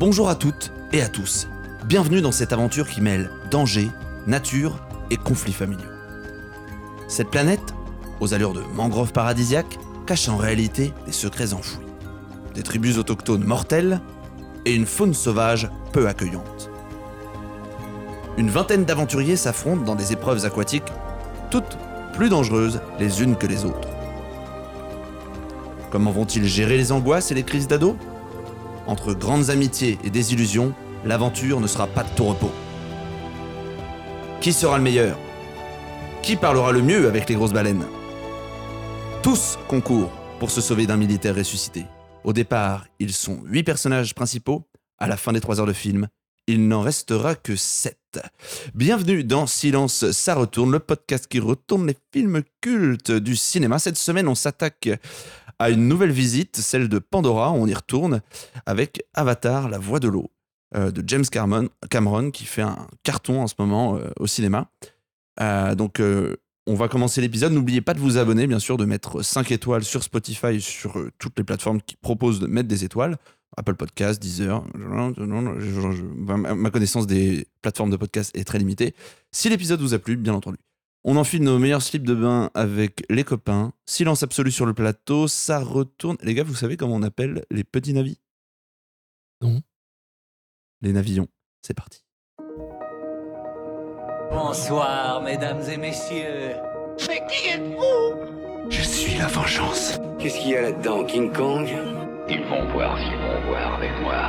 Bonjour à toutes et à tous. Bienvenue dans cette aventure qui mêle danger, nature et conflits familiaux. Cette planète, aux allures de mangrove paradisiaque, cache en réalité des secrets enfouis. Des tribus autochtones mortelles et une faune sauvage peu accueillante. Une vingtaine d'aventuriers s'affrontent dans des épreuves aquatiques, toutes plus dangereuses les unes que les autres. Comment vont-ils gérer les angoisses et les crises d'ado? Entre grandes amitiés et désillusions, l'aventure ne sera pas de tout repos. Qui sera le meilleur? Qui parlera le mieux avec les grosses baleines? Tous concourent pour se sauver d'un militaire ressuscité. Au départ, ils sont 8 personnages principaux. À la fin des 3 heures de film, il n'en restera que 7. Bienvenue dans Silence, ça retourne, le podcast qui retourne les films cultes du cinéma. Cette semaine, on s'attaque à une nouvelle visite, celle de Pandora. On y retourne avec Avatar, la voix de l'eau, euh, de James Cameron, qui fait un carton en ce moment euh, au cinéma. Euh, donc, on va commencer l'épisode. N'oubliez pas de vous abonner, bien sûr, de mettre 5 étoiles sur Spotify, sur toutes les plateformes qui proposent de mettre des étoiles. Apple Podcast, Deezer. ma connaissance des plateformes de podcast est très limitée. Si l'épisode vous a plu, bien entendu. On enfile nos meilleurs slips de bain avec les copains. Silence absolu sur le plateau. Ça retourne. Les gars, vous savez comment on appelle les petits navis Non. Les navillons. C'est parti. Bonsoir, mesdames et messieurs. Mais qui êtes-vous? Je suis la vengeance. Qu'est-ce qu'il y a là-dedans, King Kong? Ils vont voir ce qu'ils vont voir avec moi.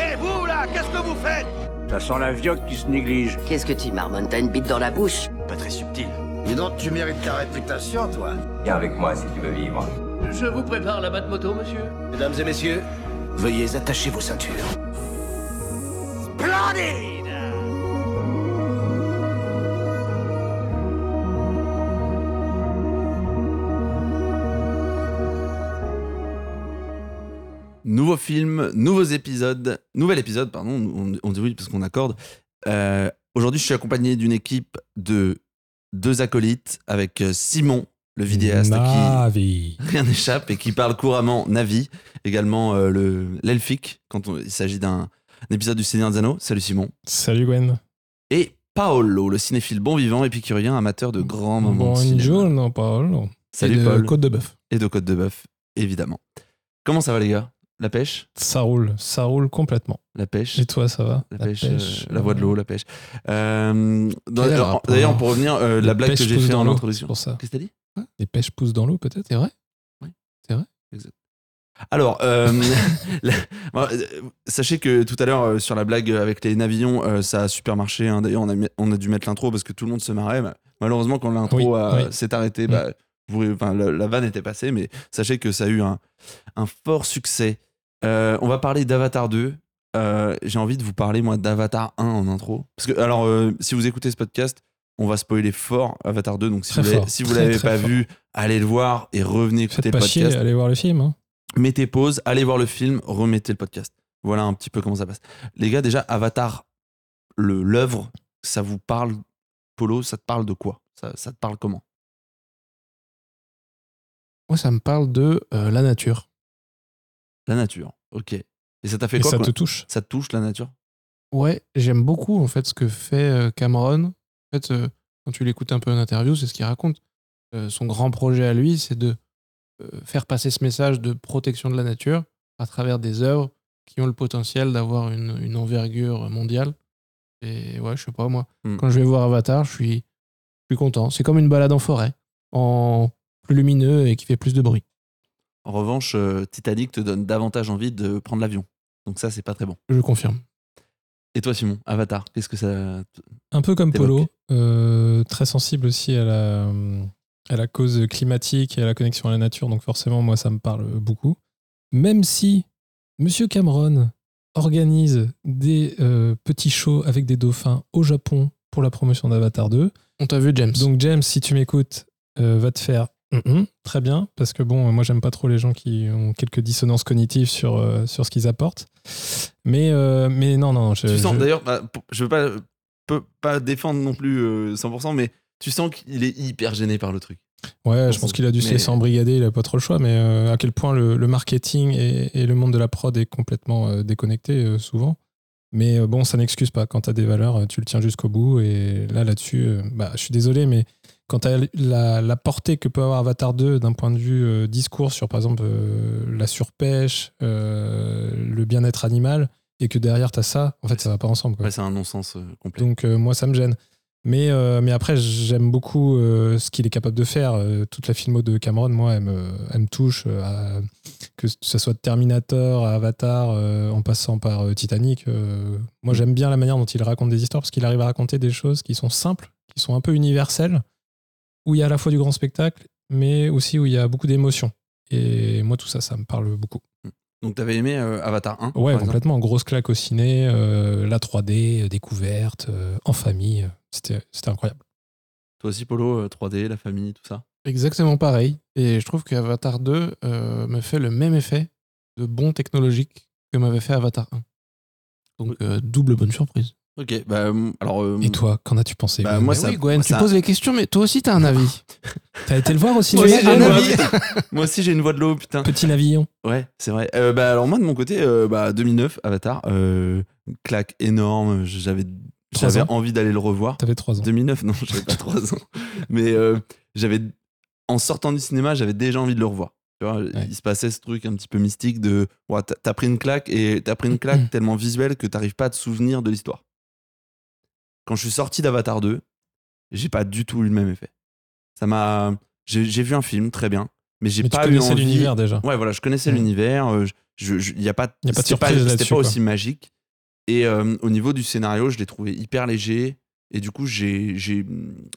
Et vous, là, qu'est-ce que vous faites? Ça sent la vioque qui se néglige. Qu'est-ce que tu marmonnes? T'as une bite dans la bouche? Pas très subtil. Dis donc, tu mérites ta réputation, toi. Viens avec moi si tu veux vivre. Je vous prépare la batte moto, monsieur. Mesdames et messieurs, veuillez attacher vos ceintures. Splendide Nouveau film, nouveaux épisodes, nouvel épisode, pardon, on, on dit oui parce qu'on accorde. Euh, Aujourd'hui, je suis accompagné d'une équipe de deux acolytes avec euh, Simon, le vidéaste Navi. qui rien n'échappe et qui parle couramment Navi, également euh, le l'elfique quand on- il s'agit d'un un épisode du Seigneur des Anneaux. Salut Simon. Salut Gwen. Et Paolo, le cinéphile bon vivant, épicurien, amateur de grands moments. Bonjour, Paolo. Salut Et de Paul. Côte de bœuf. Et de Côte de Bœuf, évidemment. Comment ça va les gars? La pêche Ça roule, ça roule complètement. La pêche Et toi, ça va La pêche, euh, la voix de l'eau, la pêche. Euh, alors, D'ailleurs, pour revenir, euh, la blague que j'ai fait en introduction. c'est pour ça. Qu'est-ce que t'as dit Les pêches poussent dans l'eau, peut-être C'est vrai Alors, euh, la- bon, euh, sachez que tout à l'heure, sur la blague avec les navillons, ça a super marché. hein. D'ailleurs, on a, mis- on a dû mettre l'intro parce que tout le monde se marrait. mais malheureusement, quand l'intro Oui, oui. s'est arrêtée, bah, vous- enfin, la, la vanne était passée. Mais sachez que ça a eu un, un fort succès. Euh, on va parler d'Avatar 2. Euh, J'ai envie de vous parler, moi, d'Avatar 1 en intro. Parce que, alors, euh, si vous écoutez ce podcast, on va spoiler fort Avatar 2. Donc, si Très vous l'avez- si vous l'avez pas fort. vu, allez le voir et revenez écouter Faites le pas chier, podcast allez voir le film. hein. mettez pause, allez voir le film, remettez le podcast. Voilà un petit peu comment ça passe. Les gars, déjà, Avatar, le l'œuvre, ça vous parle, Polo, ça te parle de quoi? Ça, ça te parle comment? Moi, ça me parle de euh, la nature. La nature, ok. Et ça t'a fait Et quoi ça quoi te touche. Ça te touche, la nature? Ouais, j'aime beaucoup en fait ce que fait euh, Cameron. En fait, euh, quand tu l'écoutes un peu en interview, c'est ce qu'il raconte. Euh, son grand projet à lui, c'est de euh, faire passer ce message de protection de la nature à travers des œuvres qui ont le potentiel d'avoir une, une envergure mondiale. Et ouais, je sais pas moi. Hmm. Quand je vais voir Avatar, je suis, je suis content. C'est comme une balade en forêt, en plus lumineux et qui fait plus de bruit. En revanche, euh, Titanic te donne davantage envie de prendre l'avion. Donc ça, c'est pas très bon. Je confirme. Et toi, Simon, Avatar, qu'est-ce que ça... Un peu comme. Polo, euh, très sensible aussi à la, à la cause climatique et à la connexion à la nature, donc forcément, moi, ça me parle beaucoup. Même si Monsieur Cameron organise des euh, petits shows avec des dauphins au Japon pour la promotion d'Avatar 2. On t'a vu, James. Donc, James, si tu m'écoutes, euh, va te faire Mhm, très bien, parce que bon, moi, j'aime pas trop les gens qui ont quelques dissonances cognitives sur, euh, sur ce qu'ils apportent. Mais, euh, mais non, non, je, tu sens, je- d'ailleurs, bah, je veux pas, peux pas défendre non plus euh, 100%, mais tu sens qu'il est hyper gêné par le truc. Ouais, je pense qu'il a dû se laisser embrigader, il a pas trop le choix, mais euh, à quel point le, le marketing et, et le monde de la prod est complètement euh, déconnecté euh, souvent. Mais euh, bon, ça n'excuse pas. Quand tu as des valeurs, euh, tu le tiens jusqu'au bout. Et là, là-dessus, euh, bah, je suis désolé, mais quand tu as la, la portée que peut avoir Avatar 2 d'un point de vue euh, discours sur, par exemple, euh, la surpêche, euh, le bien-être animal, et que derrière, tu as ça, en fait, ça va pas ensemble. Ouais, c'est un non-sens complet. Donc moi ça me gêne. Mais, mais après j'aime beaucoup ce qu'il est capable de faire. Toute la filmo de Cameron, moi, elle me, elle me touche. à- que ce soit de Terminator à Avatar, en passant par Titanic. moi j'aime bien la manière dont il raconte des histoires parce qu'il arrive à raconter des choses qui sont simples, qui sont un peu universelles, où il y a à la fois du grand spectacle, mais aussi où il y a beaucoup d'émotions. Et moi tout ça, ça me parle beaucoup. Donc, t'avais aimé euh, Avatar 1 Ouais, complètement. Grosse claque au ciné, euh, la 3D, euh, découverte, euh, en famille. C'était c'était incroyable. Toi aussi, Polo, euh, 3D, la famille, tout ça Exactement pareil. Et je trouve qu'Avatar 2 euh, me fait le même effet de bon technologique que m'avait fait Avatar 1. Donc, euh, double bonne surprise. Ok, bah, hum, alors. euh, Et toi, qu'en as-tu pensé Bah, Gwen moi, ça- oui, Gwen, moi, tu ça- poses les questions, mais toi aussi, t'as un avis. T'as été le voir aussi Moi aussi, j'ai un une voix- de l'eau, putain. Petit navillon. Ouais, c'est vrai. Euh, bah, alors, moi, de mon côté, euh, bah, 2009, Avatar, euh, claque énorme. J'avais envie d'aller le revoir. T'avais 3 ans. 2009, non, j'avais pas 3 ans. Mais euh, j'avais, en sortant du cinéma, j'avais déjà envie de le revoir. Tu vois, Il se passait ce truc un petit peu mystique de ouais, t'as- t'as pris une claque et t'as pris une claque tellement visuelle que t'arrives pas à te souvenir de l'histoire. Quand je suis sorti d'Avatar 2, j'ai pas du tout eu le même effet. Ça m'a. J'ai vu un film, très bien, mais j'ai Mais tu pas eu connaissais envie. l'univers déjà. Ouais, voilà, je connaissais Mm. l'univers. euh, je, je- y a pas, Y a pas de c'était surprise C'était là-dessus, pas quoi. aussi magique. Et euh, au niveau du scénario, je l'ai trouvé hyper léger. Et du coup, j'ai, j'ai,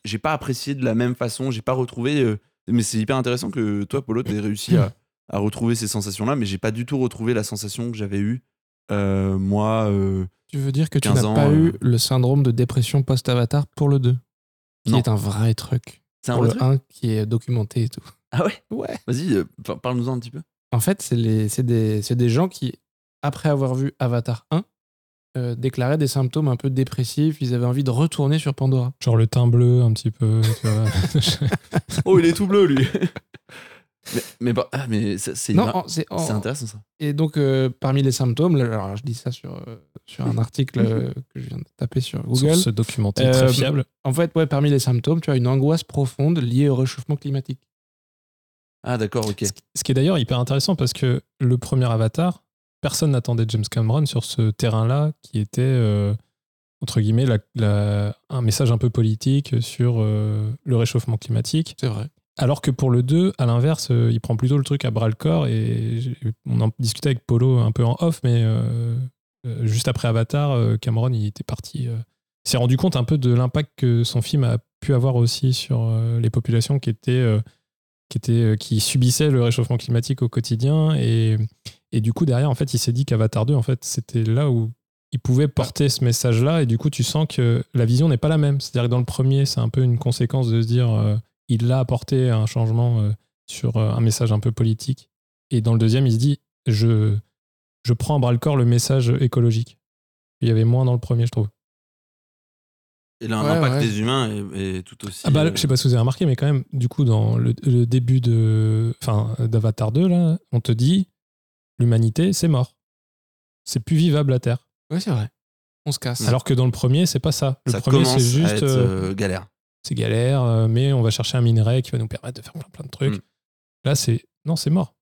j'ai pas apprécié de la même façon. J'ai pas retrouvé. euh, mais c'est hyper intéressant que toi, Polo, t'aies réussi à, à retrouver ces sensations-là. Mais j'ai pas du tout retrouvé la sensation que j'avais eue, euh, moi. Euh, Tu veux dire que tu 15 n'as pas euh. eu le syndrome de dépression post-Avatar pour le 2 Qui Non. est un vrai truc. C'est un pour vrai le truc 1 qui est documenté et tout. Ah ouais? Ouais. Vas-y, euh, par- parle-nous-en un petit peu. En fait, c'est les- c'est des, c'est des gens qui, après avoir vu Avatar 1, euh, déclaraient des symptômes un peu dépressifs. Ils avaient envie de retourner sur Pandora. Genre le teint bleu un petit peu. tu vois. Oh, il est tout bleu, lui Mais, mais, bah, ah, mais c'est, intéressant ça. Et donc, euh, parmi les symptômes, alors je dis ça sur, euh, sur un article euh, que je viens de taper sur Google. Source documentée Euh, très fiable. En fait, ouais, parmi les symptômes, tu as une angoisse profonde liée au réchauffement climatique. Ah, d'accord, ok. Ce qui- Ce qui est d'ailleurs hyper intéressant parce que le premier Avatar, personne n'attendait James Cameron sur ce terrain-là qui était, euh, entre guillemets, la- la- un message un peu politique sur euh, le réchauffement climatique. C'est vrai. Alors que pour le 2, à l'inverse, euh, il prend plutôt le truc à bras le corps et on en discutait avec Polo un peu en off, mais euh, euh, juste après Avatar, Cameron il était parti. s'est rendu compte un peu de l'impact que son film a pu avoir aussi sur les populations qui subissaient le réchauffement climatique au quotidien et, du coup derrière en fait il s'est dit qu'Avatar 2 en fait c'était là où il pouvait porter ce message-là et du coup tu sens que la vision n'est pas la même. C'est-à-dire que dans le premier c'est un peu une conséquence de se dire il a apporté un changement euh, sur euh, un message un peu politique. Et dans le deuxième, il se dit je, je prends à bras le corps le message écologique. Il y avait moins dans le premier, je trouve. Et là, un Ouais, impact ouais. des humains est, est tout aussi. Ah bah, euh, je sais pas si vous avez remarqué, mais quand même, du coup, dans le, le début de, enfin, d'Avatar 2, là, on te dit l'humanité, c'est mort. C'est plus vivable la Terre. Ouais, c'est vrai. On se casse. Alors que dans le premier, c'est pas ça. Le ça premier, commence c'est à juste. être euh, galère. C'est galère, euh, mais on va chercher un minerai qui va nous permettre de faire plein, plein de trucs. Mm. Là, c'est non, c'est mort.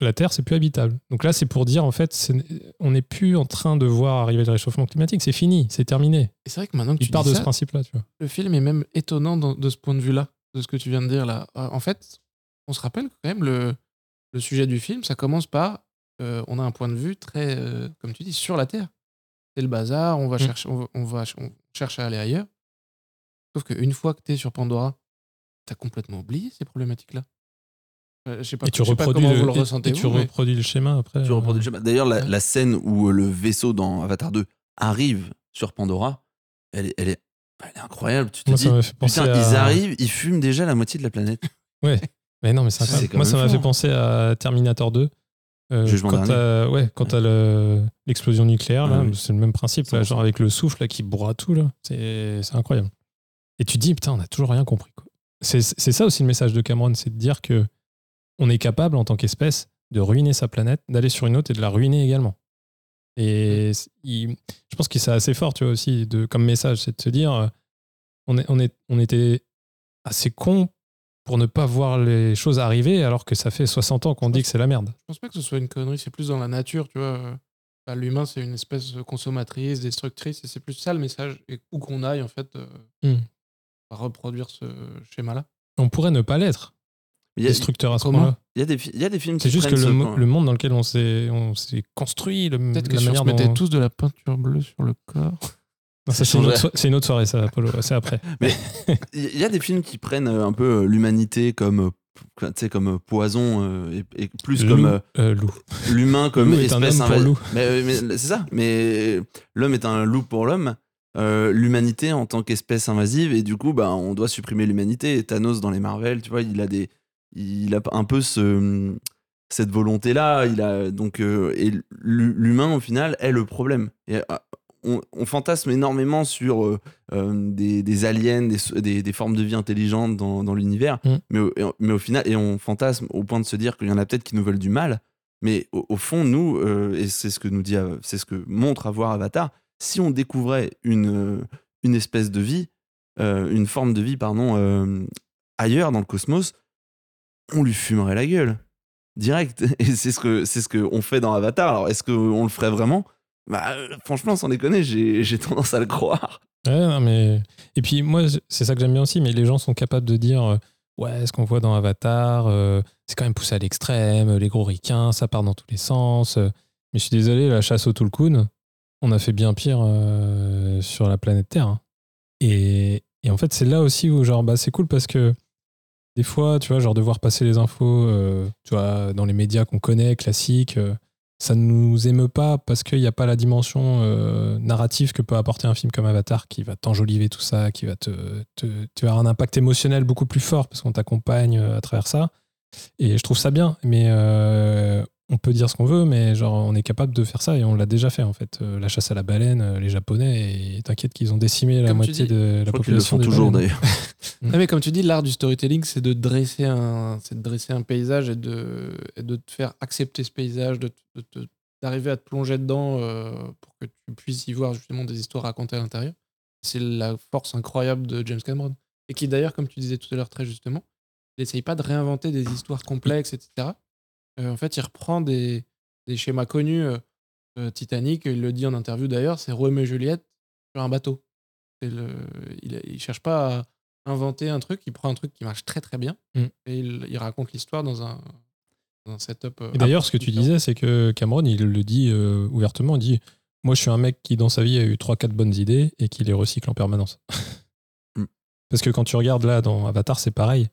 La Terre, c'est plus habitable. Donc là, c'est pour dire, en fait, c'est- on n'est plus en train de voir arriver le réchauffement climatique. C'est fini, c'est terminé. Et c'est vrai que maintenant que Il tu part dis de ça, ce principe-là, tu vois. le film est même étonnant de ce point de vue-là, de ce que tu viens de dire là. En fait, on se rappelle quand même le, le sujet du film, ça commence par euh, on a un point de vue très, euh, comme tu dis, sur la Terre. C'est le bazar, on va, Mm. chercher, on, va, on va- on cherche à aller ailleurs. Sauf qu'une fois que tu es sur Pandora, tu as complètement oublié ces problématiques-là. Euh, je sais pas, Et tu je sais pas reproduis comment le, vous le et- ressentez. et tu vous, mais- reproduis le schéma après. Tu euh, reproduis le schéma. D'ailleurs, la, ouais. la scène où euh, le vaisseau dans Avatar 2 arrive sur Pandora, elle est, elle est, elle est incroyable. Tu te Moi, dis, ça m'a fait penser putain, à... ils arrivent, ils fument déjà la moitié de la planète. Ouais. Mais non, mais c'est C'est incroyable. quand Moi, ça m'a fait penser à Terminator 2. Euh, quand t'as ouais, l'explosion nucléaire, Ah oui. c'est le même principe, là, 100%. genre avec le souffle là, qui broie tout, c'est incroyable. Et tu te dis, putain, on a toujours rien compris. C'est ça aussi le message de Cameron, c'est de dire que on est capable en tant qu'espèce de ruiner sa planète, d'aller sur une autre et de la ruiner également. Et il- je pense que c'est assez fort, tu vois aussi, de, comme message, c'est de se dire, euh, on, est, on, est, on était assez con pour ne pas voir les choses arriver, alors que ça fait 60 ans qu'on dit que c'est la merde. Je pense pas que ce soit une connerie, c'est plus dans la nature, tu vois. euh, bah, L'humain, c'est une espèce consommatrice, destructrice, et c'est plus ça le message. Et où qu'on aille, en fait, euh, Hmm. À reproduire ce schéma-là. On pourrait ne pas l'être Il y a, destructeur à ce Comment point-là. il y a des, il y a des films qui C'est juste que le, mo- monde dans lequel on s'est on construit, le, Peut-être que la si on manière se mettait dont- tous de la peinture bleue sur le corps. C'est une, autre so- c'est une autre soirée, ça, Apollo. C'est après. Il y a des films qui prennent euh, un peu euh, l'humanité comme, euh, tu sais, comme poison et, et plus comme Loup, euh, loup. l'humain comme Loup est un espèce homme pour invasi- loup. Mais, mais c'est ça. Mais l'homme est un loup pour l'homme. Euh, l'humanité en tant qu'espèce invasive et du coup bah on doit supprimer l'humanité. Et Thanos dans les Marvel tu vois il a des il a un peu ce cette volonté là il a donc euh, et l'hu- l'humain au final est le problème. Et euh, on, on fantasme énormément sur euh, des, des aliens des, des, des formes de vie intelligentes dans, dans l'univers. Mm. mais, mais au final et on fantasme au point de se dire qu'il y en a peut-être qui nous veulent du mal. Mais au, au fond, nous, et c'est ce que nous dit, c'est ce que montre avoir Avatar, si on découvrait une, euh, une espèce de vie, euh, une forme de vie, pardon, euh, ailleurs dans le cosmos, on lui fumerait la gueule. Direct. Et c'est ce ce qu'on fait dans Avatar. Alors, est-ce qu'on le ferait vraiment? Bah, franchement, sans déconner, j'ai tendance à le croire. Non, mais... Et puis moi, c'est ça que j'aime bien aussi, mais les gens sont capables de dire Ouais, ce qu'on voit dans Avatar, c'est quand même poussé à l'extrême, les gros ricains, ça part dans tous les sens. Mais je suis désolé, la chasse au Tulkun, on a fait bien pire euh, sur la planète Terre. hein. Et, en fait, c'est là aussi où, genre, bah, c'est cool parce que des fois, tu vois, genre, devoir passer les infos, euh, tu vois, dans les médias qu'on connaît, classiques, euh, ça ne nous émeut pas parce qu'il n'y a pas la dimension narrative que peut apporter un film comme Avatar qui va t'enjoliver tout ça, qui va te, te- Tu avoir un impact émotionnel beaucoup plus fort parce qu'on t'accompagne à travers ça. Et je trouve ça bien, mais on peut dire ce qu'on veut, mais genre on est capable de faire ça et on l'a déjà fait en fait. Euh, la chasse à la baleine, euh, les Japonais, et t'inquiète qu'ils ont décimé la Comme moitié dis, de la crois qu'ils le population font des toujours d'ailleurs. Ah, mais comme tu dis, l'art du storytelling, c'est de dresser un, c'est de dresser un paysage et de, et de te faire accepter ce paysage, de, d'arriver à te plonger dedans euh, pour que tu puisses y voir justement des histoires racontées à l'intérieur. C'est la force incroyable de James Cameron. Et qui d'ailleurs, comme tu disais tout à l'heure très justement, il n'essaye pas de réinventer des histoires complexes, etc. Euh, en fait, il reprend des, des schémas connus. euh, euh, Titanic, il le dit en interview d'ailleurs, c'est Roméo et Juliette sur un bateau. Le, il, il cherche pas à inventer un truc, il prend un truc qui marche très très bien Mm. et il, il raconte l'histoire dans un, dans un setup. euh, Et d'ailleurs, ce que tu disais, c'est que Cameron, il le dit euh, ouvertement, il dit Moi, je suis un mec qui, dans sa vie, a eu 3-4 bonnes idées et qui les recycle en permanence. Mm. Parce que quand tu regardes là, dans Avatar, c'est pareil.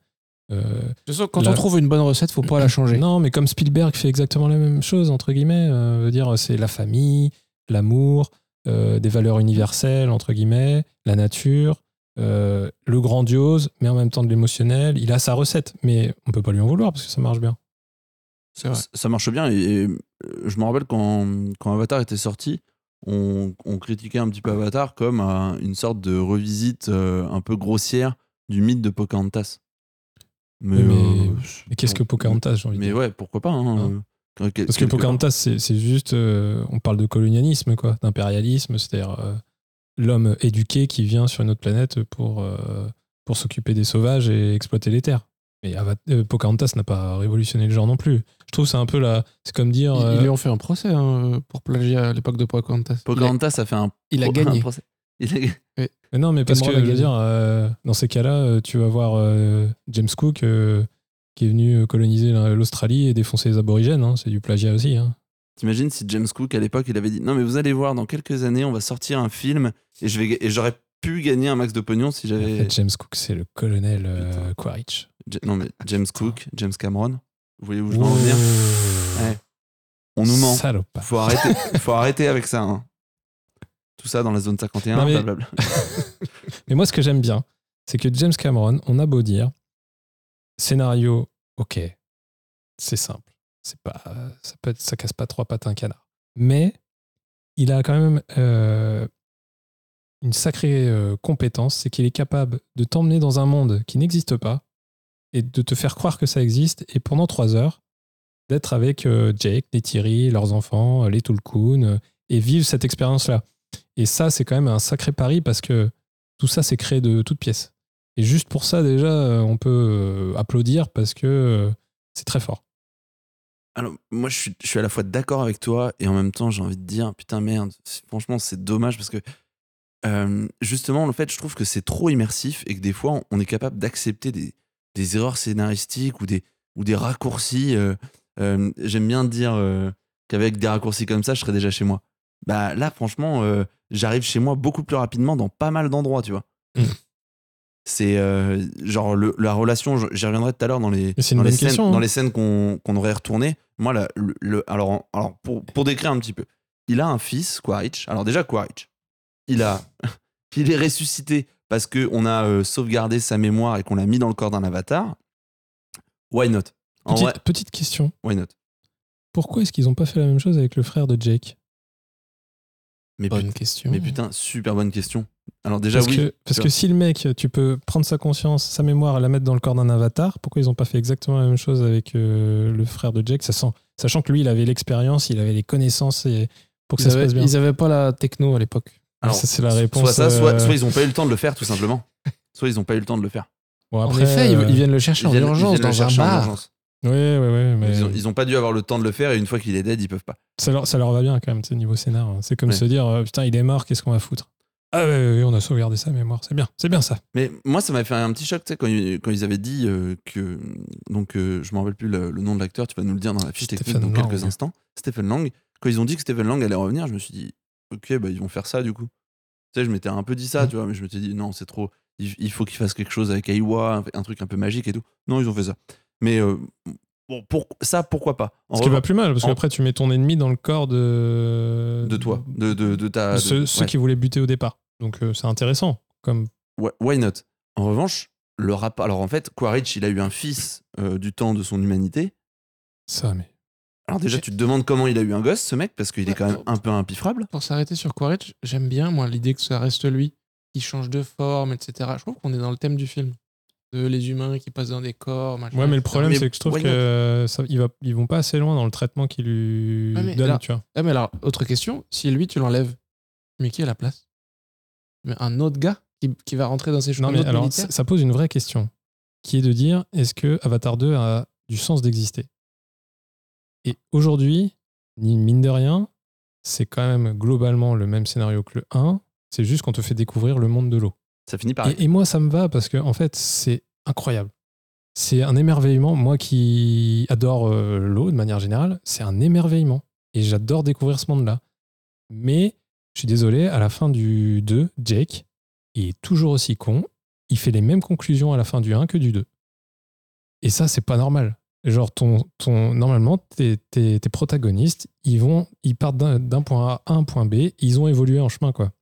Euh, quand La- on trouve une bonne recette, faut pas la changer. Non, mais comme Spielberg fait exactement la même chose, entre guillemets, euh, veut dire c'est la famille, l'amour, euh, des valeurs universelles, entre guillemets, la nature, euh, le grandiose, mais en même temps de l'émotionnel. Il a sa recette, mais on peut pas lui en vouloir parce que ça marche bien. C'est vrai. Ça- marche bien et, et, je me rappelle quand, quand Avatar était sorti, on, on critiquait un petit peu Avatar comme un- une sorte de revisite euh, un peu grossière du mythe de Pocahontas. Mais- mais- qu'est-ce que Pocahontas, j'ai envie de Mais dire ouais, pourquoi pas. hein, Hein. euh, quel- Parce que. Pocahontas, c'est juste. euh, on parle de colonialisme, quoi, d'impérialisme, c'est-à-dire euh, l'homme éduqué qui vient sur une autre planète pour, euh, pour s'occuper des sauvages et exploiter les terres. Mais euh, Pocahontas n'a pas révolutionné le genre non plus. Je trouve que c'est un peu la. C'est comme dire. Ils, euh, ils lui ont fait un procès hein, pour plagiat à l'époque de Pocahontas. Pocahontas, ça fait un. Il a gagné. un procès. Non, mais parce que je veux dire, euh, dans ces cas-là, euh, tu vas voir euh, James Cook euh, qui est venu coloniser la- l'Australie et défoncer les aborigènes. hein. C'est du plagiat aussi. hein. T'imagines si James Cook à l'époque il avait dit non mais vous allez voir dans quelques années on va sortir un film et je vais ga- et j'aurais pu gagner un max de pognon si En j'avais fait, James Cook, c'est le colonel Quaritch. Ja- non mais James Cook James Cameron vous voyez où je veux en venir? Ouais. on nous ment Salopard. faut arrêter faut arrêter avec ça hein. Tout ça dans la zone 51 Non, mais- blablabla. Mais moi, ce que j'aime bien, c'est que James Cameron, on a beau dire, scénario, ok, c'est simple. C'est pas, ça, peut être- ça casse pas trois pattes à un canard. Mais il a quand même euh, une sacrée euh, compétence, c'est qu'il est capable de t'emmener dans un monde qui n'existe pas et de te faire croire que ça existe et pendant trois heures d'être avec euh, Jake, les Thierry, leurs enfants, les Tulkun et vivre cette expérience-là. Et ça, c'est quand même un sacré pari parce que tout ça, c'est créé de toutes pièces. Et juste pour ça, déjà, euh, on peut euh, applaudir parce que euh, c'est très fort. Alors, moi, je suis, à la fois d'accord avec toi et en même temps, j'ai envie de dire, putain, merde, franchement, c'est dommage parce que justement, en fait, je trouve que c'est trop immersif et que des fois, on, est capable d'accepter des, erreurs scénaristiques ou des, ou des raccourcis. J'aime bien dire qu'avec des raccourcis comme ça, je serais déjà chez moi. Bah là, franchement, euh, j'arrive chez moi beaucoup plus rapidement dans pas mal d'endroits, tu vois. Mm. C'est euh, genre le- la relation, j'y reviendrai tout à l'heure dans les, dans les scènes, question, hein. dans les scènes qu'on qu'on aurait retournées. Moi, la- le, le- alors, alors pour, pour décrire un petit peu, il a un fils, Quaritch. Alors déjà, Quaritch, il, a, il est ressuscité parce qu'on a euh, sauvegardé sa mémoire et qu'on l'a mis dans le corps d'un avatar. Why not? En Petite, vrai, petite question. why not? Pourquoi est-ce qu'ils n'ont pas fait la même chose avec le frère de Jake? Mais, Bonne put- question. mais putain, super bonne question. Alors déjà, Parce, oui. que, parce que si le mec, tu peux prendre sa conscience, sa mémoire et la mettre dans le corps d'un avatar, pourquoi ils n'ont pas fait exactement la même chose avec euh, le frère de Jake ça sent, Sachant que lui, il avait l'expérience, il avait les connaissances et pour que Ils ça se passe bien. ils avaient pas la techno à l'époque. Alors, ça, c'est la réponse. Soit ça, soit, euh, soit ils n'ont pas eu le temps de le faire, tout simplement. soit ils n'ont pas eu le temps de le faire. bon, en après, effet, ils, euh, ils viennent le chercher Ils en viennent- urgence dans un bar. Ouais, ouais, ouais, mais Ils, ont, ils ont pas dû avoir le temps de le faire et une fois qu'il est dead, ils peuvent pas. ça, leur, ça leur va bien quand même, ce niveau scénar. C'est comme Ouais. se dire, euh, putain, il est mort, qu'est-ce qu'on va foutre? Ah ouais, ouais, ouais, on a sauvegardé sa mémoire, c'est bien, c'est bien ça. Mais moi, ça m'a fait un petit choc, tu sais, quand, ils- quand ils avaient dit euh, que. Donc, euh, je me rappelle plus le, le nom de l'acteur, tu vas nous le dire dans la fiche technique Stephen dans quelques instants. Stephen Lang. Quand ils ont dit que Stephen Lang allait revenir, je me suis dit, ok, bah, ils vont faire ça du coup. Tu sais, je m'étais un peu dit ça, tu vois, mais je m'étais dit, non, c'est trop. Il, il faut qu'ils fassent quelque chose avec Aiwa, un truc un peu magique et tout. Non, ils ont fait ça. Mais euh, bon, pour, ça, pourquoi pas? En Ce qui va plus mal, parce en- qu'après, tu mets ton ennemi dans le corps de. de toi, de, de, de ta. de de- ceux, ouais. qui voulaient buter au départ. Donc euh, c'est intéressant. Comme Ouais, why not? En revanche, le rapport. Alors en fait, Quaritch, il a eu un fils euh, du temps de son humanité. ça, mais. Alors déjà, tu te demandes comment il a eu un gosse, ce mec, parce qu'il est quand même pour- un peu impifrable. Pour s'arrêter sur Quaritch, j'aime bien, moi, l'idée que ça reste lui, qui change de forme, etc. Je trouve qu'on est dans le thème du film. De les humains qui passent dans des corps, machin. Ouais, mais le problème, c'est que je trouve why que not euh, ça, il va, ils vont pas assez loin dans le traitement qu'ils lui Ouais, mais donnent, là- tu vois. Ah, mais alors, autre question, si lui, tu l'enlèves, mais qui à la place? Mais Un autre gars qui, qui va rentrer dans ses choses Non, mais alors, ça, ça pose une vraie question, qui est de dire est-ce que Avatar 2 a du sens d'exister? Et aujourd'hui, ni mine de rien, c'est quand même globalement le même scénario que le 1, c'est juste qu'on te fait découvrir le monde de l'eau. Ça finit par. Et, et moi, ça me va parce que, en fait, c'est incroyable. C'est un émerveillement. Moi qui adore euh, l'eau de manière générale, c'est un émerveillement. Et j'adore découvrir ce monde-là. Mais, je suis désolé, à la fin du 2, Jake il est toujours aussi con. Il fait les mêmes conclusions à la fin du 1 que du 2. Et ça, c'est pas normal. Genre, ton, ton, normalement, tes, tes, tes protagonistes, ils, vont, ils partent d'un d'un point A à un point B, ils ont évolué en chemin, quoi.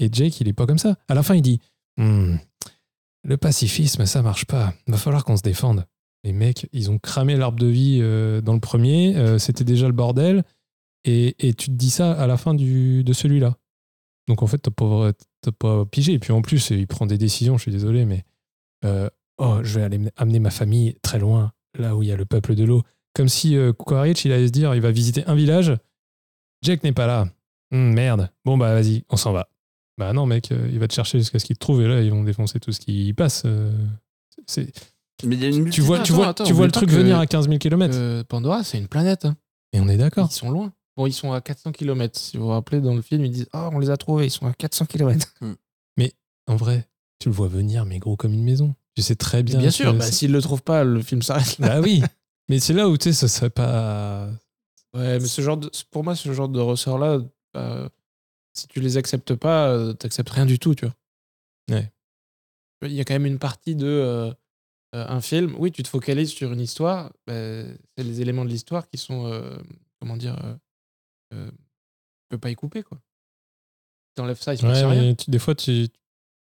Et Jake, il est pas comme ça. À la fin, il dit Hmm, Le pacifisme, ça marche pas. Va falloir qu'on se défende. Les mecs, ils ont cramé l'arbre de vie euh, dans le premier. euh, C'était déjà le bordel. Et, et tu te dis ça à la fin du, de celui-là. Donc en fait, t'as pas, pas pigé. Et puis en plus, il prend des décisions, je suis désolé, mais euh, oh, je vais aller amener ma famille très loin, là où il y a le peuple de l'eau. Comme si euh, il allait se dire, il va visiter un village. Jack n'est pas là. Hmm, merde. Bon, bah vas-y, on s'en va. Bah non, mec, euh, il va te chercher jusqu'à ce qu'il te trouve et là, ils vont défoncer tout ce qui passe. euh, c'est- Mais il y a une tu vois, tu vois, attends, tu vois le truc venir à 15 000 km. Euh, Pandora, c'est une planète. hein. Et on est d'accord. Ils sont loin. Bon, ils sont à 400 km. Si vous vous rappelez, dans le film, ils disent Oh, on les a trouvés, ils sont à 400 km. En vrai, tu le vois venir, mais gros comme une maison. Tu sais très bien. Bien, que sûr, bah, s'ils le trouvent pas, le film s'arrête là. Bah oui. Mais c'est là où tu sais, ça serait pas. Ouais, mais ce genre de, pour moi, ce genre de ressort-là, euh, si tu les acceptes pas, euh, t'acceptes rien du tout, tu vois. Ouais. Il y a quand même une partie de euh, euh, un film. Oui, tu te focalises sur une histoire. bah, c'est les éléments de l'histoire qui sont, euh, comment dire, euh, euh, tu peux pas y couper, quoi. T'enlèves ça, il se passe Ouais, rien. tu- des fois, tu,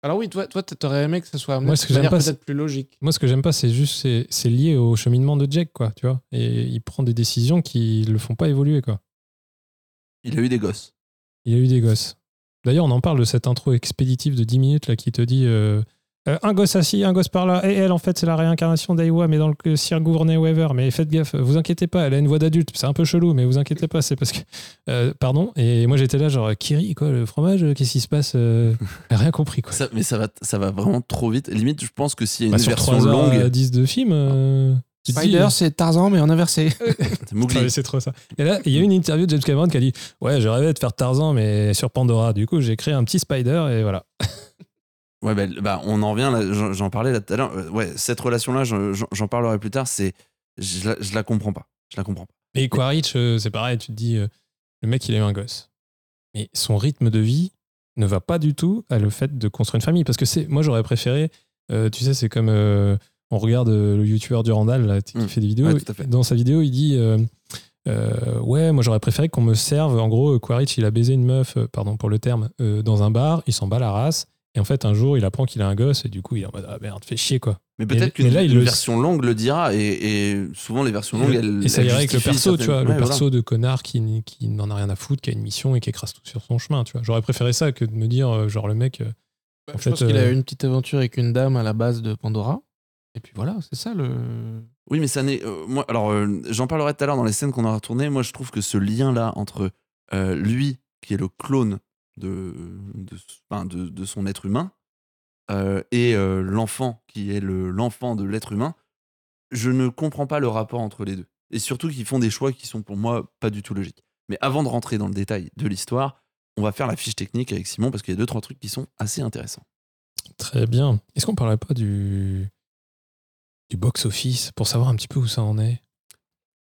Alors oui, toi, toi, t'aurais aimé que ça soit Moi, ce que j'aime manière pas, c'est- peut-être plus logique. Moi, ce que j'aime pas, c'est juste, c'est, c'est lié au cheminement de Jack, quoi, tu vois. Et il prend des décisions qui le font pas évoluer, quoi. Il a eu des gosses. Il a eu des gosses. D'ailleurs, on en parle de cette intro expéditive de 10 minutes là, qui te dit euh, euh, un gosse assis, un gosse par là, et elle, en fait, c'est la réincarnation d'Aiwa, mais dans le Sir Gournay Weaver. Mais faites gaffe, vous inquiétez pas, elle a une voix d'adulte, c'est un peu chelou, mais vous inquiétez pas, c'est parce que. euh, pardon, et moi j'étais là, genre, Kiri, quoi, le fromage, qu'est-ce qui se passe Rien compris, quoi. Ça- mais ça va, ça va vraiment trop vite. Limite, je pense que s'il y a Bah, une sur version 3 longue, heures 10 de film. Euh, Spider, c'est Tarzan, mais en inversé. c'est. Ah, c'est trop ça. Et là, il y a eu une interview de James Cameron qui a dit Ouais, j'ai rêvé de faire Tarzan, mais sur Pandora. Du coup, j'ai créé un petit spider et voilà. Ouais, bah, bah, on en revient, là, j'en- parlais là tout à l'heure. Euh, Ouais, cette relation-là, j'en parlerai plus tard, c'est. Je la, je la comprends pas. Je la comprends pas. Mais Quaritch, euh, c'est pareil, tu te dis euh, Le mec, il a eu un gosse. Mais son rythme de vie ne va pas du tout à le fait de construire une famille. Parce que c'est, moi, j'aurais préféré, euh, tu sais, c'est comme euh, on regarde euh, le youtubeur Durandal là, qui Mm. fait des vidéos. Ouais, tout à fait. Dans sa vidéo, il dit euh, euh, Ouais, moi, j'aurais préféré qu'on me serve. En gros, Quaritch, il a baisé une meuf, pardon pour le terme, euh, dans un bar, il s'en bat la race. Et en fait, un jour, il apprend qu'il a un gosse et du coup, il est en mode Ah merde, fais chier quoi. Mais peut-être qu'une le- version longue le dira, et, et souvent les versions longues, elles. et ça irait avec le perso, tu vois, le voilà. perso de connard qui, qui n'en a rien à foutre, qui a une mission et qui écrase tout sur son chemin, tu vois. J'aurais préféré ça que de me dire, genre, le mec. En je fait, pense qu'il a eu une petite aventure avec une dame à la base de Pandora. Et puis voilà, c'est ça le. Oui, mais ça n'est. euh, moi, alors, euh, j'en parlerai tout à l'heure dans les scènes qu'on aura tournées. Moi, je trouve que ce lien-là entre euh, lui, qui est le clone de, de, enfin, de, de son être humain, et l'enfant, qui est le- l'enfant de l'être humain, je ne comprends pas le rapport entre les deux. Et surtout qu'ils font des choix qui sont pour moi pas du tout logiques. Mais avant de rentrer dans le détail de l'histoire, on va faire la fiche technique avec Simon parce qu'il y a deux, trois trucs qui sont assez intéressants. Très bien. Est-ce qu'on parlerait pas du. Du box-office pour savoir un petit peu où ça en est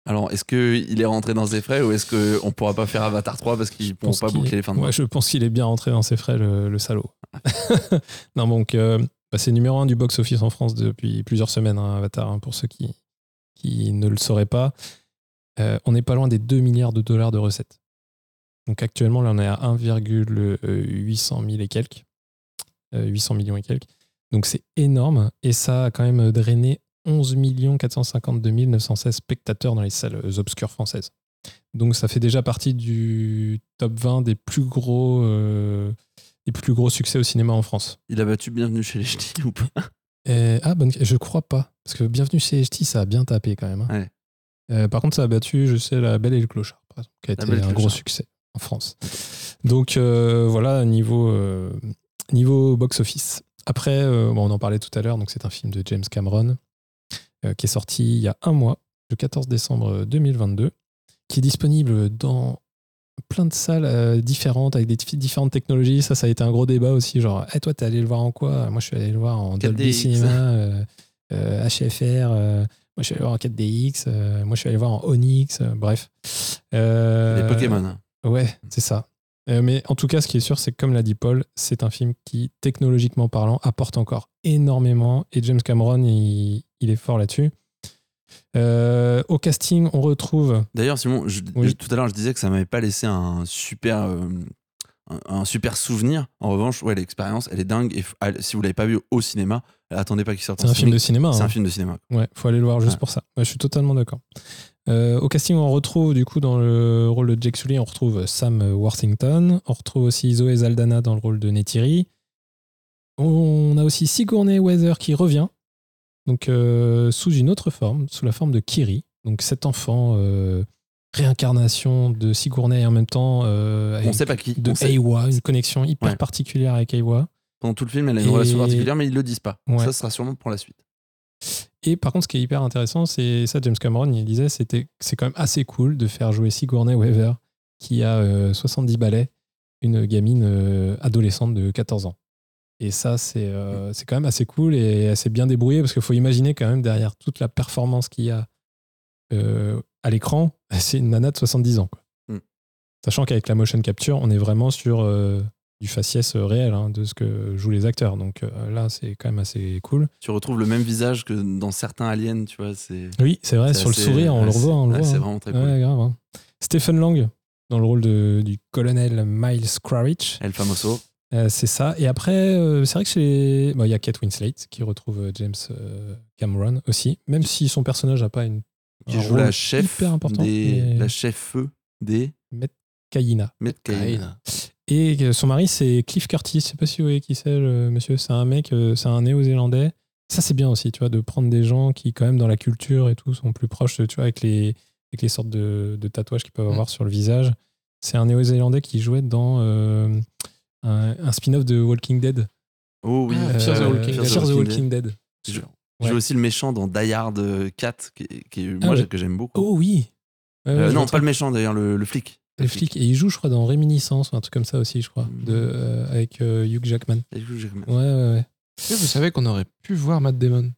Alors, est-ce qu'il est rentré dans ses frais ou est-ce qu'on pourra pas faire Avatar 3 parce qu'ils ne pourront pas boucler les fins de mois? Ouais, je pense qu'il est bien rentré dans ses frais, le, le salaud. non, donc, euh, bah, c'est numéro un du box-office en France depuis plusieurs semaines, hein, Avatar, hein, pour ceux qui, qui ne le sauraient pas. Euh, on n'est pas loin des 2 milliards de dollars de recettes. Donc actuellement, là, on est à 1,800 000 et quelques. Euh, 800 millions et quelques. Donc c'est énorme. Et ça a quand même drainé 11 452 916 spectateurs dans les salles obscures françaises. Donc ça fait déjà partie du top 20 des plus gros, euh, des plus gros succès au cinéma en France. Il a battu Bienvenue chez les Ch'tis ou pas? Et- ah, bonne, je crois pas. Parce que Bienvenue chez HT, ça a bien tapé quand même. hein. Ouais. Euh, par contre, ça a battu, je sais, La Belle et le Clochard, par exemple, qui a La été un gros succès en France. Donc euh, voilà, niveau, euh, niveau box-office. Après, euh, bon, on en parlait tout à l'heure, donc c'est un film de James Cameron euh, qui est sorti il y a un mois, le 14 décembre 2022, qui est disponible dans plein de salles euh, différentes avec des différentes technologies. Ça, ça a été un gros débat aussi. Genre, Eh, toi, t'es allé le voir en quoi? Moi, je suis allé le voir en Dolby 4DX. Cinema, euh, euh, HFR. euh, moi, je suis allé le voir en 4DX. euh, moi, je suis allé le voir en Onyx. euh, bref. Euh, Les Pokémon. Ouais, c'est ça. Euh, mais en tout cas, ce qui est sûr, c'est que comme l'a dit Paul, c'est un film qui, technologiquement parlant, apporte encore énormément. Et James Cameron, il, il est fort là-dessus. Euh, au casting, on retrouve. D'ailleurs, Simon, je- Oui. tout à l'heure, je disais que ça m'avait pas laissé un super, euh, un, un super souvenir. En revanche, ouais, l'expérience, elle est dingue. Et allez, si vous l'avez pas vu au cinéma, attendez pas qu'il sorte C'est un film de cinéma. C'est hein. un film de cinéma. Ouais, faut aller le voir juste Ouais. pour ça. Ouais, je suis totalement d'accord. Euh, au casting, on retrouve du coup dans le rôle de Jake Sully, on retrouve Sam Worthington. On retrouve aussi Zoé Zaldana dans le rôle de Neytiri. On a aussi Sigourney Weather qui revient, donc euh, sous une autre forme, sous la forme de Kiri. Donc cet enfant euh, réincarnation de Sigourney et en même temps euh, On avec- sait pas qui. de Aiwa, une connexion hyper Ouais. particulière avec Aiwa. Pendant tout le film, elle a une Et- relation particulière, mais ils le disent pas. Ouais. Ça sera sûrement pour la suite. Et par contre, ce qui est hyper intéressant, c'est ça, James Cameron, il disait, c'était, c'est quand même assez cool de faire jouer Sigourney Weaver, qui a euh, 70 balais, une gamine euh, adolescente de 14 ans. Et ça, c'est, euh, quand même assez cool et s'est bien débrouillée parce qu'il faut imaginer quand même derrière toute la performance qu'il y a euh, à l'écran, c'est une nana de 70 ans. quoi. Mm. Sachant qu'avec la motion capture, on est vraiment sur euh, du faciès réel hein, de ce que jouent les acteurs. Donc euh, là, c'est quand même assez cool. Tu retrouves le même visage que dans certains aliens, tu vois. Oui, c'est vrai, sur assez- le sourire, on ouais, le revoit. On le c'est- voit ouais, c'est hein. vraiment très cool. Ouais, grave. hein. Stephen Lang, dans le rôle de- du colonel Miles Quaritch. El Famoso. Euh, c'est ça. Et après, euh, c'est vrai que chez. bon, Il y a Kate Winslet qui retrouve euh, James euh, Cameron aussi, même si son personnage n'a pas une. Qui joue la chef hyper important. des, mais- la chef des. Et son mari, c'est Cliff Curtis. Je sais pas si vous voyez qui c'est, le monsieur. C'est un mec, c'est un néo-zélandais. Ça, c'est bien aussi, tu vois, de prendre des gens qui, quand même, dans la culture et tout, sont plus proches, tu vois, avec les, avec les sortes de, de tatouages qu'ils peuvent avoir sur le visage. C'est un néo-zélandais qui jouait dans euh, un, un spin-off de Walking Dead. Oh oui, Ah, Fear the Walking Dead. Fear the Walking Dead. Je- Ouais. joue aussi le méchant dans Die Hard euh, 4, qui, est- qui Ah moi, ouais. que j'aime beaucoup. Oh oui Ouais, ouais, Euh, non, pas le méchant d'ailleurs, le, le flic. Le flic. Et il joue, je crois, dans Réminiscence ou un truc comme ça aussi, je crois, Mm. de, euh, avec euh, Hugh Jackman. Du coup, j'ai- Ouais, ouais, ouais. Vous savez qu'on aurait pu voir Matt Damon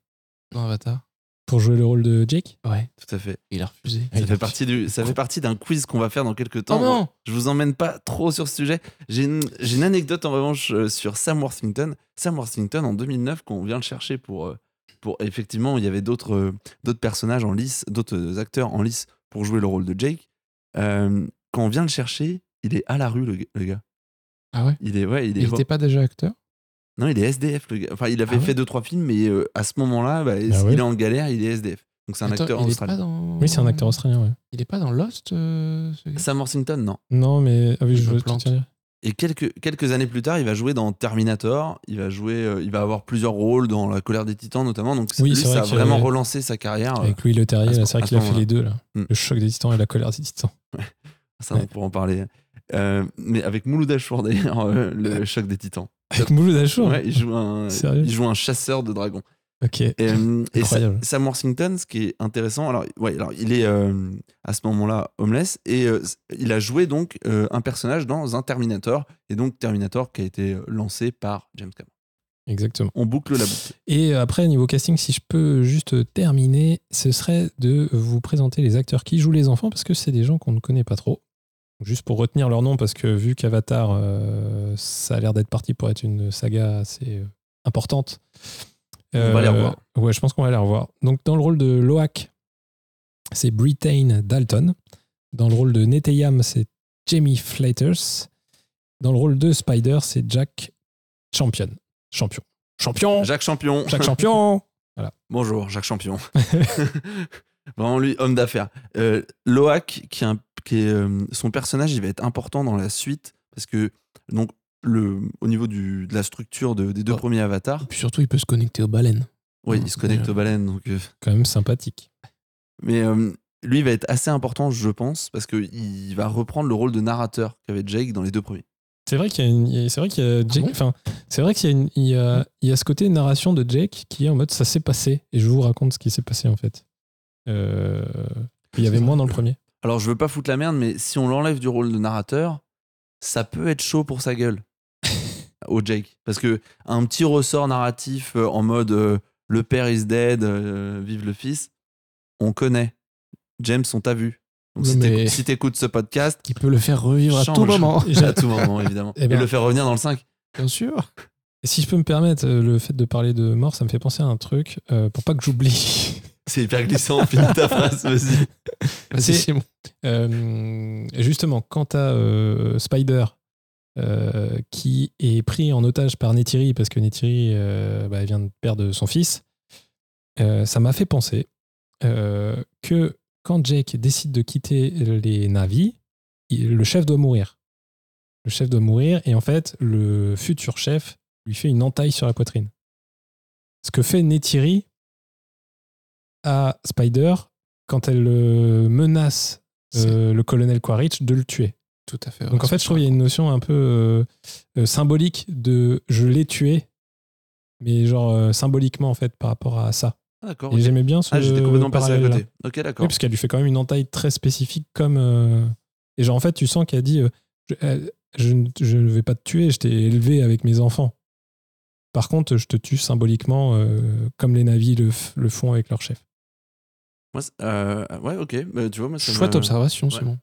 dans Avatar? Pour jouer le rôle de Jake Ouais. Tout à fait. Il a refusé. Ça fait a- partie, du, ça fait partie d'un quiz qu'on va faire dans quelques temps. Oh non Je vous emmène pas trop sur ce sujet. J'ai une, j'ai une anecdote en revanche euh, sur Sam Worthington. Sam Worthington, en 2009, quand on vient le chercher pour. euh, pour effectivement, il y avait d'autres euh, d'autres personnages en lice, d'autres acteurs en lice pour jouer le rôle de Jake. Euh, quand on vient le chercher, il est à la rue, le, le gars. Ah ouais Il est, ouais, il est. Il était pas déjà acteur? Non, il est SDF, le gars. Enfin, il avait Ah ouais fait deux, trois films, mais euh, à ce moment-là, bah, il ouais. est en galère, il est SDF. Donc c'est un Attends, acteur il est australien. pas dans... Oui, c'est un acteur australien, ouais. Il est pas dans Lost euh, ce Sam Worthington, non. Non, mais. Ah oui, Je veux te dire. Et quelques, quelques années plus tard, il va jouer dans Terminator. Il va jouer, euh, il va avoir plusieurs rôles dans La Colère des Titans notamment. Donc Oui, lui, c'est ça vrai a vraiment relancé sa carrière. Avec Louis ce- là, c'est vrai qu'il a fait les deux, là. Mm. Le choc des titans et la colère des titans. Ça, Ouais. on pourra en parler. Euh, mais avec Mouloud Achour d'ailleurs, euh, le choc des Titans. Avec Mouloud Achour Ouais, il joue un, Sérieux il joue un chasseur de dragons. Ok. Et, euh, et. Sam Worthington, ce qui est intéressant, alors, ouais, alors il est euh, à ce moment-là homeless et euh, il a joué donc un personnage dans un Terminator et donc Terminator qui a été lancé par James Cameron. Exactement. On boucle la boucle. Et après, niveau casting, si je peux juste terminer, ce serait de vous présenter les acteurs qui jouent les enfants, parce que c'est des gens qu'on ne connaît pas trop. Juste pour retenir leur nom, parce que vu qu'Avatar, euh, ça a l'air d'être parti pour être une saga assez euh, importante. On va les revoir. Ouais, je pense qu'on va les revoir. Donc, dans le rôle de Loak, c'est Britain Dalton. Dans le rôle de Neteyam, c'est Jamie Flaters. Dans le rôle de Spider, c'est Jack Champion. Champion. Champion Jacques Champion. Jack Champion Bonjour, Jacques Champion. Vraiment, lui, homme d'affaires. Euh, Loak, qui, est un- qui est, euh, son personnage, il va être important dans la suite parce que, donc, le, au niveau du, de la structure de- des deux Oh. premiers avatars, Et puis surtout, il peut se connecter aux baleines. oui, Mm, il se connecte aux baleines. Donc, euh, Quand même sympathique. mais euh, lui, il va être assez important, je pense, parce qu'il va reprendre le rôle de narrateur qu'avait Jake dans les deux premiers. C'est vrai qu'il y a, une- c'est vrai qu'il y a Jake- bon enfin, c'est vrai qu'il y a, une- il y a, il y a ce côté narration de Jake qui est en mode ça s'est passé et je vous raconte ce qui s'est passé en fait. Euh, il y avait moins dans le premier. Alors, je veux pas foutre la merde, mais si on l'enlève du rôle de narrateur, ça peut être chaud pour sa gueule. au Jake. Parce que un petit ressort narratif euh, en mode euh, le père is dead, euh, vive le fils, on connaît. James, on t'a vu. Donc, si mais- t'écoutes- si t'écoutes ce podcast, Qui peut le faire revivre à tout moment. à tout moment, évidemment. Eh Et ben- le faire revenir dans le 5. Bien sûr. Et si je peux me permettre, le fait de parler de mort, ça me fait penser à un truc euh, pour pas que j'oublie. C'est hyper glissant, finis ta phrase, vas-y. Vas-y, C'est-. Euh, justement, quant à euh, Spider, euh, qui est pris en otage par Neytiri, parce que Neytiri euh, bah, vient de perdre son fils, ça m'a fait penser que quand Jake décide de quitter les navis, le chef doit mourir. Le chef doit mourir, et en fait, le futur chef lui fait une entaille sur la poitrine. Ce que fait Neytiri à Spider quand elle euh, menace euh, le colonel Quaritch de le tuer. Tout à fait. Donc en fait, je trouve qu'il y a une notion un peu euh, symbolique de je l'ai tué, mais genre euh, symboliquement en fait par rapport à ça. Ah, d'accord. Et j'aimais bien ce Ah, j'étais complètement passé à côté. Ok, d'accord. Oui, parce qu'elle lui fait quand même une entaille très spécifique comme... Et genre en fait, tu sens qu'elle dit je, elle- je ne- je ne vais pas te tuer, je t'ai élevé avec mes enfants. Par contre, je te tue symboliquement comme les navis le font avec leur chef. Moi, c'est- euh, ouais, ok. Bah, tu vois, moi, ça Chouette observation, Ouais. Moi,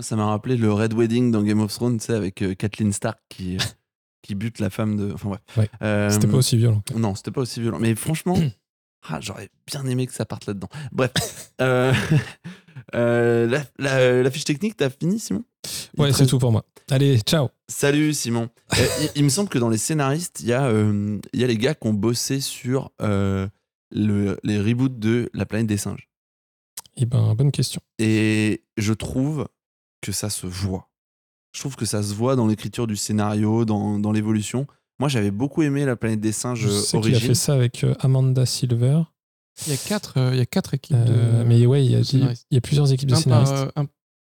ça m'a rappelé le Red Wedding dans Game of Thrones, tu sais, avec euh, Kathleen Stark qui, euh, qui bute la femme de. Enfin. Ouais. Euh, C'était pas aussi violent. Non, c'était pas aussi violent. Mais franchement, ah, j'aurais bien aimé que ça parte là-dedans. Bref. Euh, euh, la, la- la fiche technique, t'as fini, Simon? Il Ouais, c'est tout pour moi. Allez, ciao Salut Simon. Euh, il, il me semble que dans les scénaristes, il y, a, euh, y a les gars qui ont bossé sur euh, le- les reboots de La planète des singes. Eh ben, bonne question. Et je trouve que ça se voit. Je trouve que ça se voit dans l'écriture du scénario, dans, dans l'évolution. Moi, j'avais beaucoup aimé La planète des singes Je euh, sais qu'il a fait ça avec euh, Amanda Silver. Il y a quatre, euh, il y a quatre équipes Euh, de. mais ouais, il y, a, de scénaristes. il y a plusieurs équipes de un, par, scénaristes. un,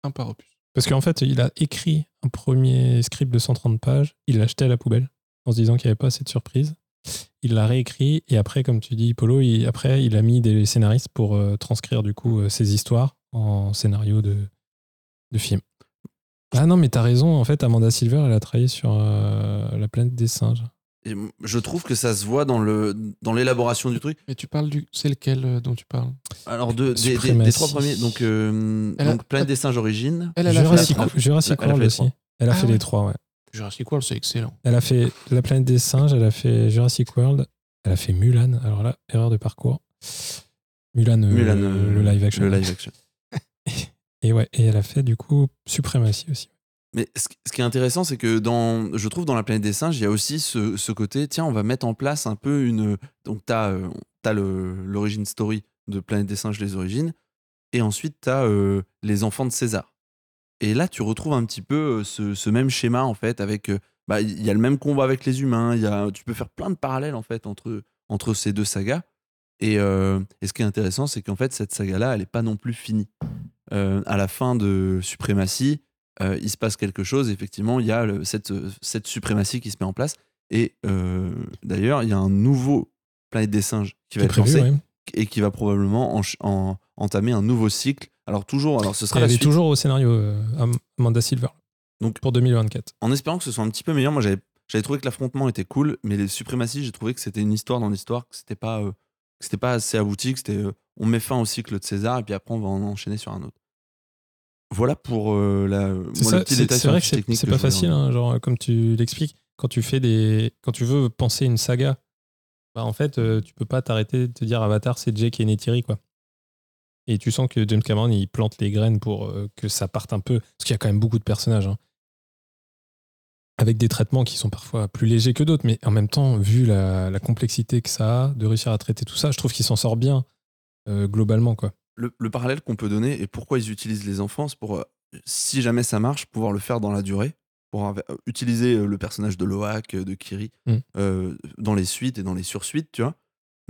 un par opus. Parce qu'en fait, il a écrit un premier script de 130 pages, il l'a jeté à la poubelle en se disant qu'il n'y avait pas assez de surprises. Il l'a réécrit et après, comme tu dis, Polo, il, après, il a mis des scénaristes pour euh, transcrire du coup euh, ses histoires en scénario de, de film. Ah non, mais t'as raison, en fait, Amanda Silver, elle a travaillé sur euh, La planète des singes. Et je trouve que ça se voit dans le dans l'élaboration du truc. Mais tu parles du. C'est lequel euh, dont tu parles? Alors de, des, des- des Suprématie. trois premiers, donc, euh, a- Planète des singes origine. Elle, elle a Jurassic. Jurassic Elle a fait World aussi. Elle a Ah fait ouais. les trois, ouais. Jurassic World, c'est excellent. Elle a fait La planète des singes, elle a fait Jurassic World, elle a fait Mulan. Alors là, erreur de parcours. Mulan, euh, Mulan, euh, le live action. Le live action. Et ouais, et elle a fait du coup Suprématie aussi. Mais ce, qui- ce qui est intéressant, c'est que dans, je trouve dans la planète des singes, il y a aussi ce, ce côté, tiens, on va mettre en place un peu une. Donc, tu as, l'origine story de Planète des singes, les origines, et ensuite, tu as les enfants de César. Et là, tu retrouves un petit peu euh, ce, ce même schéma, en fait, avec. euh, bah, Il y a le même combat avec les humains, y a, tu peux faire plein de parallèles, en fait, entre, entre ces deux sagas. Et, euh, et ce qui est intéressant, c'est qu'en fait, cette saga-là, elle n'est pas non plus finie. Euh, à la fin de Suprématie, euh, il se passe quelque chose. Effectivement, il y a le- cette, cette suprématie qui se met en place. Et d'ailleurs, il y a un nouveau Planète des singes qui va être prévu, lancé ouais. et qui va probablement en- entamer un nouveau cycle. Alors toujours, alors ce sera Et la elle est suite. toujours au scénario, euh, Am- Amanda Silver. Donc- pour 2024. En espérant que ce soit un petit peu meilleur, moi j'avais j'avais trouvé que l'affrontement était cool, mais les suprématies, j'ai trouvé que c'était une histoire dans l'histoire, que c'était pas euh, que c'était pas assez abouti, que c'était euh, on met fin au cycle de César et puis après on va en enchaîner sur un autre. Voilà pour euh, la, moi, ça, le petit c'est- détail vrai que c'est technique c'est que pas facile, hein, genre comme tu l'expliques, quand tu fais des, quand tu veux penser une saga, bah en fait tu peux pas t'arrêter de te dire Avatar c'est Jake et Neytiri quoi. Et tu sens que James Cameron il plante les graines pour euh, que ça parte un peu, parce qu'il y a quand même beaucoup de personnages, hein. avec des traitements qui sont parfois plus légers que d'autres, mais en même temps vu la, la complexité que ça a de réussir à traiter tout ça, je trouve qu'il s'en sort bien euh, globalement quoi. le, le parallèle qu'on peut donner et pourquoi ils utilisent les enfants, c'est pour, euh, si jamais ça marche, pouvoir le faire dans la durée, pour utiliser le personnage de Loak, de Kiri, Mm. euh, dans les suites et dans les sursuites, tu vois.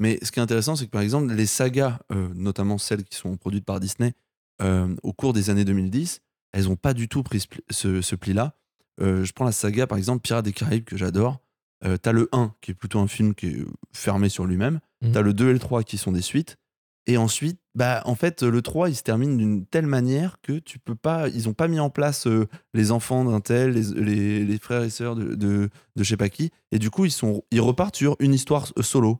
Mais ce qui est intéressant, c'est que par exemple, les sagas, euh, notamment celles qui sont produites par Disney, euh, au cours des années 2010, elles n'ont pas du tout pris ce, pli- ce- ce pli-là. Euh, je prends la saga, par exemple, Pirates des Caraïbes, que j'adore. T'as le 1, qui est plutôt un film qui est fermé sur lui-même. Mhm. T'as le 2 et le 3 qui sont des suites. Et ensuite, bah, en fait, le 3, il se termine d'une telle manière que tu peux pas. Ils ont pas mis en place euh, les enfants d'un tel, les, les- les frères et sœurs de, de, de je sais pas qui. Et du coup, ils, sont, ils repartent sur une histoire solo,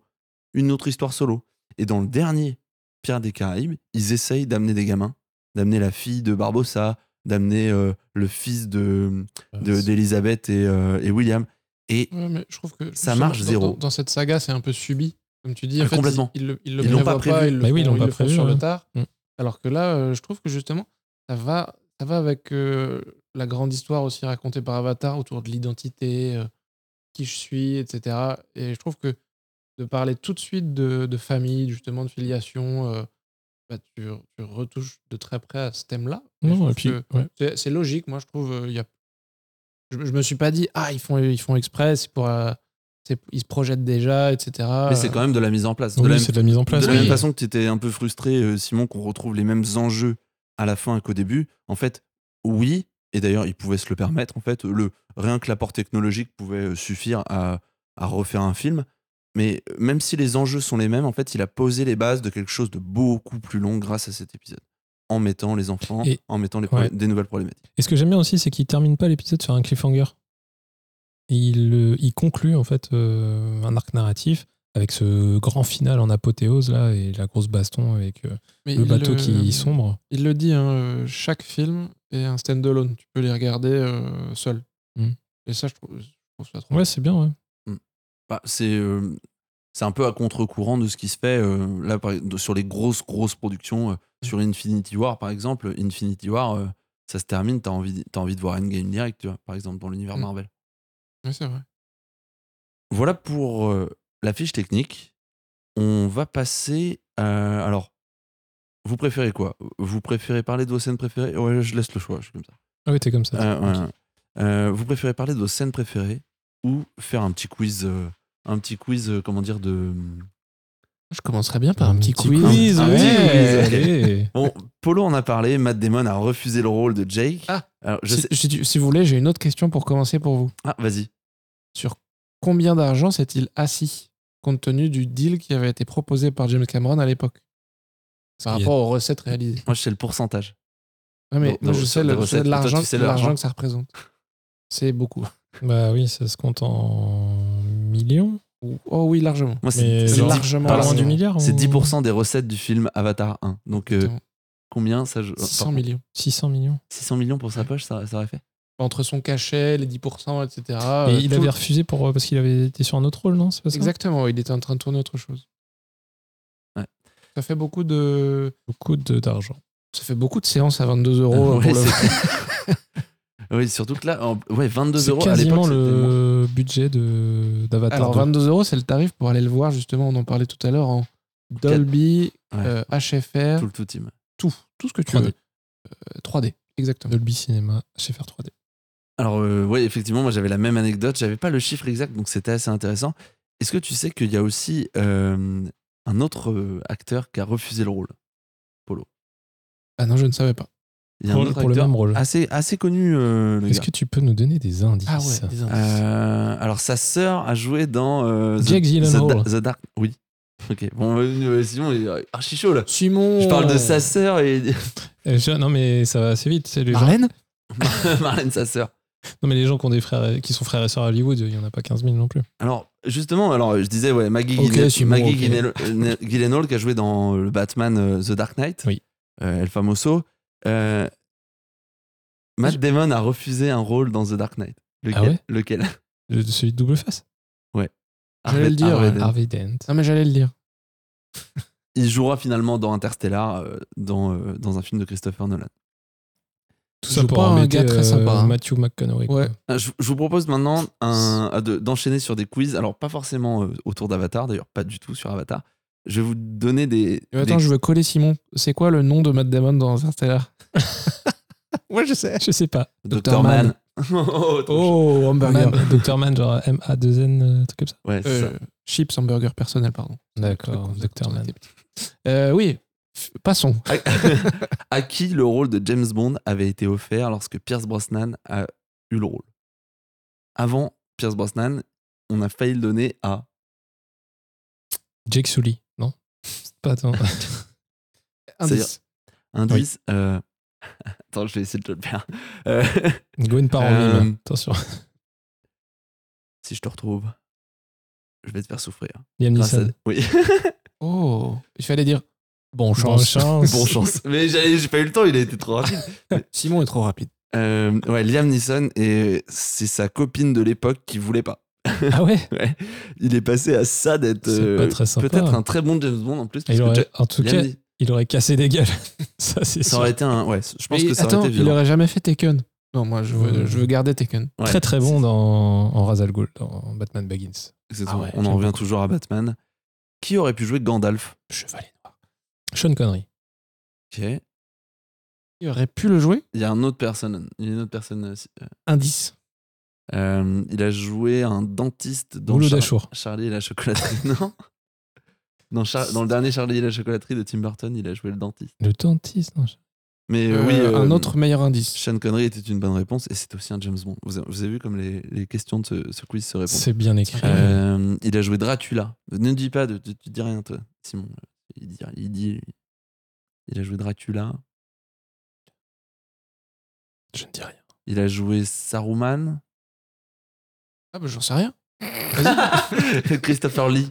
une autre histoire solo. Et dans le dernier Pirates des Caraïbes, ils essayent d'amener des gamins, d'amener la fille de Barbossa, d'amener euh, le fils de de- d'Elisabeth et, euh, et William. Et Ouais, mais je trouve que Ça marche dans- zéro. Dans, dans cette saga, c'est un peu subi. Comme tu dis, en Ah, fait, complètement. ils, ils le, ils le Ils l'ont pas prévu. ils le Mais oui, ils l'ont pas le prévu, sur ouais. le tard. Mm. Alors que là, euh, je trouve que justement, ça va, ça va avec euh, la grande histoire aussi racontée par Avatar autour de l'identité, euh, qui je suis, etc. Et je trouve que de parler tout de suite de, de famille, justement de filiation, euh, bah, tu, tu retouches de très près à ce thème-là. Non, et puis, ouais. c'est- c'est logique, moi je trouve. euh, il y a... je, je me suis pas dit, ah, ils font, ils font exprès, c'est pour, euh, c'est- ils se projettent déjà, etc. mais c'est quand même de la mise en place. De Oui, la c'est de la mise en place. De la oui. même façon que tu étais un peu frustré, Simon, qu'on retrouve les mêmes enjeux à la fin qu'au début, en fait, oui, et d'ailleurs, ils pouvaient se le permettre, en fait, le, rien que l'apport technologique pouvait suffire à, à refaire un film. Mais euh, même si les enjeux sont les mêmes, en fait, il a posé les bases de quelque chose de beaucoup plus long grâce à cet épisode. En mettant les enfants, Et- en mettant les ouais. problé- des nouvelles problématiques. Et ce que j'aime bien aussi, c'est qu'il termine pas l'épisode sur un cliffhanger. Et il, euh, il conclut en fait euh, un arc narratif avec ce grand final en apothéose là et la grosse baston avec euh, Mais le bateau qui sombre. Il le dit, hein, chaque film est un stand-alone. Tu peux les regarder euh, seul. Mm. Et ça, je trouve, je trouve ça trop Ouais, c'est bien. Ouais. Bah, c'est euh, c'est un peu à contre-courant de ce qui se fait euh, là par- de- sur les grosses grosses productions euh, sur Infinity War par exemple Infinity War ça se termine t'as envie envie de voir Endgame direct tu vois par exemple dans l'univers Mm. Marvel c'est vrai. voilà pour la fiche technique on va passer à alors vous préférez quoi? Vous préférez parler de vos scènes préférées? Ouais je laisse le choix je suis comme ça Ah oui, t'es comme ça. Euh, ouais. Euh, vous préférez parler de vos scènes préférées ou faire un petit quiz, euh, un petit quiz, euh, comment dire, de. Je commencerai bien par un, petit, quiz. quiz, Ah, oui, ouais. allez. Bon, Polo en a parlé, Matt Damon a refusé le rôle de Jake. Ah. Alors, je Si, sais... si- si vous voulez, j'ai une autre question pour commencer pour vous. Ah, vas-y. Sur combien d'argent s'est-il assis compte tenu du deal qui avait été proposé par James Cameron à l'époque? Par Il y a- rapport aux recettes réalisées. Moi, je sais le pourcentage. Ouais, mais moi, je sais des le- je sais recettes. de Toi, l'argent tu sais de l'argent l'argent. que ça représente. C'est beaucoup. Bah oui, ça se compte en millions. Oh oui, largement. Moi, c'est genre, largement pas loin du milliard. c'est ou- 10% des recettes du film Avatar 1. Donc, euh, combien ça je... 600 par- millions. 600 millions. 600 millions pour sa poche, ça, ça aurait fait Entre son cachet, les 10%, etc. Et euh, il tout- avait refusé pour, euh, parce qu'il avait été sur un autre rôle, non C'est pas ça? Exactement, il était en train de tourner autre chose. Ouais. Ça fait beaucoup de. Beaucoup de- d'argent. Ça fait beaucoup de séances à 22 euros. Ouais, pour le- oui, surtout que là, en- ouais, 22 C'est euros à l'époque. quasiment c'était le budget de- d'Avatar. Alors 2. 22 euros, c'est le tarif pour aller le voir, justement, on en parlait tout à l'heure, en Dolby, Ouais. euh, HFR, Tout le tout team. tout, tout ce que tu 3D. veux. Euh, 3D, exactement. Dolby Cinema, chez faire 3D. Alors, euh, ouais, effectivement, moi j'avais la même anecdote. J'avais pas le chiffre exact, donc c'était assez intéressant. Est-ce que tu sais qu'il y a aussi euh, un autre euh, acteur qui a refusé le rôle? Ah non, je ne savais pas. Il y a Pour- un autre pour le même rôle. Assez, assez connu, euh, Est-ce que tu peux nous donner des indices Ah ouais, des indices. Euh, alors, sa sœur a joué dans euh, The- Jake The. The Dark. Oui. Ok. Bon, euh, Simon est archi chaud là. Simon Je parle de sa sœur et je- Non, mais ça va assez vite. C'est les gens... Marlène? Marlène, sa sœur. Non, mais les gens qui, ont des frères, qui sont frères et sœurs à Hollywood, il n'y en a pas 15 000 non plus. Alors, justement, alors je disais, ouais, Maggie, Ok, Gyllen- Simon, Maggie ok. Gyllenhaal- euh, Gyllenhaal qui a joué dans le Batman The Dark Knight, Oui. euh, El Famoso. Euh, Matt Damon a refusé un rôle dans The Dark Knight. Lequel, Ah ouais? Lequel? Le- celui de double face? J'allais Harvey- le dire, Harvey ouais. Dent. Harvey Dent. Non, mais j'allais le dire. Il jouera finalement dans Interstellar, euh, dans, euh, dans un film de Christopher Nolan. Tout Je ça pour pas un gars très sympa, hein. Matthew McConaughey. Ouais. Euh, Je, je vous propose maintenant de- d'enchaîner sur des quiz. Alors, pas forcément euh, autour d'Avatar, d'ailleurs, pas du tout sur Avatar. Je vais vous donner des. Mais Attends, des- je veux coller Simon. C'est quoi le nom de Matt Damon dans Interstellar Ouais, je sais. Je sais pas. Dr. Man. oh. Oh, hamburger. Man, Dr. Man, genre M-A-2-N, euh, truc comme ça. Ouais, c'est ça. Euh, chips, hamburger personnel, pardon. D'accord, Dr. Man. Euh, oui, passons. à qui le rôle de James Bond avait été offert lorsque Pierce Brosnan a eu le rôle? Avant Pierce Brosnan, on a failli le donner à. Jake Sully, pas attends. Indice. Indice. euh, Attends, je vais essayer de te le faire. Euh, Gwen part en Euh, mime. Attention. si je te retrouve, je vais te faire souffrir. Liam à- Neeson. Oui, Oh, il fallait dire bon chance. chance. bon chance. Mais j'avais- j'ai pas eu le temps, il a été trop rapide. Simon est trop rapide. Euh, ouais, Liam Neeson, et c'est sa copine de l'époque qui voulait pas. Ah ouais Ouais. Il est passé à ça d'être euh, peut-être un très bon James Bond en plus. parce Il que aurait- Ja- En tout cas, il aurait cassé des gueules. ça, c'est ça sûr. aurait été un. Ouais, je pense Mais que ça attends, aurait été il aurait jamais fait Taken. Non, moi, je veux, Euh, je veux garder Taken. Ouais, Très très bon dans, en Ra's al Ghul, dans Batman Begins. Ah ouais, On en revient beaucoup. toujours à Batman. Qui aurait pu jouer Gandalf? Chevalier noir. Sean Connery. Ok. Il aurait pu le jouer? Il y a une autre personne. Il y a une autre personne. euh, Indice. Euh, il a joué un dentiste dans Char-. Charlie et la chocolaterie. non dans, Char- dans le dernier Charlie et la chocolaterie de Tim Burton, il a joué le dentiste. Le dentiste, non Mais euh, Euh, oui, euh, un autre meilleur indice. Sean Connery était une bonne réponse et c'est aussi un James Bond. Vous avez, vous avez vu comme les, les questions de ce, ce quiz se répondent. C'est bien écrit. Il a joué Dracula. Ne dis pas, de, de- tu dis rien toi, Simon. Il dit, il dit, il a joué Dracula. Je ne dis rien. Il a joué Saruman. Ah, bah, j'en sais rien. Christopher Lee.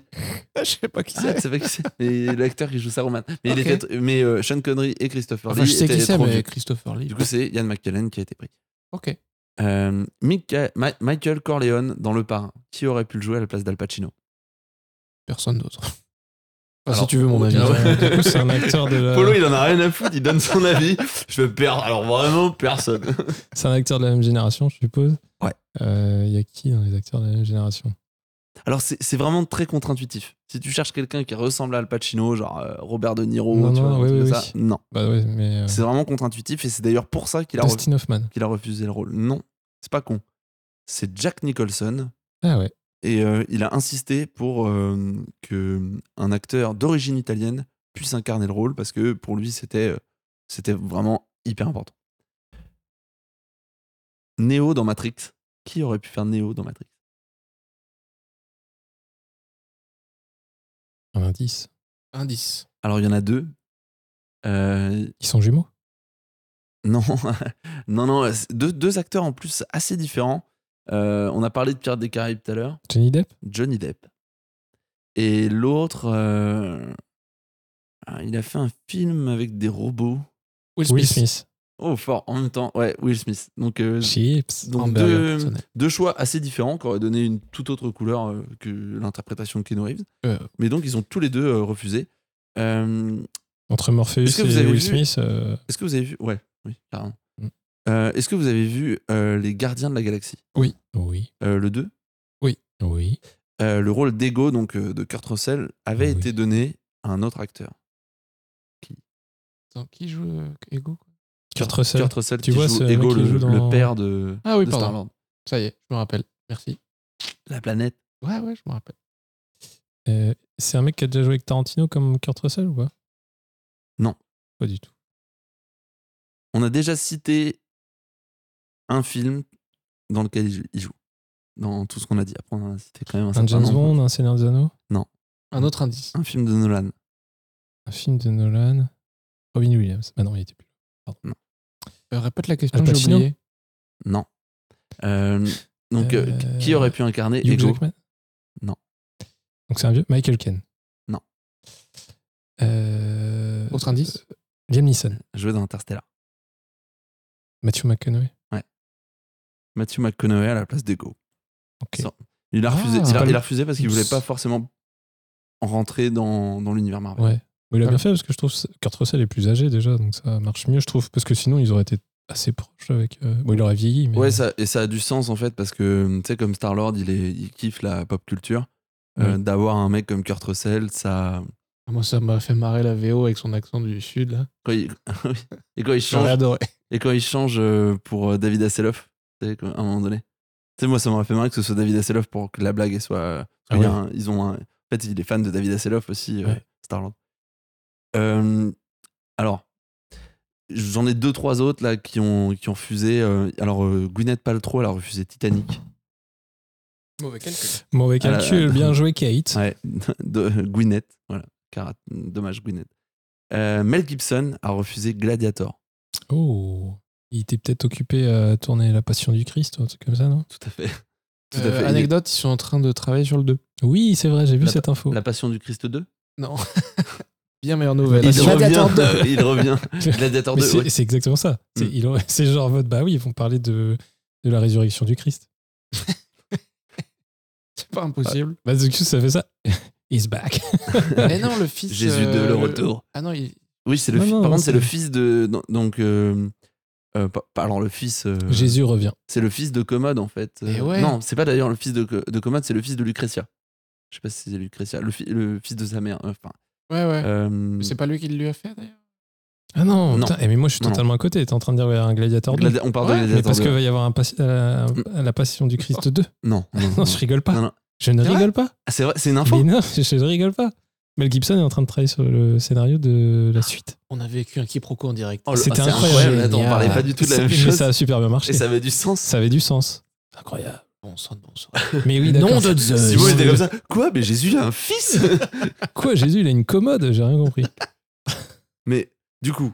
Je sais pas qui Ah, tu sais pas qui c'est Mais l'acteur qui joue Saruman. Mais, il était- mais euh, Sean Connery et Christopher Enfin, Lee je sais étaient qui c'est, trop mais vieux. Christopher Lee. Du coup, c'est Ian McKellen qui a été pris. ok. Euh, Mica- Ma- Michael Corleone dans Le Parrain. Qui aurait pu le jouer à la place d'Al Pacino? Personne d'autre. Enfin, Alors, si tu veux mon avis. ah ouais. C'est un acteur de la... Polo, il en a rien à foutre, il donne son avis. Je veux perdre. Alors vraiment, personne. C'est un acteur de la même génération, je suppose. Ouais. Euh, Il y a qui dans les acteurs de la même génération? Alors, c'est vraiment très contre-intuitif. Si tu cherches quelqu'un qui ressemble à Al Pacino, genre euh, Robert De Niro, Non, tu non, vois, oui, oui, ça, oui. non. Bah euh, C'est vraiment contre-intuitif et c'est d'ailleurs pour ça qu'il a, qu'il a refusé le rôle. Non. c'est pas con. C'est Jack Nicholson. Ah ouais. Et euh, il a insisté pour euh, que un acteur d'origine italienne puisse incarner le rôle parce que pour lui, c'était euh, c'était vraiment hyper important. Neo dans Matrix. Qui aurait pu faire Neo dans Matrix? Un indice. Indice. Alors, il y en a deux. Euh, Ils sont jumeaux? Non, non, non, deux acteurs en plus assez différents. Euh, on a parlé de Pirates des Caraïbes tout à l'heure. Johnny Depp? Johnny Depp. Et l'autre, euh, ah, il a fait un film avec des robots. Will Will Smith. Smith. Oh, fort, en même temps. Ouais, Will Smith. Donc, euh, Chips. donc deux, choix assez différents qui auraient donné une toute autre couleur euh, que l'interprétation de Keanu Reeves. Euh. Mais donc, ils ont tous les deux euh, refusé. Euh, Entre Morpheus Est-ce que vous et Will vu- Smith. euh, Est-ce que vous avez vu? Ouais, oui, carrément. Euh, Est-ce que vous avez vu euh, Les Gardiens de la Galaxie? Oui. Euh, Le 2 Oui. Euh, Le rôle d'Ego, donc euh, de Kurt Russell, avait Oui. été donné à un autre acteur. Attends, qui joue euh, Ego quoi? Kurt Russell. Kurt Russell Tu qui vois, joue Ego, le, joue dans- le père de, Ah oui, de pardon. Ça y est, je me rappelle. Merci. La planète. Ouais, ouais, je me rappelle. Euh, c'est un mec qui a déjà joué avec Tarantino comme Kurt Russell ou pas? Non. Pas du tout. On a déjà cité un film dans lequel il joue- il joue. Dans tout ce qu'on a dit. Après, on a cité quand même un Un James nombre. Bond, un Seigneur des Anneaux? Un autre indice. Un film de Nolan. Un film de Nolan Robin Williams. Bah non, il était plus là. Euh, répète la question, Al j'ai. Non. Euh, donc, euh, qui aurait pu incarner Hugh Ego? Jackman? Non. Donc c'est un vieux Michael Ken Non. Euh, Autre indice? Liam Neeson. Joué dans Interstellar. Matthew McConaughey. Matthew McConaughey à la place d'Ego. Ok. Ça- Il a refusé, Ah. il a, Pas il le- a refusé parce qu'il voulait pas forcément rentrer dans, dans l'univers Marvel. Ouais. Mais il a bien fait parce que je trouve que Kurt Russell est plus âgé déjà, donc ça marche mieux, je trouve. Parce que sinon, ils auraient été assez proches avec. euh, Bon, il aurait vieilli, mais. Ouais, ça, et ça a du sens en fait parce que tu sais, comme Star Lord, il, est, il kiffe la pop culture. Euh, Ouais. D'avoir un mec comme Kurt Russell, ça. Ah, Moi, ça m'a fait marrer la VO avec son accent du Sud. Là. Quand il... et quand il change, adoré. et quand il change pour euh, David Hasselhoff, à un moment donné. Tu sais, moi, ça m'aurait fait marrer que ce soit David Hasselhoff pour que la blague soit. euh, Ah ouais. un- ils ont un- En fait, il est fan de David Hasselhoff aussi, euh, Ouais. Star Lord. Euh, alors, j'en ai deux, trois autres là qui ont, qui ont refusé. euh, alors, euh, Gwyneth Paltrow, elle a refusé Titanic. Mauvais calcul. Mauvais Ah là calcul, là. bien joué, Kate. Ouais, de, Gwyneth. Voilà. Car, dommage, Gwyneth. Euh, Mel Gibson a refusé Gladiator. Oh. Il était peut-être occupé à tourner La Passion du Christ ou un truc comme ça, non? Tout à fait. Tout à Euh, fait. Il est- anecdote, ils sont en train de travailler sur le 2. Oui, c'est vrai, j'ai vu La- cette info. La Passion du Christ 2 Non. Bien meilleure nouvelle. Il Gladiator revient. il revient. Gladiator Mais 2. c'est ouais. exactement ça. C'est Mm. c'est genre en mode, bah oui, ils vont parler de, de la résurrection du Christ. C'est pas impossible. Bah, du coup, ça fait ça. He's back. Mais non, le fils. Jésus de euh, le retour. Ah non, il... Oui, c'est le Non, fi- non, Par contre, c'est le fils de. Donc. euh, euh, alors, le fils. euh, Jésus revient. C'est le fils de Commode, en fait. Euh, ouais. Non, c'est pas d'ailleurs le fils de, de Commode, c'est le fils de Lucretia. Je sais pas si c'est Lucretia. Le, fi- le fils de sa mère. Enfin. Ouais, ouais. euh, Mais c'est pas lui qui le lui a fait d'ailleurs? Ah non, Non. putain, eh, mais moi je suis Non, totalement à côté. T'es en train de dire ouais, un gladiateur 2. Gladi- On parle Ouais, de mais Gladiator parce 2. qu'il va y avoir un euh, la passion du Christ 2. Non, non, Non, je rigole pas. Non, non. Je ne rigole pas. Ah, c'est vrai, c'est une info Mais non, je, je rigole pas. Mel Gibson est en train de travailler sur le scénario de la suite. On a vécu un quiproquo en direct. Oh, C'était ah, c'est incroyable. Attends, on parlait pas du tout de la C'est- même Mais chose. ça a super bien marché. Et ça avait du sens. Ça avait du sens. Incroyable. Bon sang de bon sang. Mais oui. Nom de Zeus. Simon était comme ça. Quoi Mais Jésus a un fils Quoi, Jésus, il a une commode J'ai rien compris. Mais du coup,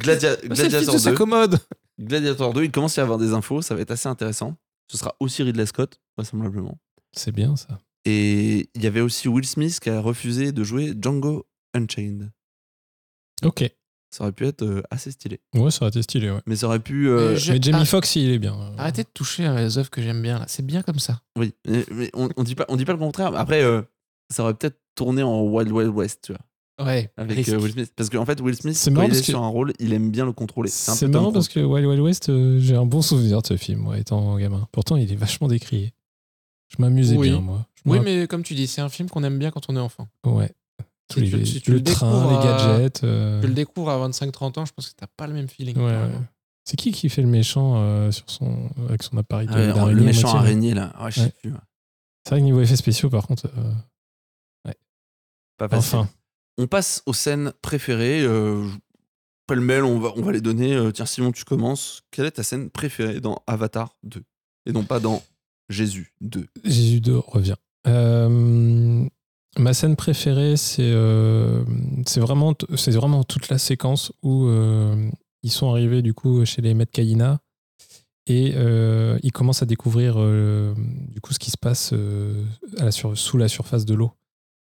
Gladia- C'est le fils Gladiator de sa 2, commode. Gladiator 2, il commence à y avoir des infos, ça va être assez intéressant. Ce sera aussi Ridley Scott, vraisemblablement. C'est bien ça. Et il y avait aussi Will Smith qui a refusé de jouer Django Unchained. Ok. Ça aurait pu être euh, assez stylé. Ouais, ça aurait été stylé, ouais. Mais ça aurait pu. euh, Mais je- Mais Jamie Ah. Foxx, il est bien. Arrêtez de toucher à les œuvres que j'aime bien là. C'est bien comme ça. Oui, mais, mais on, on dit pas, on dit pas le contraire. Après, euh, ça aurait peut-être tourné en Wild Wild West, tu vois, Ouais. avec risque. euh, Will Smith. Parce qu'en fait, Will Smith, C'est quand il est que- sur un rôle, il aime bien le contrôler. C'est marrant parce que Wild Wild West, euh, j'ai un bon souvenir de ce film, moi, étant gamin. Pourtant, il est vachement décrié. Je m'amusais Oui. bien, moi. Je Oui, mais comme tu dis, c'est un film qu'on aime bien quand on est enfant. Ouais. Tous Si les, tu- le le train, découvres les à- gadgets. euh, Tu le découvres à 25-30 ans, je pense que t'as pas le même feeling. Ouais, ouais. C'est qui qui fait le méchant euh, sur son, avec son appareil de- Ah ouais, d'araignée le méchant moitié, araignée là. Ouais, je sais Ouais. plus. ouais. C'est vrai que niveau effets spéciaux, par contre. euh, Pas facile. enfin, On passe aux scènes préférées. Euh, je- Pêle-mêle, on va, on va les donner. Euh, tiens, Simon, tu commences. Quelle est ta scène préférée dans Avatar 2 Et non pas dans Jésus 2 Jésus 2 revient. Euh, ma scène préférée, c'est euh, vraiment, vraiment toute la séquence où euh, ils sont arrivés du coup chez les Kaina et ils commencent à découvrir du coup ce qui se passe sous la surface de l'eau.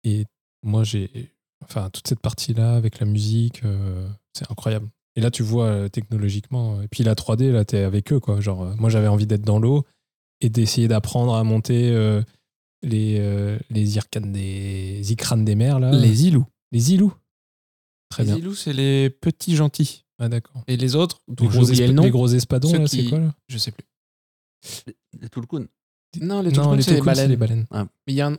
Et moi, j'ai, enfin, toute cette partie-là avec la musique, c'est incroyable. Et là, tu vois technologiquement, et puis la 3D, là, t'es avec eux, quoi. Moi, j'avais envie d'être dans l'eau et d'essayer d'apprendre à monter euh, les, euh, les ircanes des icranes des mers, là. Les ilous. Les ilous. Très les bien. ilous, c'est les petits gentils. Ah, d'accord. Et les autres, Les gros, le nom, les gros espadons, ceux là, qui- c'est quoi, là? Je sais plus. Les, les Tulkun. Non, les Non, Tulkun, les c'est les baleines. les baleines. Mais il y, a un-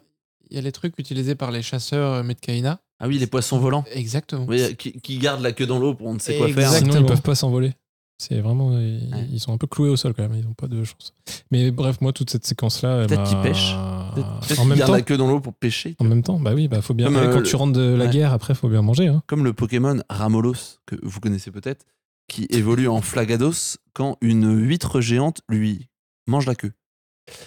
il y a les trucs utilisés par les chasseurs euh, Metkaina. Ah oui, les poissons volants. Exactement. Oui, qui, qui gardent la queue dans l'eau pour on ne sait quoi faire. Exactement. Sinon, ils peuvent pas s'envoler. C'est vraiment. Ils, Ouais. ils sont un peu cloués au sol quand même. Ils n'ont pas de chance. Mais bref, moi, toute cette séquence-là. Peut-être qu'ils pêchent. Peut-être peut-être En qu'ils même temps. la queue dans l'eau pour pêcher. En même temps, bah oui, bah faut bien. Comme, euh, quand le- tu rentres de la Ouais. guerre, après, faut bien manger. Hein. Comme le Pokémon Ramolos, que vous connaissez peut-être, qui évolue en Flagados quand une huître géante lui mange la queue.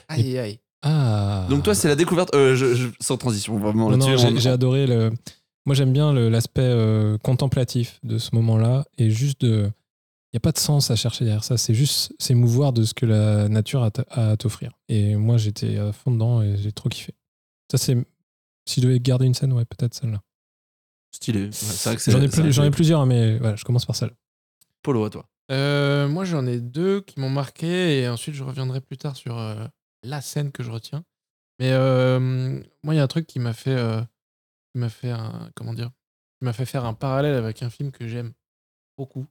Aïe, aïe. Ah. Donc toi, c'est la découverte. euh, je- je- sans transition, vraiment. Non, j'ai on- adoré le. Moi, j'aime bien l'aspect euh, contemplatif de ce moment-là et juste de. N'y a pas de sens à chercher derrière ça. C'est juste s'émouvoir de ce que la nature a, à t'offrir. Et moi, j'étais à fond dedans et j'ai trop kiffé. Ça, c'est. Si je devais garder une scène, ouais, peut-être celle-là. Stylé. Ouais, J'en ai, plus- j'en ai plusieurs, mais voilà, je commence par celle. Polo à toi. Euh, moi, j'en ai deux qui m'ont marqué et ensuite je reviendrai plus tard sur euh, la scène que je retiens. Mais euh, moi, il y a un truc qui m'a fait, euh, qui m'a fait un, comment dire, qui m'a fait faire un parallèle avec un film que j'aime beaucoup.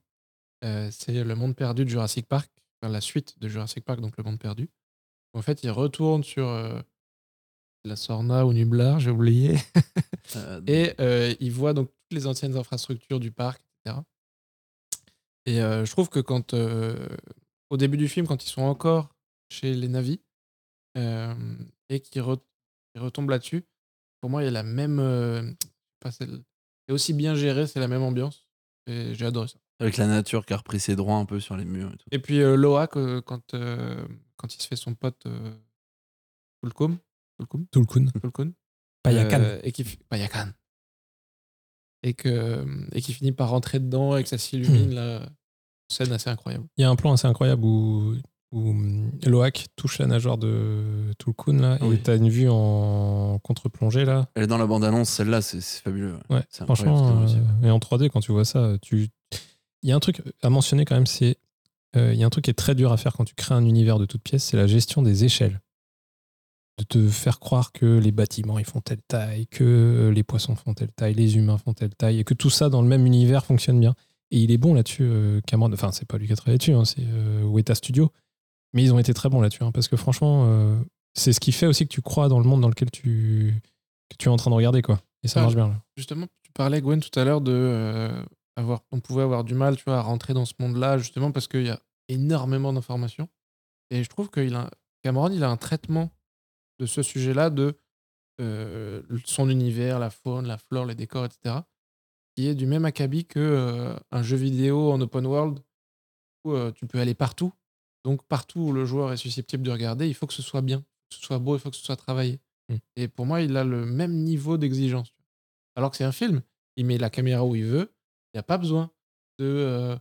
Euh, c'est Le Monde Perdu de Jurassic Park, enfin, la suite de Jurassic Park, donc Le Monde Perdu. En fait, il retourne sur euh, la Sorna ou Nublar, j'ai oublié. Euh, Et il voit donc toutes les anciennes infrastructures du parc, etc. Et je trouve que quand, au début du film, quand ils sont encore chez les navis et qu'ils re- ils retombent là-dessus, pour moi, il y a la même. pas celle- c'est aussi bien géré, c'est la même ambiance. Et j'ai adoré ça. Avec la nature qui a repris ses droits un peu sur les murs et tout. Et puis euh, Loak, euh, quand, euh, quand il se fait son pote euh, Tulkum, Tulkum, Tulkun. Tulkun, Payakan. euh, et qui fi- Payakan. Et que et qui finit par rentrer dedans et que ça s'illumine là. Scène assez incroyable. Il y a un plan assez incroyable où, où hum, Loak touche la nageoire de Tulkun, là, Oui. et t'as une vue en contre-plongée, là. Elle est dans la bande-annonce, celle-là, c'est c'est fabuleux. Ouais, C'est incroyable, franchement, c'est euh, et en 3D, quand tu vois ça, tu... il y a un truc à mentionner quand même, c'est euh, il y a un truc qui est très dur à faire quand tu crées un univers de toute pièce, c'est la gestion des échelles. De te faire croire que les bâtiments ils font telle taille, que les poissons font telle taille, les humains font telle taille, et que tout ça dans le même univers fonctionne bien. Et il est bon là-dessus, euh, Cameron. Enfin, c'est pas lui qui a travaillé dessus, hein, c'est euh, Weta Studio. Mais ils ont été très bons là-dessus, hein, parce que franchement, euh, c'est ce qui fait aussi que tu crois dans le monde dans lequel tu, que tu es en train de regarder, quoi. Et ça Ah, marche bien. Là. Justement, tu parlais, Gwen, tout à l'heure de. Avoir, on pouvait avoir du mal tu vois, à rentrer dans ce monde-là, justement parce qu'il y a énormément d'informations. Et je trouve que Cameron, il a un traitement de ce sujet-là, de euh, son univers, la faune, la flore, les décors, etc., qui est du même acabit que euh, un jeu vidéo en open world où euh, tu peux aller partout. Donc, partout où le joueur est susceptible de regarder, il faut que ce soit bien, que ce soit beau, il faut que ce soit travaillé. Mm. Et pour moi, il a le même niveau d'exigence. Alors que c'est un film, il met la caméra où il veut, il n'y a pas besoin de. euh,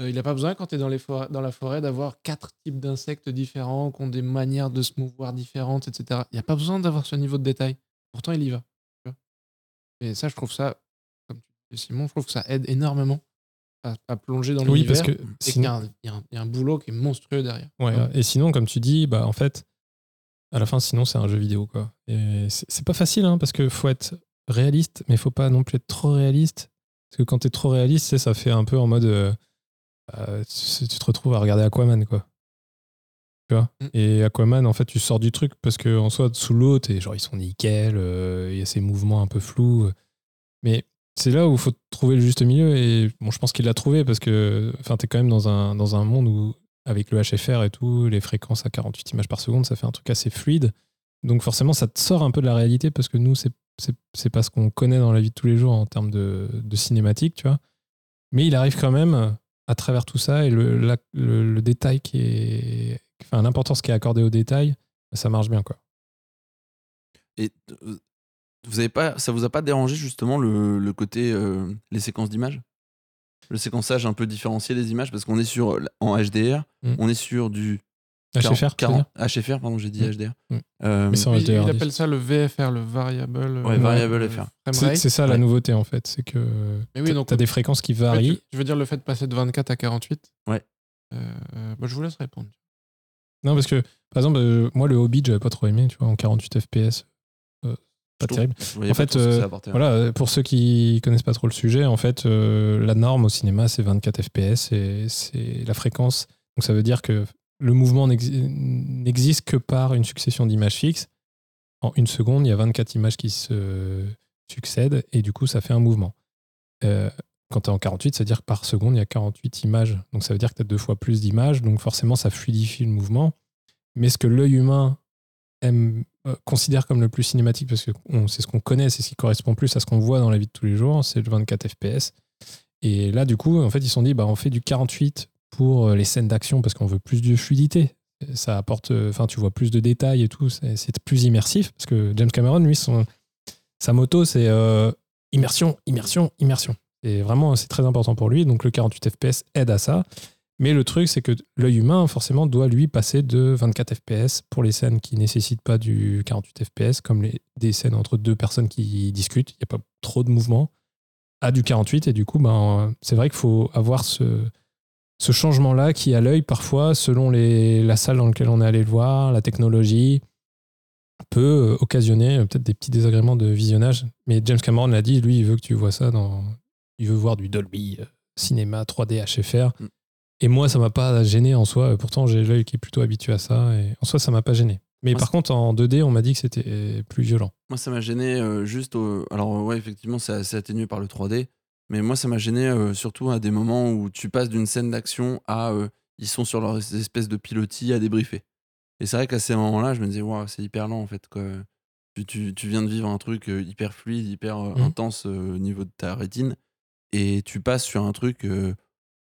euh, il n'a pas besoin, quand tu es dans, les forêts- dans la forêt, d'avoir quatre types d'insectes différents, qui ont des manières de se mouvoir différentes, etc. Il n'y a pas besoin d'avoir ce niveau de détail. Pourtant, il y va. Et ça, je trouve ça, comme tu dis, Simon, je trouve que ça aide énormément à, à plonger dans Oui, l'univers. parce que sinon- il y a un- il y a un boulot qui est monstrueux derrière. Ouais, et sinon, comme tu dis, bah en fait, à la fin, sinon, c'est un jeu vidéo, quoi. Et c'est c'est pas facile, hein, parce que faut être réaliste, mais faut pas non plus être trop réaliste. Parce que quand t'es trop réaliste, ça fait un peu en mode. euh, euh, tu, tu te retrouves à regarder Aquaman, quoi. Tu vois Mm. Et Aquaman, en fait, tu sors du truc parce que en soi, sous l'eau, t'es genre, ils sont nickel, euh, il y a ces mouvements un peu flous. Mais c'est là où il faut trouver le juste milieu. Et bon, je pense qu'il l'a trouvé parce que enfin, tu es quand même dans un, dans un monde où, avec le HFR et tout, les fréquences à 48 images par seconde, ça fait un truc assez fluide. Donc forcément, ça te sort un peu de la réalité parce que nous, c'est c'est pas ce qu'on connaît dans la vie de tous les jours en termes de, de cinématique, tu vois. Mais il arrive quand même à travers tout ça et le, la- le, le détail qui est. Enfin, l'importance qui est accordée au détail, ça marche bien, quoi. Et euh, vous avez pas, ça vous a pas dérangé justement le, le côté euh, les séquences d'images? Le séquençage un peu différencié des images parce qu'on est sur en HDR, Mm. on est sur du HFR, tu veux dire 40 HFR pardon, j'ai dit Mm. HDR. Mm. Euh, Mais en Il, il HDR10. appelle ça le VFR, le Variable. Ouais, euh, Variable euh, FR. C'est ça la Ouais. nouveauté en fait, c'est que Mais oui, t'as- donc- t'as des fréquences qui varient. Je veux dire le fait de passer de 24 à 48. Ouais. Euh, bah, je vous laisse répondre. Non, parce que par exemple, euh, moi le Hobbit, j'avais pas trop aimé, tu vois, en 48 FPS, euh, pas terrible. En fait, euh, apportait. Voilà, euh, pour ceux qui connaissent pas trop le sujet, en fait, euh, la norme au cinéma, c'est 24 FPS et c'est la fréquence. Donc ça veut dire que le mouvement n'exi- n'existe que par une succession d'images fixes. En une seconde, il y a 24 images qui se succèdent et du coup, ça fait un mouvement. Euh, quand tu es en 48, c'est-à-dire que par seconde, il y a 48 images. Donc ça veut dire que tu as deux fois plus d'images. Donc forcément, ça fluidifie le mouvement. Mais ce que l'œil humain euh, considère comme le plus cinématique, parce que c'est ce qu'on connaît, c'est ce qui correspond plus à ce qu'on voit dans la vie de tous les jours, c'est le 24 FPS. Et là, du coup, en fait, ils se sont dit, bah, on fait du 48 pour euh, les scènes d'action parce qu'on veut plus de fluidité. Ça apporte, euh, enfin, tu vois plus de détails et tout, c'est plus immersif parce que James Cameron, lui, son, sa moto, c'est euh, immersion, immersion, immersion. Et vraiment, c'est très important pour lui. Donc, le 48 FPS aide à ça. Mais le truc, c'est que l'œil humain, forcément, doit lui passer de 24 FPS pour les scènes qui nécessitent pas du 48 FPS, comme les, des scènes entre deux personnes qui discutent. Il n'y a pas trop de mouvement à du 48. Et du coup, ben, c'est vrai qu'il faut avoir ce, ce changement-là qui, à l'œil, parfois, selon les, la salle dans laquelle on est allé le voir, la technologie, peut euh, occasionner euh, peut-être des petits désagréments de visionnage. Mais James Cameron l'a dit, lui, il veut que tu vois ça dans. Il veut voir du Dolby euh, cinéma 3D HFR. Mm. Et moi, ça m'a pas gêné en soi. Pourtant, j'ai l'œil qui est plutôt habitué à ça. Et en soi, ça m'a pas gêné. Mais Moi, par contre, en 2D, on m'a dit que c'était plus violent. Moi, ça m'a gêné euh, juste. au- Alors, ouais, effectivement, c'est atténué par le 3D. Mais moi, ça m'a gêné euh, surtout à des moments où tu passes d'une scène d'action à. euh, ils sont sur leur espèce de pilotis à débriefer. Et c'est vrai qu'à ces moments-là, je me disais, waouh, c'est hyper lent en fait. Quoi. Tu, tu- tu viens de vivre un truc euh, hyper fluide, hyper Mhm. intense au niveau de ta rétine. Et tu passes sur un truc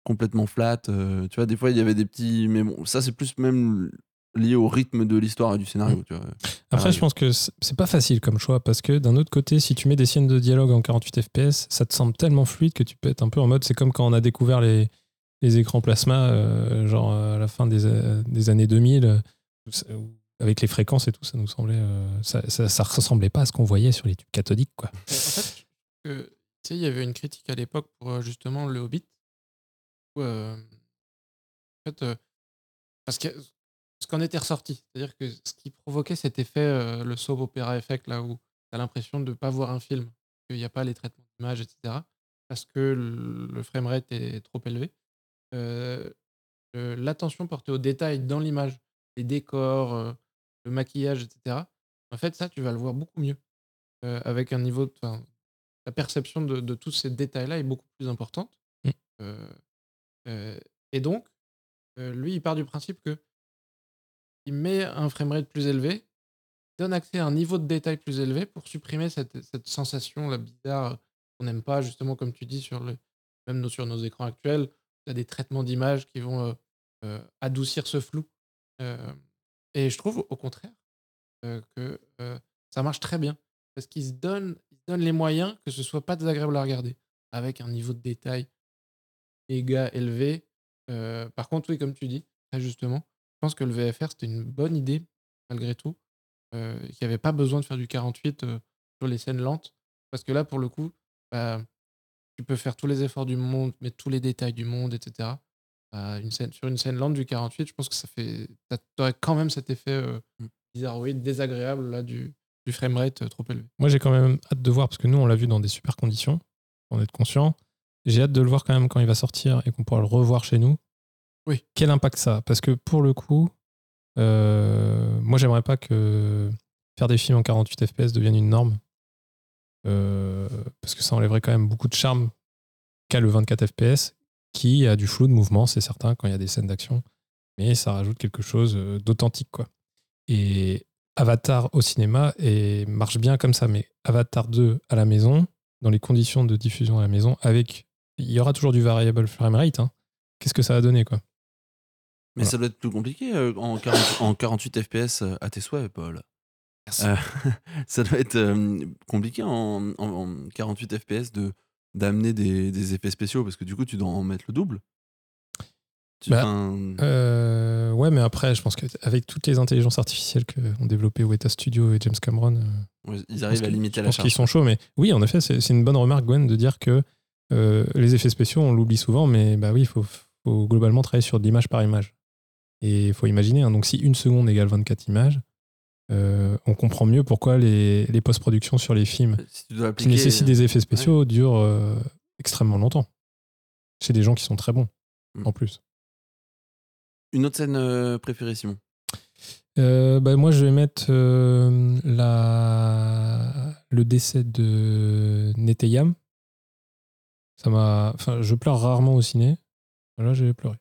complètement flat. tu vois, des fois, il y avait des petits. Mais bon, ça, c'est plus même lié au rythme de l'histoire et du scénario. Tu vois. Après, Ah, je pense que c'est pas facile comme choix parce que d'un autre côté, si tu mets des scènes de dialogue en 48 FPS, ça te semble tellement fluide que tu peux être un peu en mode. C'est comme quand on a découvert les, les écrans plasma, euh, genre à la fin des, euh, des années 2000, euh, où ça- où- avec les fréquences et tout, ça nous semblait. euh, ça, ça, ça ressemblait pas à ce qu'on voyait sur les tubes cathodiques, quoi. En fait, que, tu sais, il y avait une critique à l'époque pour euh, justement le Hobbit. Où, euh, en fait, euh, parce que ce qu'en était ressorti, c'est-à-dire que ce qui provoquait cet effet, euh, le soap opera effect, là où tu as l'impression de ne pas voir un film, qu'il n'y a pas les traitements d'image, etc., parce que le, le framerate est trop élevé. Euh, euh, L'attention portée aux détails dans l'image, les décors, euh, le maquillage, etc., en fait, ça, tu vas le voir beaucoup mieux. avec un niveau de. la perception de, de tous ces détails-là est beaucoup plus importante. Mm. Euh, euh, et donc, lui, il part du principe que il met un framerate plus élevé, donne accès à un niveau de détail plus élevé pour supprimer cette, cette sensation là, bizarre qu'on n'aime pas, justement, comme tu dis, sur le, même sur nos écrans actuels. Tu as des traitements d'image qui vont euh, euh, adoucir ce flou. Euh, et je trouve, au contraire, que ça marche très bien. Parce qu'ils se donnent, les moyens que ce soit pas désagréable à regarder. Avec un niveau de détail méga élevé. Par contre, oui, comme tu dis, justement, je pense que le VFR, c'était une bonne idée, malgré tout. Euh, qu'il n'y avait pas besoin de faire du 48 euh, sur les scènes lentes. Parce que là, pour le coup, bah, tu peux faire tous les efforts du monde, mettre tous les détails du monde, etc. Euh, une scène, sur une scène lente du 48, je pense que ça fait. T'aurais quand même cet effet euh, Mm. bizarroïde, désagréable là, du, du framerate euh, trop élevé. Moi, j'ai quand même hâte de voir parce que nous, on l'a vu dans des super conditions, on est conscient. J'ai hâte de le voir quand même quand il va sortir et qu'on pourra le revoir chez nous. Oui. Quel impact ça Parce que pour le coup, euh, moi, j'aimerais pas que faire des films en 48 FPS devienne une norme. Euh, parce que ça enlèverait quand même beaucoup de charme qu'a le 24 FPS, qui a du flou de mouvement, c'est certain, quand il y a des scènes d'action. Mais ça rajoute quelque chose euh, d'authentique, quoi. Et Avatar au cinéma et marche bien comme ça, mais Avatar 2 à la maison, dans les conditions de diffusion à la maison, avec. Il y aura toujours du variable framerate. Hein. Qu'est-ce que ça va donner, quoi? Mais Voilà. ça doit être plus compliqué euh, en, 40 en 48 FPS euh, à tes souhaits, Paul. Euh, ça doit être compliqué en, en- en 48 FPS de d'amener des, des effets spéciaux parce que du coup tu dois en mettre le double. Tu- Bah, Euh, ouais, mais après, je pense qu'avec toutes les intelligences artificielles qu'ont développées Weta Studio et James Cameron, ouais, ils je arrivent pense à limiter je la pense charge. qu'ils sont chauds. Mais oui, en effet, c'est c'est une bonne remarque, Gwen, de dire que les effets spéciaux, on l'oublie souvent, mais bah oui, il faut, faut globalement travailler sur de l'image par image. Et il faut imaginer, hein, donc si une seconde égale 24 images, euh, on comprend mieux pourquoi les, les post-productions sur les films Si dois qui nécessitent des effets spéciaux durent euh, extrêmement longtemps. Chez des gens qui sont très bons, Mm. en plus. Une autre scène euh, préférée, Simon? Euh, bah, moi, je vais mettre euh, la... le décès de Neteyam. Ça m'a. Enfin, je pleure rarement au ciné. Là, j'ai pleuré.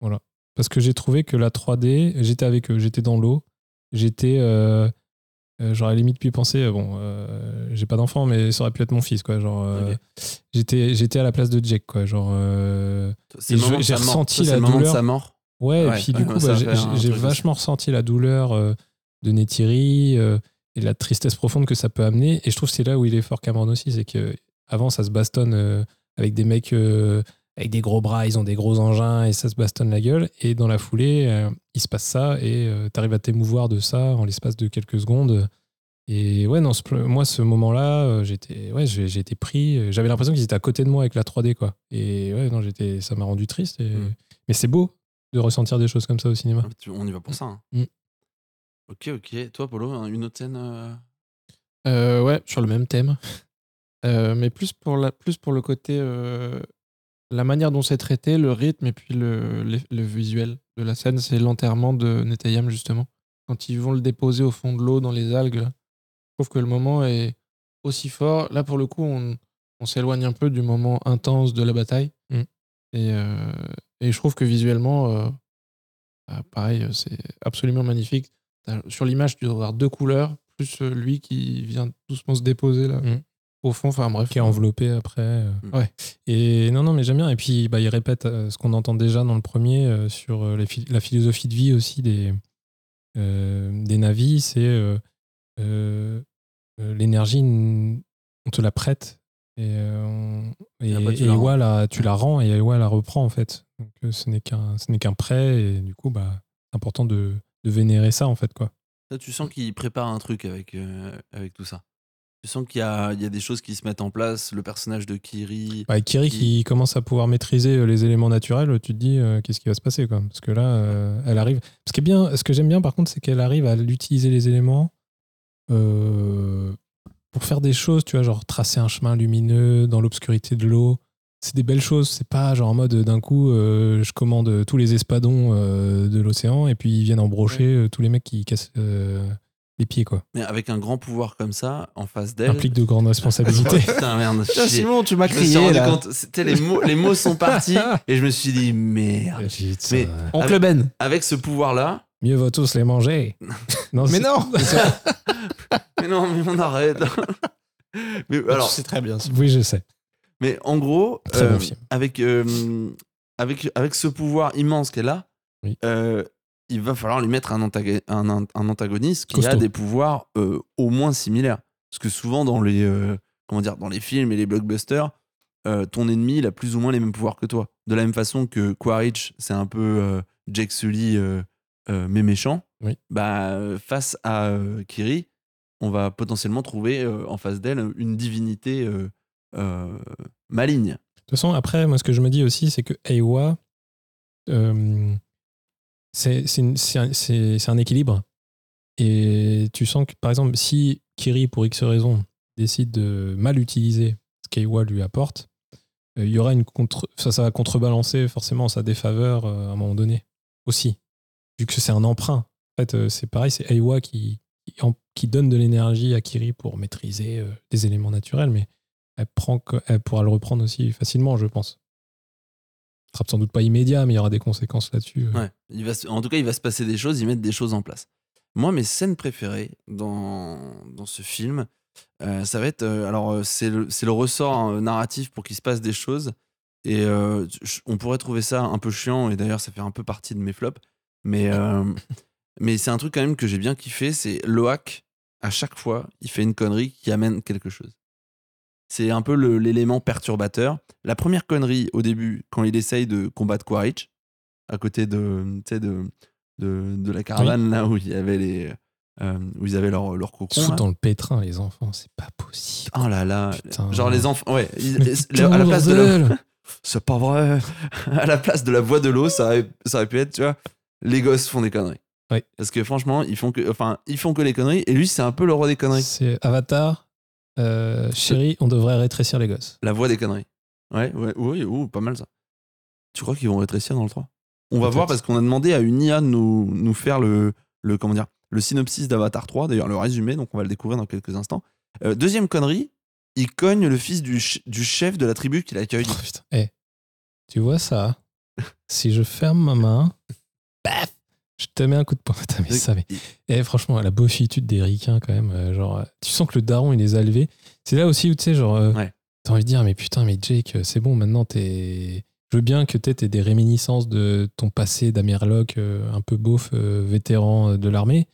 Voilà. Parce que j'ai trouvé que la 3D, j'étais avec eux, j'étais dans l'eau, j'étais. Euh, euh, J'aurais limite pu penser, euh, bon, euh, j'ai pas d'enfant, mais ça aurait pu être mon fils, quoi. Genre, euh, j'étais, j'étais à la place de Jake, quoi. Genre, euh, j'ai sa mort. ressenti la le moment de douleur. sa mort. Ouais, Ouais, et puis ouais, du coup, bah, j'ai vachement ressenti la douleur euh, de Neytiri euh, et la tristesse profonde que ça peut amener. Et je trouve que c'est là où il est fort Cameron aussi, c'est que avant ça se bastonne euh, avec des mecs euh, avec des gros bras, ils ont des gros engins et ça se bastonne la gueule. Et dans la foulée, euh, il se passe ça et euh, t'arrives à t'émouvoir de ça en l'espace de quelques secondes. Et ouais, non, ce- moi, ce moment-là, euh, j'étais, ouais, j'ai j'ai été pris. J'avais l'impression qu'ils étaient à côté de moi avec la 3D, quoi. Et ouais, non, j'étais, ça m'a rendu triste. et- Mm. Mais c'est beau de ressentir des choses comme ça au cinéma. Ah, On y va pour ça. hein. Mm. Ok, ok. Toi, Polo, hein, une autre scène euh, Euh, ouais, sur le même thème. Euh, mais plus pour, la, plus pour le côté. La manière dont c'est traité, le rythme et puis le, le, le visuel de la scène, c'est l'enterrement de Netayam, justement. Quand ils vont le déposer au fond de l'eau, dans les algues, là, je trouve que le moment est aussi fort. Là, pour le coup, on, on s'éloigne un peu du moment intense de la bataille. Mm. Et, euh, et je trouve que visuellement, euh, bah, pareil, c'est absolument magnifique. Sur l'image, tu dois avoir deux couleurs, plus euh, lui qui vient doucement se déposer là, Mm. Au fond. Enfin bref. Qui est enveloppé après. euh. Ouais. Et non, non, mais j'aime bien. Et puis, bah, il répète euh, ce qu'on entend déjà dans le premier euh, sur les la philosophie de vie aussi des, euh, des navis. C'est euh, euh, euh, l'énergie, on te la prête. Et, euh, on- et, après, tu et la rends. Ewa, la- tu la rends et Ewa la reprend en fait. Donc euh, ce n'est qu'un ce n'est qu'un prêt et du coup bah c'est important de, de vénérer ça en fait quoi. Là, tu sens qu'il prépare un truc avec, euh, avec tout ça. Tu sens qu'il y a, il y a des choses qui se mettent en place. Le personnage de Kiri. Bah, Kiri qui- qui commence à pouvoir maîtriser euh, les éléments naturels, tu te dis euh, qu'est-ce qui va se passer quoi Parce que là, euh, elle arrive. Ce qui est bien, ce que j'aime bien par contre, c'est qu'elle arrive à l'utiliser les éléments euh, pour faire des choses, tu vois, genre tracer un chemin lumineux dans l'obscurité de l'eau. C'est des belles choses. C'est pas genre en mode d'un coup, je commande tous les espadons de l'océan et puis ils viennent embrocher tous les mecs qui cassent les pieds quoi. Mais avec un grand pouvoir comme ça, en face d'elle. Implique de grandes responsabilités. Putain, merde. Simon, tu m'as crié là. compte. C'était les mots, les mots sont partis et je me suis dit merde. Mais Oncle Ben. avec ce pouvoir-là, Mieux vaut tous les manger. non, Mais non mais non, mais on arrête. mais alors, C'est très bien. Oui, je sais. mais en gros, Très euh, bon film. avec euh, avec avec ce pouvoir immense qu'elle a, Oui. euh, il va falloir lui mettre un, antago- un, un- un antagoniste qui a des pouvoirs euh, au moins similaires. Parce que souvent dans les euh, comment dire dans les films et les blockbusters, euh, ton ennemi il a plus ou moins les mêmes pouvoirs que toi. De la même façon que Quaritch, c'est un peu Jake Sully mais méchant. Oui. Bah face à Kiri, on va potentiellement trouver en face d'elle une divinité maligne. De toute façon, après, moi, ce que je me dis aussi, c'est que euh, c'est un, équilibre. Et tu sens que, par exemple, si Kiri, pour X raison, décide de mal utiliser ce qu'Eiwa lui apporte, euh, il y aura une contre... ça, va contrebalancer forcément sa défaveur euh, à un moment donné aussi. Vu que c'est un emprunt. En fait, euh, c'est pareil, c'est Eiwa qui, donne de l'énergie à Kiri pour maîtriser des éléments naturels, mais elle, prend, elle pourra le reprendre aussi facilement, je pense. Sera sans doute pas immédiat, mais il y aura des conséquences là-dessus. euh. Ouais. Il va en tout cas, il va se passer des choses, ils mettent des choses en place. Moi, mes scènes préférées dans, dans ce film, euh, ça va être. euh, alors, c'est le, le ressort hein, narratif pour qu'il se passe des choses. Et euh, on pourrait trouver ça un peu chiant, et d'ailleurs, ça fait un peu partie de mes flops. Mais, mais c'est un truc quand même que j'ai bien kiffé c'est Loak, à chaque fois, il fait une connerie qui amène quelque chose. C'est un peu l'élément perturbateur. La première connerie au début, quand il essaye de combattre Quaritch, à côté de, de, de, de la caravane, là où il y avait les. euh, où ils avaient leur, leur cocon. là. dans le pétrin, les enfants, c'est pas possible. Oh là là. Putain. Genre les enfants. Ouais. ils- les- à la place de la, C'est pas vrai. à la place de la voix de l'eau, ça aurait, ça aurait pu être, tu vois, les gosses font des conneries. Parce que franchement, ils font que, enfin, ils font que les conneries. Et lui, c'est un peu le roi des conneries. C'est Avatar. Euh, chérie, on devrait rétrécir les gosses. La voix des conneries. Ouais, ouais, oui, ouh, pas mal ça. Tu crois qu'ils vont rétrécir dans le 3 On va voir parce qu'on a demandé à une IA de nous, nous faire le, le, comment dire, le synopsis d'Avatar 3, d'ailleurs le résumé, donc on va le découvrir dans quelques instants. Euh, deuxième connerie, il cogne le fils du, ch- du chef de la tribu qui l'accueille. Oh, putain. Eh, tu vois ça? Si je ferme ma main, paf, je te mets un coup de poing. Putain, mais ça, mais... Eh, franchement, la beaufitude des ricains, quand même, euh, genre, euh, tu sens que le daron, il les a élevés. C'est là aussi où, tu sais, genre, euh, Ouais. t'as envie de dire, mais putain, mais Jake, c'est bon, maintenant, t'es. Je veux bien que t'aies des réminiscences de ton passé d'Amerloc, euh, un peu beauf, vétéran de l'armée.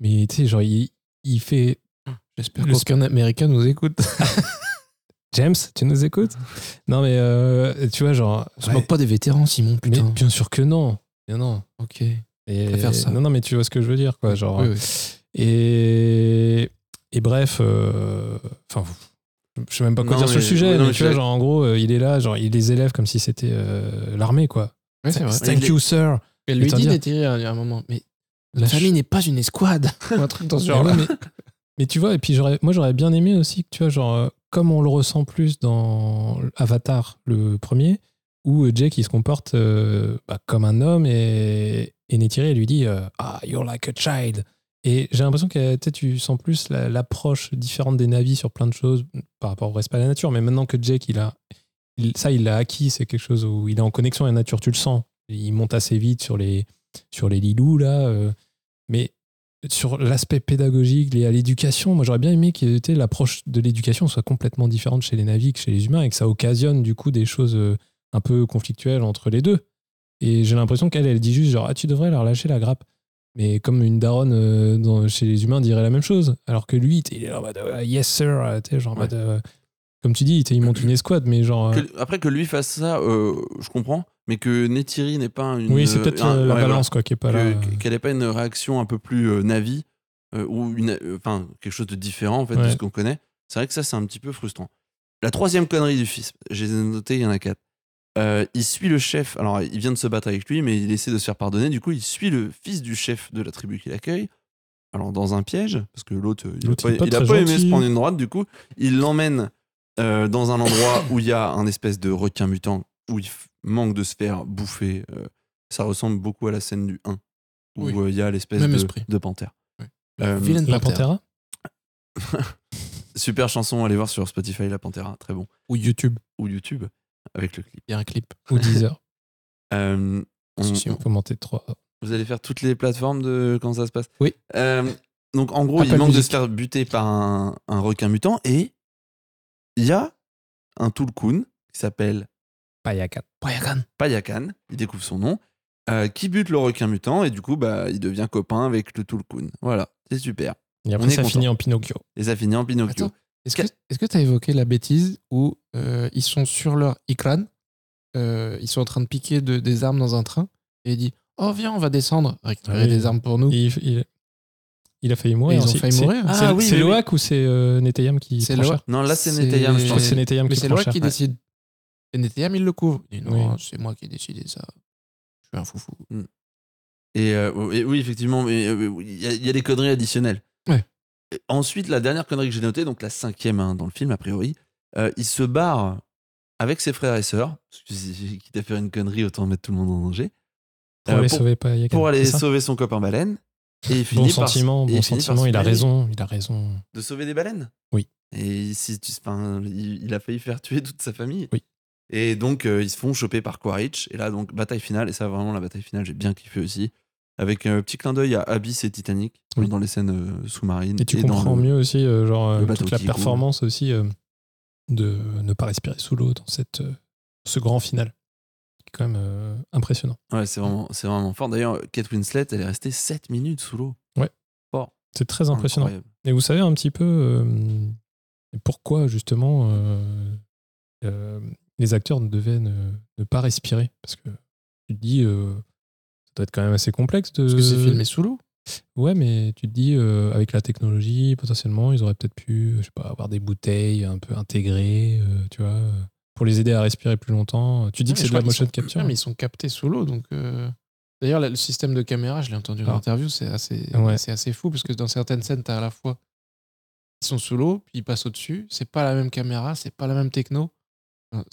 Mais, tu sais, genre, il, il fait. J'espère qu'aucun Américain nous écoute. James, tu nous écoutes? Non, mais euh, tu vois, genre. On se ouais, moque pas des vétérans, Simon, mais putain. bien sûr que non. Mais non. Ok. Et, préfère ça. Non, non, mais tu vois ce que je veux dire, quoi. Genre, Oui, oui. Et, et bref, euh, enfin, je sais même pas quoi Non, dire sur le mais- sujet, non, mais mais tu vois, genre, en gros, euh, il est là, genre, il les élève comme si c'était euh, l'armée, quoi. Ouais, c'est vrai. Thank you, sir. Elle lui dit dire. Nétiri à un moment, mais la famille n'est pas une escouade. Ou un truc dans ce Mais genre mais, mais tu vois, et puis moi j'aurais bien aimé aussi que tu vois, genre, euh, comme on le ressent plus dans Avatar, le premier, où euh, Jake il se comporte euh, bah, comme un homme et, et elle lui dit euh, Ah, you're like a child. Et j'ai l'impression que tu sens plus la- l'approche différente des navis sur plein de choses par rapport au respect à la nature. Mais maintenant que Jake, il a, ça, il l'a acquis, c'est quelque chose où il est en connexion avec la nature, tu le sens. Il monte assez vite sur les, sur les là. euh, mais sur l'aspect pédagogique, lié à l'éducation, moi j'aurais bien aimé que l'approche de l'éducation soit complètement différente chez les navis que chez les humains et que ça occasionne du coup des choses euh, un peu conflictuelles entre les deux. Et j'ai l'impression qu'elle, elle dit juste genre, ah, tu devrais leur lâcher la grappe. Mais comme une daronne euh, dans- chez les humains dirait la même chose. Alors que lui, il est en mode, euh, yes sir, euh, tu genre en Ouais. mode, comme tu dis, il monte une escouade, mais genre. Que- après que lui fasse ça, je comprends, mais que Neytiri n'ait pas une. oui, c'est peut-être un- la balance quoi, qui est pas là. Que-. Qu'elle n'ait pas une réaction un peu plus navi, ou une, enfin, quelque chose de différent en fait de ce qu'on connaît. C'est vrai que ça, c'est un petit peu frustrant. La troisième connerie du fils, j'ai noté, il y en a quatre. Euh, il suit le chef, alors il vient de se battre avec lui, mais il essaie de se faire pardonner. Du coup, il suit le fils du chef de la tribu qu'il accueille. Alors, dans un piège, parce que l'autre, il n'a pas, il est pas il a très pas aimé gentil. se prendre une droite. Du coup, il l'emmène euh, dans un endroit où il y a un espèce de requin mutant, où il manque de se faire bouffer. euh, ça ressemble beaucoup à la scène du 1, où Oui. euh, il y a l'espèce de, panthère. Euh, Vilaine La Panthère. Pantera super chanson, allez voir sur Spotify La Panthera, très bon. Ou YouTube. Ou YouTube, avec le clip. Il y a un clip. ou 10 heures. Euh, on- Si, on- Faut monter 3. Vous allez faire toutes les plateformes de quand ça se passe? Oui. Euh, donc en gros, il Apple manque de Music. se faire buter par un, un requin mutant et il y a un Tulkun qui s'appelle Payakat. Payakan. Payakan, il découvre son nom, euh, qui bute le requin mutant et du coup, bah, il devient copain avec le Tulkun. Voilà, c'est super. Et On après, est ça finit en Pinocchio. Et ça finit en Pinocchio. Attends, Est-ce que tu as évoqué la bêtise où euh, ils sont sur leur Ikran, euh, ils sont en train de piquer de- des armes dans un train, et il dit Oh, viens, on va descendre, récupérer oui. des armes pour nous. Il, il- il a failli Et mourir. ils ont aussi. failli C'est- mourir. C'est Ah oui, oui, oui. Loak ou c'est euh, Neteyam qui C'est prend cher Non, là, c'est Neteyam, je crois que c'est Neteyam Mais qui prend Loak cher. qui Ouais. décide. Et Neteyam, il le couvre. Il dit Non, Oui. c'est moi qui ai décidé ça. Je suis un foufou. Et, euh, et oui, effectivement, mais, euh, il y, y a des conneries additionnelles. Ouais. Et ensuite, la dernière connerie que j'ai notée, donc la cinquième hein, dans le film, a priori, euh, il se barre avec ses frères et sœurs, parce que si- quitte à faire une connerie, autant mettre tout le monde en danger, Pour euh, aller pour, sauver pour aller son copain baleine. Et il finit Bon par- sentiment, bon par sentiment, se il a raison, il a raison. De sauver des baleines? Oui. Et si tu, enfin, il a failli faire tuer toute sa famille. Oui. Et donc, euh, ils se font choper par Quaritch. Et là, donc, bataille finale. Et ça, vraiment, la bataille finale, j'ai bien kiffé aussi. Avec un petit clin d'œil à Abyss et Titanic Oui. dans les scènes euh, sous-marines. Et tu comprends le- mieux aussi, euh, genre, euh, toute la performance aussi de ne pas respirer sous l'eau dans cette, ce grand final. C'est quand même euh, impressionnant. Ouais, c'est vraiment, c'est vraiment fort. D'ailleurs, Kate Winslet, elle est restée 7 minutes sous l'eau. C'est très impressionnant. Incroyable. Et vous savez un petit peu euh, pourquoi justement euh, les acteurs ne devaient ne, ne pas respirer? Parce que tu te dis, doit être quand même assez complexe de. Parce que c'est filmé sous l'eau. Ouais, mais tu te dis, euh, avec la technologie, potentiellement, ils auraient peut-être pu, je sais pas, avoir des bouteilles un peu intégrées, euh, tu vois, euh, pour les aider à respirer plus longtemps. Tu dis que c'est de la motion sont- capture. ouais, mais ils sont captés sous l'eau, donc. euh, D'ailleurs, le système de caméra, je l'ai entendu dans Ah. l'interview, c'est assez, Ouais. c'est assez fou parce que dans certaines scènes, tu as à la fois. Ils sont sous l'eau, puis ils passent au-dessus. C'est pas la même caméra, c'est pas la même techno. Enfin,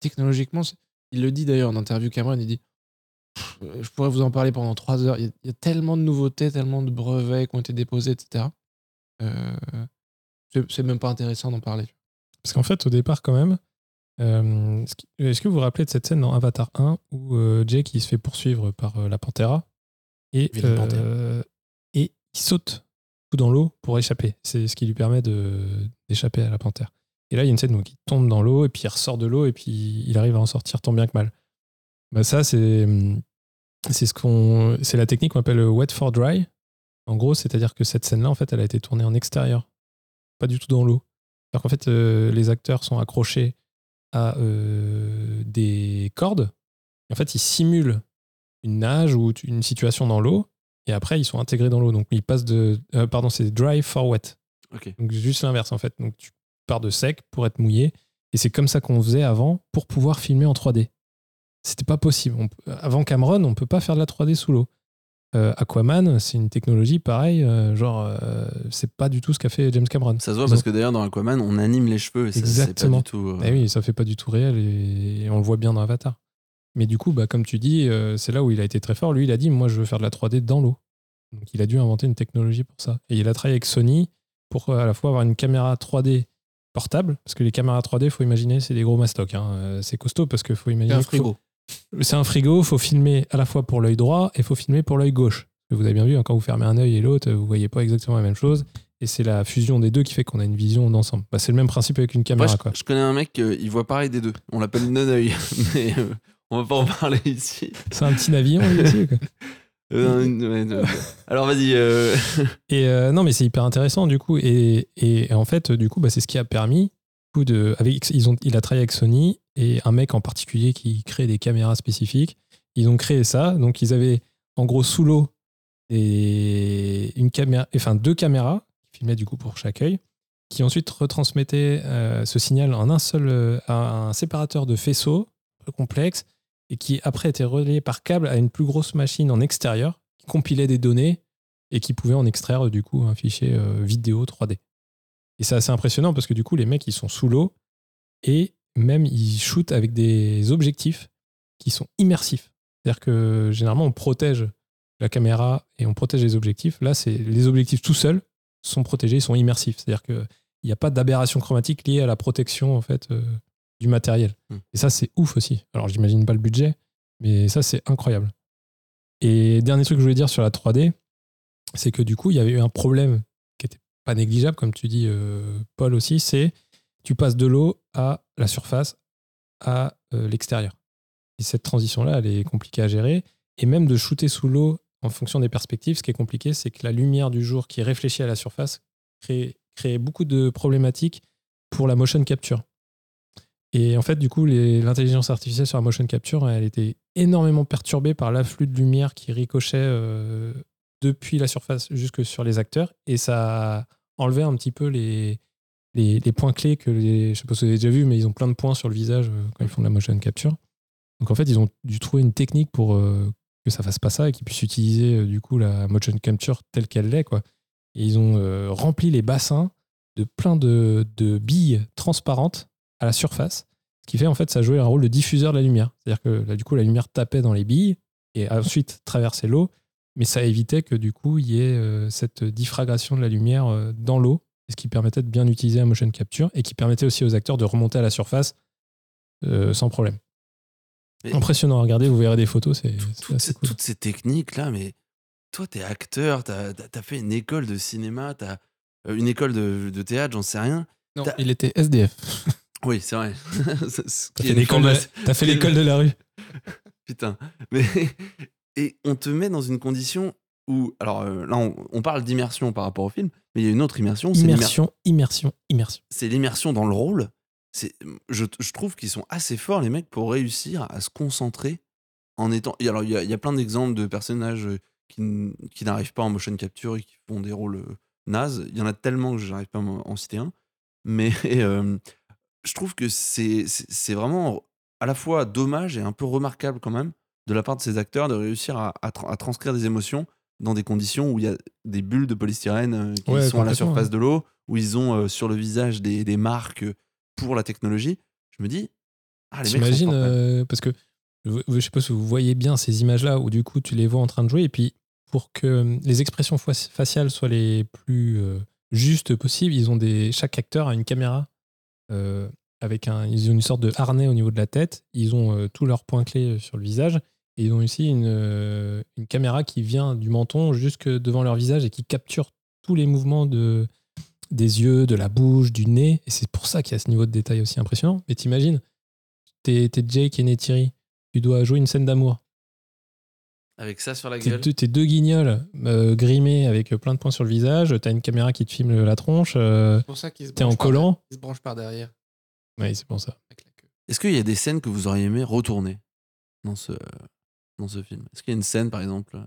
Technologiquement, il le dit d'ailleurs en interview Cameron, il dit Je pourrais vous en parler pendant trois heures. Il y, a, il y a tellement de nouveautés, tellement de brevets qui ont été déposés, etc. Euh, c'est même pas intéressant d'en parler. Parce qu'en fait, au départ, quand même, euh, est-ce que vous vous rappelez de cette scène dans Avatar 1 où euh, Jake il se fait poursuivre par euh, la panthère et, euh, et il saute tout dans l'eau pour échapper. C'est ce qui lui permet de- d'échapper à la panthère. Et là, il y a une scène où il tombe dans l'eau et puis il ressort de l'eau et puis il arrive à en sortir tant bien que mal. Bah ça, c'est c'est ce qu'on c'est la technique qu'on appelle le wet for dry. En gros, c'est-à-dire que cette scène-là, en fait, elle a été tournée en extérieur, pas du tout dans l'eau. Alors qu'en fait, euh, les acteurs sont accrochés à euh, des cordes. Et en fait, ils simulent une nage ou une situation dans l'eau. Et après, ils sont intégrés dans l'eau. Donc, ils passent de. euh, pardon, c'est dry for wet. Ok. Donc, juste l'inverse, en fait. Donc, tu pars de sec pour être mouillé. Et c'est comme ça qu'on faisait avant pour pouvoir filmer en 3D. C'était pas possible. On avant Cameron, on peut pas faire de la 3D sous l'eau. Euh, Aquaman, c'est une technologie pareille, euh, genre, euh, c'est pas du tout ce qu'a fait James Cameron. Ça se voit parce que d'ailleurs, dans Aquaman, on anime les cheveux. Et ça, c'est pas Exactement. du tout. euh, Eh oui, ça fait pas du tout réel et, et on le voit bien dans Avatar. Mais du coup, bah, comme tu dis, c'est là où il a été très fort. Lui, il a dit Moi, je veux faire de la 3D dans l'eau. Donc, il a dû inventer une technologie pour ça. Et il a travaillé avec Sony pour à la fois avoir une caméra 3D portable, parce que les caméras 3D, faut imaginer, c'est des gros mastocs. hein. C'est costaud parce qu'il faut C'est imaginer. un qu'il faut- frigo. C'est un frigo, faut filmer à la fois pour l'œil droit et faut filmer pour l'œil gauche. Vous avez bien vu, hein, quand vous fermez un œil et l'autre, vous voyez pas exactement la même chose. Et c'est la fusion des deux qui fait qu'on a une vision d'ensemble. Bah, c'est le même principe avec une Moi, caméra. je, quoi. je connais un mec, euh, il voit pareil des deux. On l'appelle non-œil. Mais euh, on va pas en parler ici. C'est un petit navire, lui aussi, quoi. Euh. Alors, vas-y. euh, Et euh, non, mais c'est hyper intéressant du coup. Et, et en fait, du coup, bah, c'est ce qui a permis. du coup, De, avec, ils ont, il a travaillé avec Sony et un mec en particulier qui crée des caméras spécifiques. Ils ont créé ça. Donc, ils avaient en gros sous l'eau caméra, enfin deux caméras qui filmaient du coup pour chaque œil, qui ensuite retransmettaient euh, ce signal en un seul, euh, un séparateur de faisceaux complexe et qui après était relayé par câble à une plus grosse machine en extérieur qui compilait des données et qui pouvait en extraire du coup un fichier euh, vidéo 3D. Et c'est assez impressionnant parce que du coup les mecs ils sont sous l'eau et même ils shootent avec des objectifs qui sont immersifs. C'est-à-dire que généralement on protège la caméra et on protège les objectifs. Là c'est les objectifs tout seuls sont protégés, ils sont immersifs. C'est-à-dire qu'il n'y a pas d'aberration chromatique liée à la protection en fait euh, du matériel. Hmm. Et ça c'est ouf aussi. Alors j'imagine pas le budget, mais ça c'est incroyable. Et dernier truc que je voulais dire sur la 3D, c'est que du coup, il y avait eu un problème qui était pas négligeable, comme tu dis, euh, Paul aussi, c'est tu passes de l'eau à la surface, à euh, l'extérieur. Et cette transition-là, elle est compliquée à gérer. Et même de shooter sous l'eau en fonction des perspectives, ce qui est compliqué, c'est que la lumière du jour qui réfléchit à la surface crée, crée beaucoup de problématiques pour la motion capture. Et en fait, du coup, l'intelligence artificielle sur la motion capture, elle était énormément perturbée par l'afflux de lumière qui ricochait euh, depuis la surface jusque sur les acteurs. Et ça a enlevé un petit peu les, les, points clés que les. Je sais pas si vous avez déjà vu, mais ils ont plein de points sur le visage euh, quand ils font de la motion capture. Donc en fait, ils ont dû trouver une technique pour euh, que ça fasse pas ça et qu'ils puissent utiliser euh, du coup la motion capture telle qu'elle l'est. Et ils ont rempli les bassins de plein de, billes transparentes à la surface. Ce qui fait en fait ça jouait un rôle de diffuseur de la lumière. C'est-à-dire que là, du coup la lumière tapait dans les billes et ensuite traversait l'eau mais ça évitait que du coup il y ait cette diffragration de la lumière dans l'eau, et ce qui permettait de bien utiliser la motion capture et qui permettait aussi aux acteurs de remonter à la surface euh, sans problème. Mais- Impressionnant à regarder, vous verrez des photos, c'est toutes, assez ces, cool. toutes ces techniques-là, mais toi, t'es acteur, t'as as, fait une école de cinéma, t'as euh, une école de, de théâtre, j'en sais rien. Non, il était SDF. Oui, c'est vrai. T'as fait l'école de, formation- t'as fait l'école de la rue. Putain. Mais, et on te met dans une condition où. Alors euh, là, on, on parle d'immersion par rapport au film, mais il y a une autre immersion. Immersion, immersion, immersion. C'est l'immersion dans le rôle. C'est, je, je trouve qu'ils sont assez forts, les mecs, pour réussir à se concentrer en étant. et Alors, il y a, il y a plein d'exemples de personnages euh, qui, qui n'arrivent pas en motion capture et qui font des rôles euh, nazes. Il y en a tellement que je n'arrive pas à en citer un. Mais euh, je trouve que c'est, vraiment à la fois dommage et un peu remarquable quand même de la part de ces acteurs de réussir à, à tra- à transcrire des émotions dans des conditions où il y a des bulles de polystyrène euh, qui Ouais, sont à la surface ouais. de l'eau, où ils ont euh, sur le visage des, des marques pour la technologie. Je me dis, ah, les mecs sont euh, parce que je sais pas si vous voyez bien ces images-là où du coup tu les vois en train de jouer et puis pour que euh, les expressions fa- faciales soient les plus euh, justes possibles, ils ont des chaque acteur a une caméra avec un ils ont une sorte de harnais au niveau de la tête, ils ont tous leurs points clés sur le visage et ils ont aussi une, euh, une caméra qui vient du menton jusque devant leur visage et qui capture tous les mouvements de des yeux, de la bouche, du nez et c'est pour ça qu'il y a ce niveau de détail aussi impressionnant. Mais t'imagines t'es t'es Jake et Neytiri, tu dois jouer une scène d'amour. Avec ça sur la gueule. t'es deux guignols euh, grimés avec plein de points sur le visage, t'as une caméra qui te filme la tronche, euh, C'est pour ça qu'il se t'es en collant. Il se branche par derrière. Oui, c'est pour ça. Est-ce qu'il y a des scènes que vous auriez aimé retourner dans ce, dans ce film? Est-ce qu'il y a une scène, par exemple,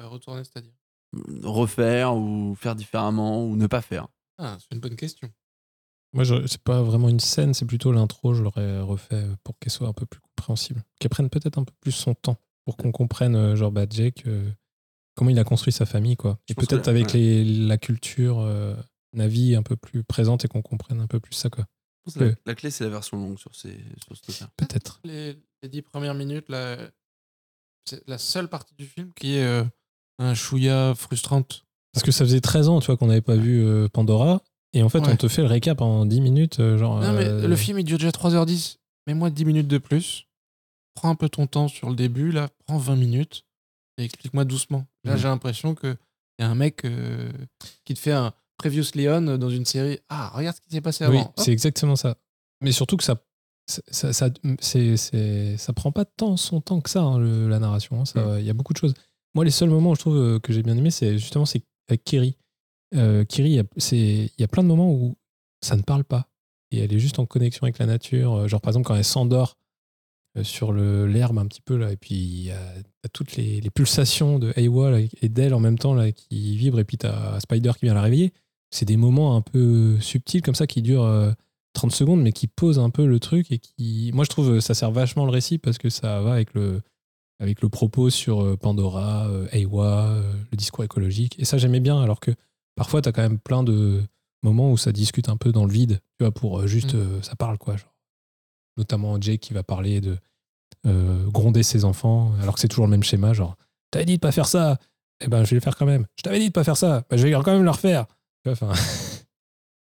Euh, retourner, c'est-à-dire? euh, refaire ou faire différemment ou ne pas faire? Ah, c'est une bonne question. Moi, je- c'est pas vraiment une scène, c'est plutôt l'intro, je l'aurais refait pour qu'elle soit un peu plus compréhensible. Qu'elle prenne peut-être un peu plus son temps pour qu'on comprenne, euh, genre, bah, Jake, euh, comment il a construit sa famille, quoi. Je Et peut-être avec ouais. les, la culture euh, Navi un peu plus présente et qu'on comprenne un peu plus ça, quoi. Je pense que la, la clé, c'est la version longue sur, ces, sur ce truc-là. Peut-être. Les, les dix premières minutes, là, c'est la seule partie du film qui est euh, un chouïa frustrante. Parce que ça faisait 13 ans, tu vois, qu'on n'avait pas vu euh, Pandora. Et en fait, Ouais. on te fait le récap en 10 minutes, euh, genre. Non, mais le film, il dure déjà 3h10. Mets-moi 10 minutes de plus. Prends un peu ton temps sur le début, là. Prends 20 minutes. Et explique-moi doucement. Là, Mhm. j'ai l'impression qu'il y a un mec qui te fait un Previous Leon dans une série. Ah, regarde ce qui s'est passé Oui, avant. Hop. c'est exactement ça. Mais surtout que ça. Ça, ça, ça, c'est- c'est- ça prend pas tant son temps que ça, hein, le- la narration. hein. Ça- Il y a beaucoup de choses. Moi, les seuls moments où je trouve euh, que j'ai bien aimé, c'est justement c'est avec Kiri. Euh, Kiri, il y a- plein de moments où ça ne parle pas. Et elle est juste en connexion avec la nature. Euh, Genre, par exemple, quand elle s'endort euh, sur le- l'herbe un petit peu, là, et puis il y a, toutes les, les pulsations de Eywa là, et d'elle en même temps là, qui vibrent, et puis t'as Spider qui vient la réveiller. C'est des moments un peu subtils comme ça qui durent euh, 30 secondes, mais qui posent un peu le truc et qui. Moi, je trouve euh, ça sert vachement le récit parce que ça va avec le, avec le propos sur euh, Pandora, euh, euh, le discours écologique. Et ça, j'aimais bien, alors que parfois, t'as quand même plein de moments où ça discute un peu dans le vide, tu vois, pour juste. Mm. ça parle, quoi. Genre. Notamment Jake qui va parler de euh, gronder ses enfants, alors que c'est toujours le même schéma, genre, t'avais dit de pas faire ça, eh ben, je vais le faire quand même. Je t'avais dit de pas faire ça, ben, je vais quand même le refaire. Tu Enfin.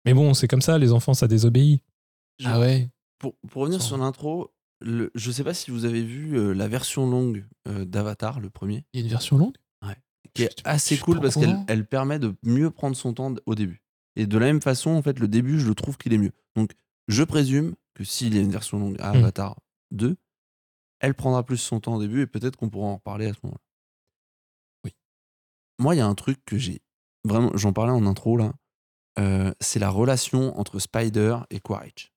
Mais bon, c'est comme ça, les enfants, ça désobéit. Je- Ah ouais. Pour, pour revenir Sans- sur l'intro, le- je sais pas si vous avez vu euh, la version longue euh, d'Avatar, le premier, Il y a une version longue? Qui est Je- assez cool parce qu'elle elle permet de mieux prendre son temps au début. Et de la même façon, en fait, le début, je le trouve qu'il est mieux. Donc, je présume que s'il y a une version longue à Mm. Avatar 2, elle prendra plus son temps au début et peut-être qu'on pourra en reparler à ce moment-là. Oui. Moi, il y a un truc que j'ai vraiment, j'en parlais en intro là, euh, c'est la relation entre Spider et Quaritch.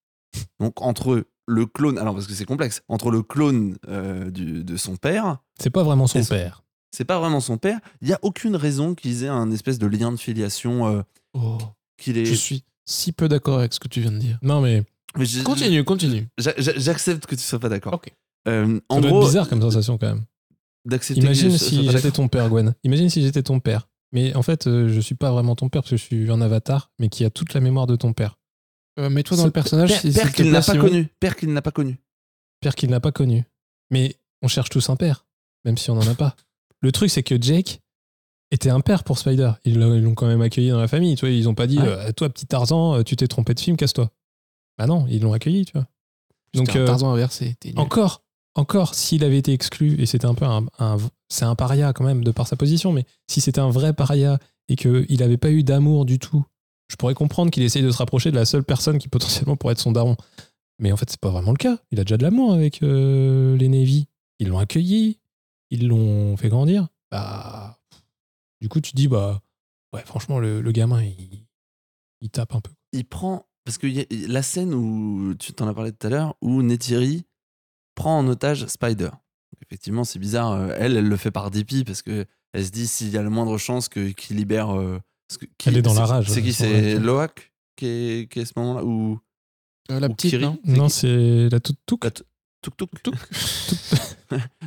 Donc, entre le clone, alors parce que c'est complexe, entre le clone euh, du- de son père C'est pas vraiment son père. c'est pas vraiment son père. Il y a aucune raison qu'ils aient un espèce de lien de filiation euh, Oh, qu'il est. Je suis si peu d'accord avec ce que tu viens de dire. Non, mais Mais je- Continue, continue. j'a- j'a- J'accepte que tu sois pas d'accord. Ok. Euh, en ça doit gros, être bizarre comme sensation quand même. Imagine si j'étais ton père, Gwen. Imagine si j'étais ton père. Mais en fait, euh, je suis pas vraiment ton père parce que je suis un avatar, mais qui a toute la mémoire de ton père. Euh, Mets-toi dans le personnage. Père, qu'il n'a pas connu. Père qu'il n'a pas connu. Père qu'il n'a pas connu. Mais on cherche tous un père. même si on n'en a pas. Le truc, c'est que Jake était un père pour Spider. Ils l'ont quand même accueilli dans la famille. Tu vois, ils ont pas dit Ouais. euh, Toi, petit Tarzan, euh, tu t'es trompé de film, casse-toi. Bah non, ils l'ont accueilli, tu vois. Donc, un Tarzan inversé. encore, encore, s'il avait été exclu, et c'était un peu un, c'est un paria quand même de par sa position, mais si c'était un vrai paria et qu'il n'avait pas eu d'amour du tout, je pourrais comprendre qu'il essaye de se rapprocher de la seule personne qui potentiellement pourrait être son daron. Mais en fait, c'est pas vraiment le cas. Il a déjà de l'amour avec euh, les Navy. Ils l'ont accueilli, ils l'ont fait grandir. Bah, du coup, tu dis, bah, ouais, franchement, le, gamin, il, tape un peu. il prend. Parce que y a- la scène où tu t'en as parlé tout à l'heure, où Neytiri prend en otage Spider. Effectivement, c'est bizarre. euh, Elle, elle le fait par dépit parce que elle se dit s'il y a la moindre chance que qu'il libère. euh, parce que- qui- Elle est dans la rage, C'est qui C'est. Loak qui est, qui est à ce moment-là Ou Euh, la ou petite, Kiri non C'est Non, qui c'est la toute touque. La t- Touk touk.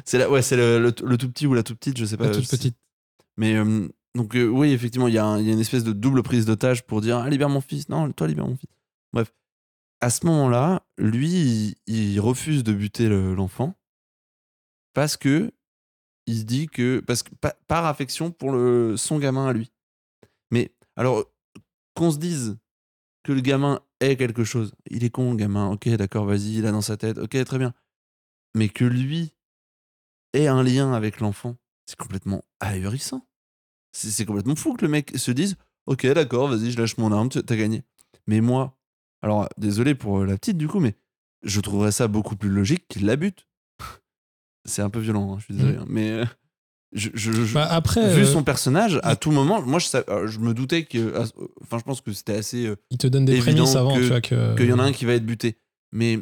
c'est la, ouais, c'est le, le, le tout petit ou la toute petite, je sais pas. La toute petite. Mais euh, donc euh, oui, effectivement, il y, y a une espèce de double prise d'otage pour dire ah, libère mon fils. Non, toi libère mon fils. Bref, à ce moment-là, lui, il, refuse de buter le- l'enfant parce que il se dit que parce que pa- par affection pour le son gamin à lui. Mais alors qu'on se dise que le gamin est quelque chose, il est con le gamin. Ok, d'accord, vas-y, il a dans sa tête. Ok, très bien. Mais que lui ait un lien avec l'enfant, c'est complètement ahurissant. C'est complètement fou que le mec se dise Ok, d'accord, vas-y, je lâche mon arme, t'as gagné. Mais moi, alors désolé pour euh, la petite du coup, mais je trouverais ça beaucoup plus logique qu'il la bute. c'est un peu violent, hein, je suis désolé. hein, mais euh, je, je- je- Bah, après, vu euh, son personnage, à tout moment, moi je, me doutais que. Enfin, je pense que c'était assez. il te donne des prémices avant, que- tu vois, que. qu'il y en a un qui va être buté. Mais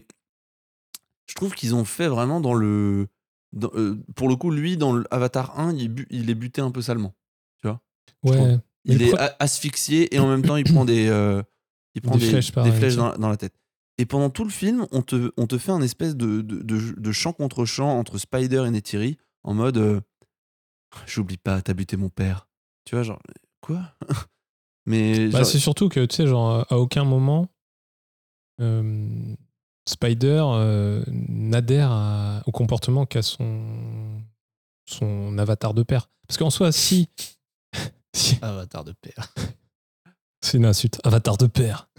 je trouve qu'ils ont fait vraiment dans le. dans- euh, pour le coup, lui, dans l'Avatar 1, il, bu- il est buté un peu salement. je Ouais. trouve. Mais Il est pro- asphyxié et en même temps, il prend des, euh, il prend Des des, flèches des dans, la- dans la tête. Et pendant tout le film, on te, on te fait un espèce de, de, de- de chant contre chant entre Spider et Neytiri en mode euh, J'oublie pas, t'as buté mon père. Tu vois, genre, quoi? Mais Bah, genre, c'est surtout que, tu sais, genre, à aucun moment, euh, Spider euh, n'adhère à- au comportement qu'a son, son avatar de père. Parce qu'en soi, si. si Avatar de père. C'est une insulte. Avatar de père.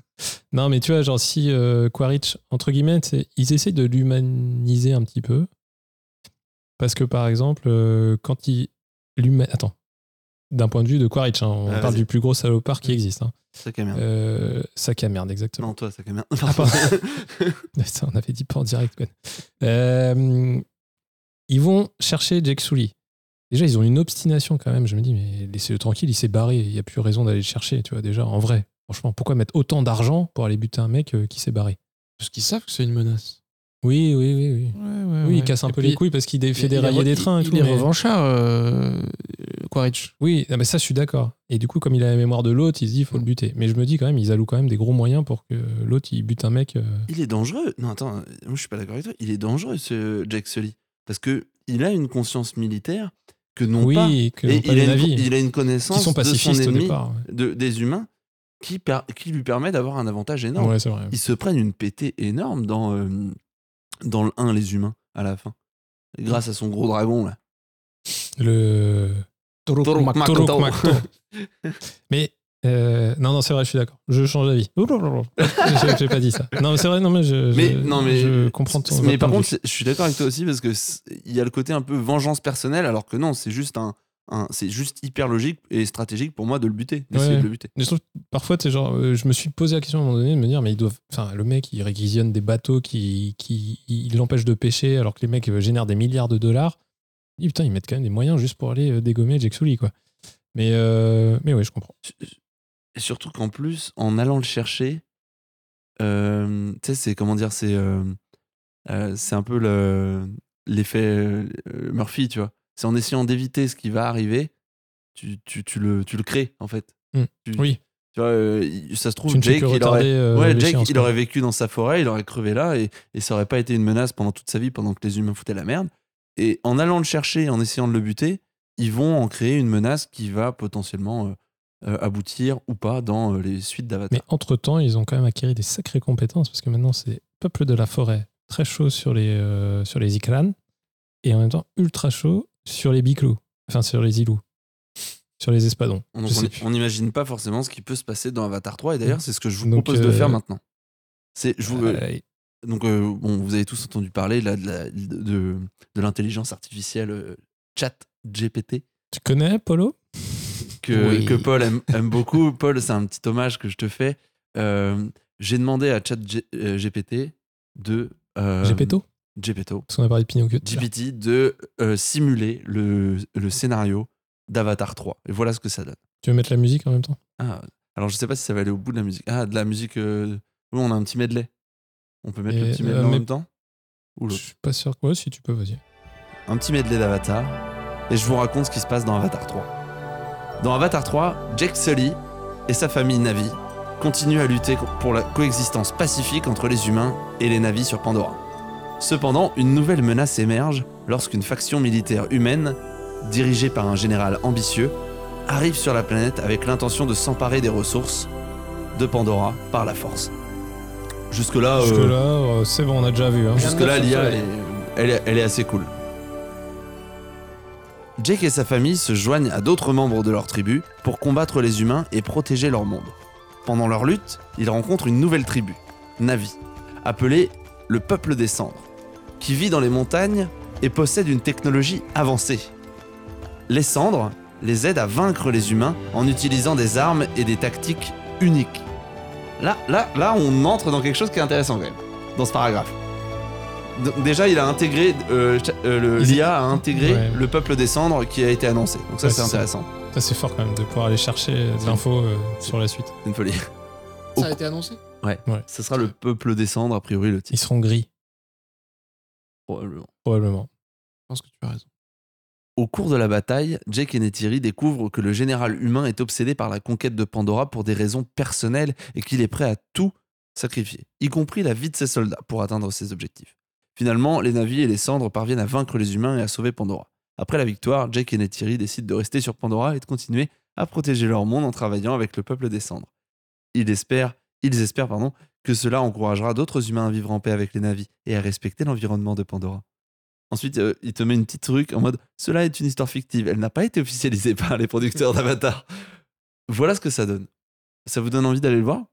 Non, mais tu vois, genre, si euh, Quaritch, entre guillemets, ils essayent de l'humaniser un petit peu. Parce que, par exemple, euh, quand il. Attends. D'un point de vue de Quaritch, hein, on Ah, parle du plus gros salopard qui Vas-y. existe. Hein. sac à merde. Euh, sac à merde, exactement. Non, toi, sac à merde. Ah, on avait dit pas en direct. Euh, ils vont chercher Jake Sully. Déjà, ils ont une obstination quand même. Je me dis, mais laissez-le tranquille, il s'est barré. Il n'y a plus raison d'aller le chercher, tu vois, déjà, en vrai. Franchement, pourquoi mettre autant d'argent pour aller buter un mec euh, qui s'est barré? Parce qu'ils savent que c'est une menace. Oui, oui, oui, oui. Ouais, ouais, Oui, il casse un peu les couilles parce qu'il fait dérailler des trains et il, tout. Il est mais- revanchard, euh, Quaritch. Oui, non, mais ça, je suis d'accord. Et du coup, comme il a la mémoire de l'autre, il se dit, il faut le buter. Mais je me dis quand même, ils allouent quand même des gros moyens pour que l'autre, il bute un mec. euh, Il est dangereux. Non, attends, moi je suis pas d'accord avec toi. Il est dangereux ce Jack Sully parce que il a une conscience militaire que non pas. oui, que Et pas il, a une, il a une connaissance sont de son pacifistes au ennemi, départ. ouais. de- des humains, qui, per- qui lui permet d'avoir un avantage énorme. Ouais, c'est vrai. Ils se prennent une pétée énorme dans, euh, dans le 1, les humains, à la fin. Grâce à son gros dragon, là. Le. Makto. Makto. mais. Euh, non, non, c'est vrai, je suis d'accord. Je change d'avis. J'ai j'ai pas dit ça. Non, mais c'est vrai, non, mais je, Mais, je, non, mais, je comprends ton mais par contre, je suis d'accord avec toi aussi parce que c'est- il y a le côté un peu vengeance personnelle, alors que non, c'est juste un, un- c'est juste hyper logique et stratégique pour moi de le buter, d'essayer Ouais. de le buter. Mais je trouve, parfois, tu sais, genre, euh, je me suis posé la question à un moment donné de me dire, mais ils doivent. Enfin, le mec, il réquisitionne des bateaux qui, qui il l'empêchent de pêcher alors que les mecs euh, génèrent des milliards de dollars. Et putain, ils mettent quand même des moyens juste pour aller dégommer Jack Sully, quoi. Mais, euh, mais oui, je comprends. Et surtout qu'en plus, en allant le chercher, euh, tu sais, c'est comment dire, c'est euh, euh, c'est un peu le- l'effet Murphy, tu vois. C'est en essayant d'éviter ce qui va arriver, tu, tu, tu le, tu le crées, en fait. Tu- Oui. Tu vois, ça se trouve, Jake, il aurait, ouais, Jake, il aurait vécu dans sa forêt, il aurait crevé là, et, et ça aurait pas été une menace pendant toute sa vie, pendant que les humains foutaient la merde. Et en allant le chercher, en essayant de le buter, ils vont en créer une menace qui va potentiellement aboutir ou pas dans euh, les suites d'Avatar. Mais entre-temps, ils ont quand même acquis des sacrées compétences parce que maintenant, c'est peuple de la forêt, très chaud sur les, euh, sur les Ikran, et en même temps ultra chaud sur les biclous. Enfin, sur les îlots. Sur les espadons. Donc, on- n'imagine pas forcément ce qui peut se passer dans Avatar 3 et d'ailleurs c'est ce que je vous Donc, propose de euh, faire maintenant. C'est je vous, Euh, donc euh, bon vous avez tous entendu parler là de de, de l'intelligence artificielle euh, Chat GPT tu connais, Polo? Que, Oui. que Paul aime, aime beaucoup. Paul c'est un petit hommage que je te fais. Euh, J'ai demandé à Chat G- euh, GPT de euh, Gepetto Gepetto Parce qu'on a parlé de Pinocchio. GPT de euh, simuler le, le scénario d'Avatar 3 et voilà ce que ça donne. Tu veux mettre la musique en même temps? Ah, alors je sais pas si ça va aller au bout de la musique. Ah, de la musique. Oui, on a un petit medley. On peut mettre le Et, petit medley en mais- même temps? Ou Je suis pas sûr. Ouais, si tu peux, vas-y. Un petit medley d'Avatar. Et je vous raconte ce qui se passe dans Avatar 3. Dans Avatar 3, Jake Sully et sa famille Navi continuent à lutter pour la coexistence pacifique entre les humains et les Navis sur Pandora. Cependant, une nouvelle menace émerge lorsqu'une faction militaire humaine, dirigée par un général ambitieux, arrive sur la planète avec l'intention de s'emparer des ressources de Pandora par la force. Jusque-là, euh, Jusque-là, euh, c'est bon, on a déjà vu. hein. Jusque-là, l'IA, sûr, elle est, elle, est, elle est assez cool. Jake et sa famille se joignent à d'autres membres de leur tribu pour combattre les humains et protéger leur monde. Pendant leur lutte, ils rencontrent une nouvelle tribu, Navi, appelée le Peuple des Cendres, qui vit dans les montagnes et possède une technologie avancée. Les cendres les aident à vaincre les humains en utilisant des armes et des tactiques uniques. Là, là, là, on entre dans quelque chose qui est intéressant quand même, dans ce paragraphe. Déjà, il a intégré, euh, ch- euh, le- Ils- l'IA a intégré Ouais. le peuple des cendres qui a été annoncé. Donc ça, Ouais, c'est ça. intéressant. Ça, c'est fort quand même de pouvoir aller chercher de l'info euh, sur la suite. C'est une folie. Ça a été annoncé? Ce sera le peuple des cendres, a priori, le Ils titre. seront gris, probablement. probablement. Je pense que tu as raison. Au cours de la bataille, Jake et Neytiri découvrent que le général humain est obsédé par la conquête de Pandora pour des raisons personnelles et qu'il est prêt à tout sacrifier, y compris la vie de ses soldats, pour atteindre ses objectifs. Finalement, les navis et les cendres parviennent à vaincre les humains et à sauver Pandora. Après la victoire, Jake et Neytiri décident de rester sur Pandora et de continuer à protéger leur monde en travaillant avec le peuple des cendres. Ils espèrent, ils espèrent pardon, que cela encouragera d'autres humains à vivre en paix avec les navis et à respecter l'environnement de Pandora. Ensuite, euh, il te met une petite truc en mode Cela est une histoire fictive, elle n'a pas été officialisée par les producteurs d'Avatar. Voilà ce que ça donne. Ça vous donne envie d'aller le voir?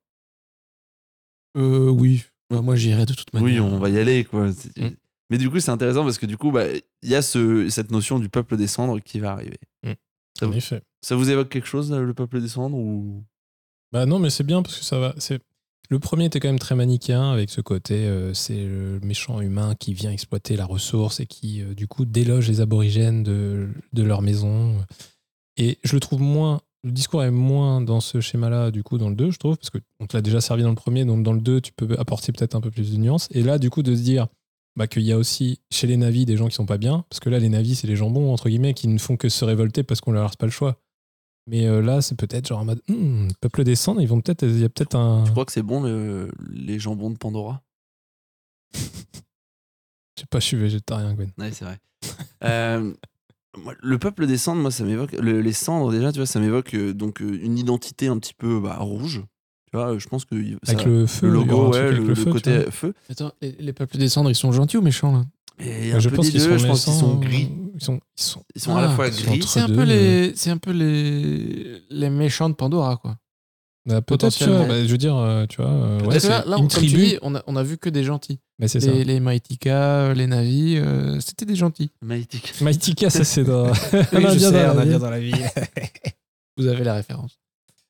Euh, oui. Bah, moi, j'irai de toute manière. Oui, on va y aller, quoi. Mm. Mais du coup, c'est intéressant parce que du coup, bah, il y a ce, cette notion du peuple des cendres qui va arriver. Ça En vous- effet. Ça vous évoque quelque chose, là, le peuple des cendres ou... Bah non, mais c'est bien parce que ça va. C'est le premier était quand même très manichéen avec ce côté, euh, c'est le méchant humain qui vient exploiter la ressource et qui euh, du coup déloge les aborigènes de, de leur maison. Et je le trouve moins. Le discours est moins dans ce schéma-là, du coup, dans le 2, je trouve, parce que on te l'a déjà servi dans le premier, donc dans le 2, tu peux apporter peut-être un peu plus de nuances. Et là, du coup, de se dire bah, qu'il y a aussi chez les navis des gens qui sont pas bien, parce que là, les navis, c'est les jambons, entre guillemets, qui ne font que se révolter parce qu'on leur laisse pas le choix. Mais euh, là, c'est peut-être genre en mode Hmm, peuple des cendres, ils vont peut-être. Il y a peut-être un. Tu crois que c'est bon, le- les jambons de Pandora? Je sais pas, je suis végétarien, Gwen. Ouais, c'est vrai. Euh, le peuple des cendres, moi, ça m'évoque. le- les cendres, déjà, tu vois, ça m'évoque euh, donc euh, une identité un petit peu bah, rouge. Tu vois, euh, je pense que. ça- Avec le feu, le logo, ouais, le, le feu, côté feu. Attends, les, les peuples des cendres, ils sont gentils ou méchants là? Et Bah, un je peu pense deux, sont je pense qu'ils sont gris. Ils sont, ils sont. Ils sont à la Ah, fois gris. C'est un peu les, c'est un peu les, les méchants de Pandora quoi. Bah, peut-être, tu vois, Potentiellement. bah, je veux dire, euh, tu vois, ouais, Parce que c'est là, là, une comme tu tribu. dis, on a, on a vu que des gentils. Mais c'est ça. Les, les Maitika, les Navis, euh, c'était des gentils. Maïtik. Maïtika, ça c'est dans. je un indien sais, dans un la dans ville. Vous avez la référence.